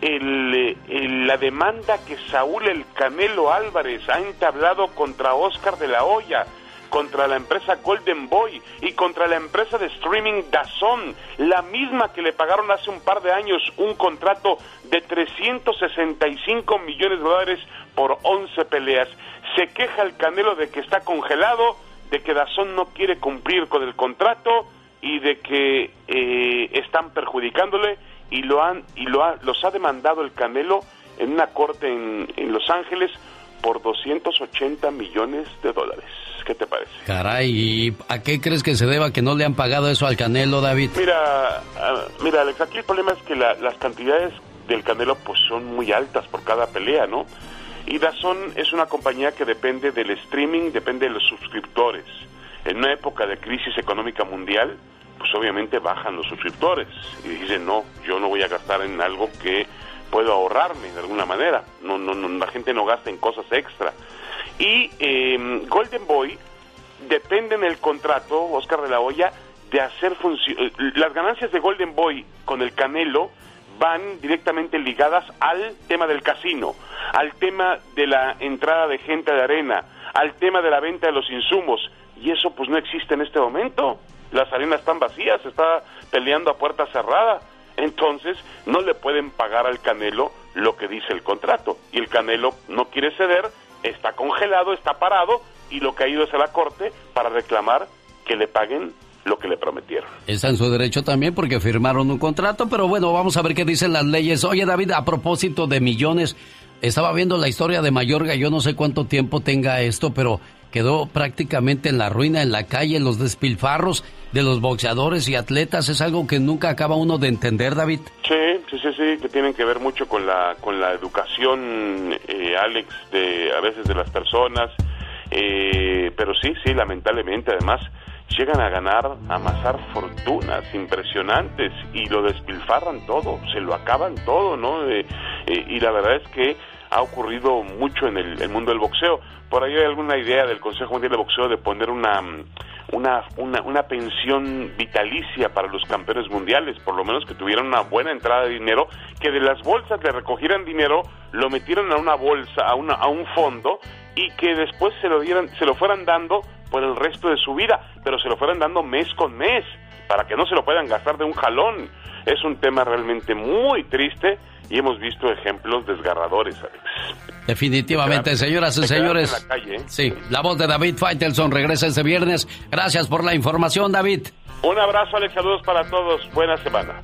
el, la demanda que Saúl El Canelo Álvarez ha entablado contra Oscar de la Hoya, contra la empresa Golden Boy y contra la empresa de streaming Dazón, la misma que le pagaron hace un par de años un contrato de 365 millones de dólares por 11 peleas. Se queja el Canelo de que está congelado, de que Dazón no quiere cumplir con el contrato y de que eh, están perjudicándole y lo han y lo ha, los ha demandado el Canelo en una corte en, en Los Ángeles por 280 millones de dólares. ¿Qué te parece? Caray, ¿y a qué crees que se deba que no le han pagado eso al Canelo, David? Mira, ah, mira, Alex, aquí el problema es que las cantidades del Canelo pues son muy altas por cada pelea, ¿no? Y Dazón es una compañía que depende del streaming, depende de los suscriptores. En una época de crisis económica mundial, pues obviamente bajan los suscriptores y dicen, no, yo no voy a gastar en algo que puedo ahorrarme de alguna manera. No, no, la gente no gasta en cosas extra. Y em, Golden Boy depende en el contrato, Oscar de la Hoya, de hacer función. Eh, las ganancias de Golden Boy con el Canelo van directamente ligadas al tema del casino, al tema de la entrada de gente de arena, al tema de la venta de los insumos. Y eso pues no existe en este momento las arenas están vacías, está peleando a puerta cerrada. Entonces no le pueden pagar al Canelo lo que dice el contrato. Y el Canelo no quiere ceder, está congelado, está parado y lo que ha ido es a la corte para reclamar que le paguen lo que le prometieron. Está en su derecho también porque firmaron un contrato, pero bueno, vamos a ver qué dicen las leyes. Oye David, a propósito de millones, estaba viendo la historia de Mayorga, yo no sé cuánto tiempo tenga esto, pero quedó prácticamente en la ruina, en la calle, los despilfarros de los boxeadores y atletas. Es algo que nunca acaba uno de entender, David. Sí, sí, sí, sí, que tienen que ver mucho con la, con la educación, eh, Alex, de, a veces de las personas. Eh, pero sí, sí, lamentablemente, además, llegan a ganar, a amasar fortunas impresionantes y lo despilfarran todo, se lo acaban todo, ¿no? Eh, y la verdad es que ha ocurrido mucho en el, mundo del boxeo. Por ahí hay alguna idea del Consejo Mundial de Boxeo de poner una, una, una, pensión vitalicia para los campeones mundiales, por lo menos que tuvieran una buena entrada de dinero, que de las bolsas le recogieran dinero, lo metieran a una bolsa, a, una, a un fondo y que después se lo dieran, se lo fueran dando por el resto de su vida, pero se lo fueran dando mes con mes, para que no se lo puedan gastar de un jalón. Es un tema realmente muy triste y hemos visto ejemplos desgarradores, Alex. Definitivamente, señoras y señores. ¿eh? Sí, la voz de David Faitelson regresa este viernes. Gracias por la información, David. Un abrazo, Alex. Saludos para todos. Buena semana.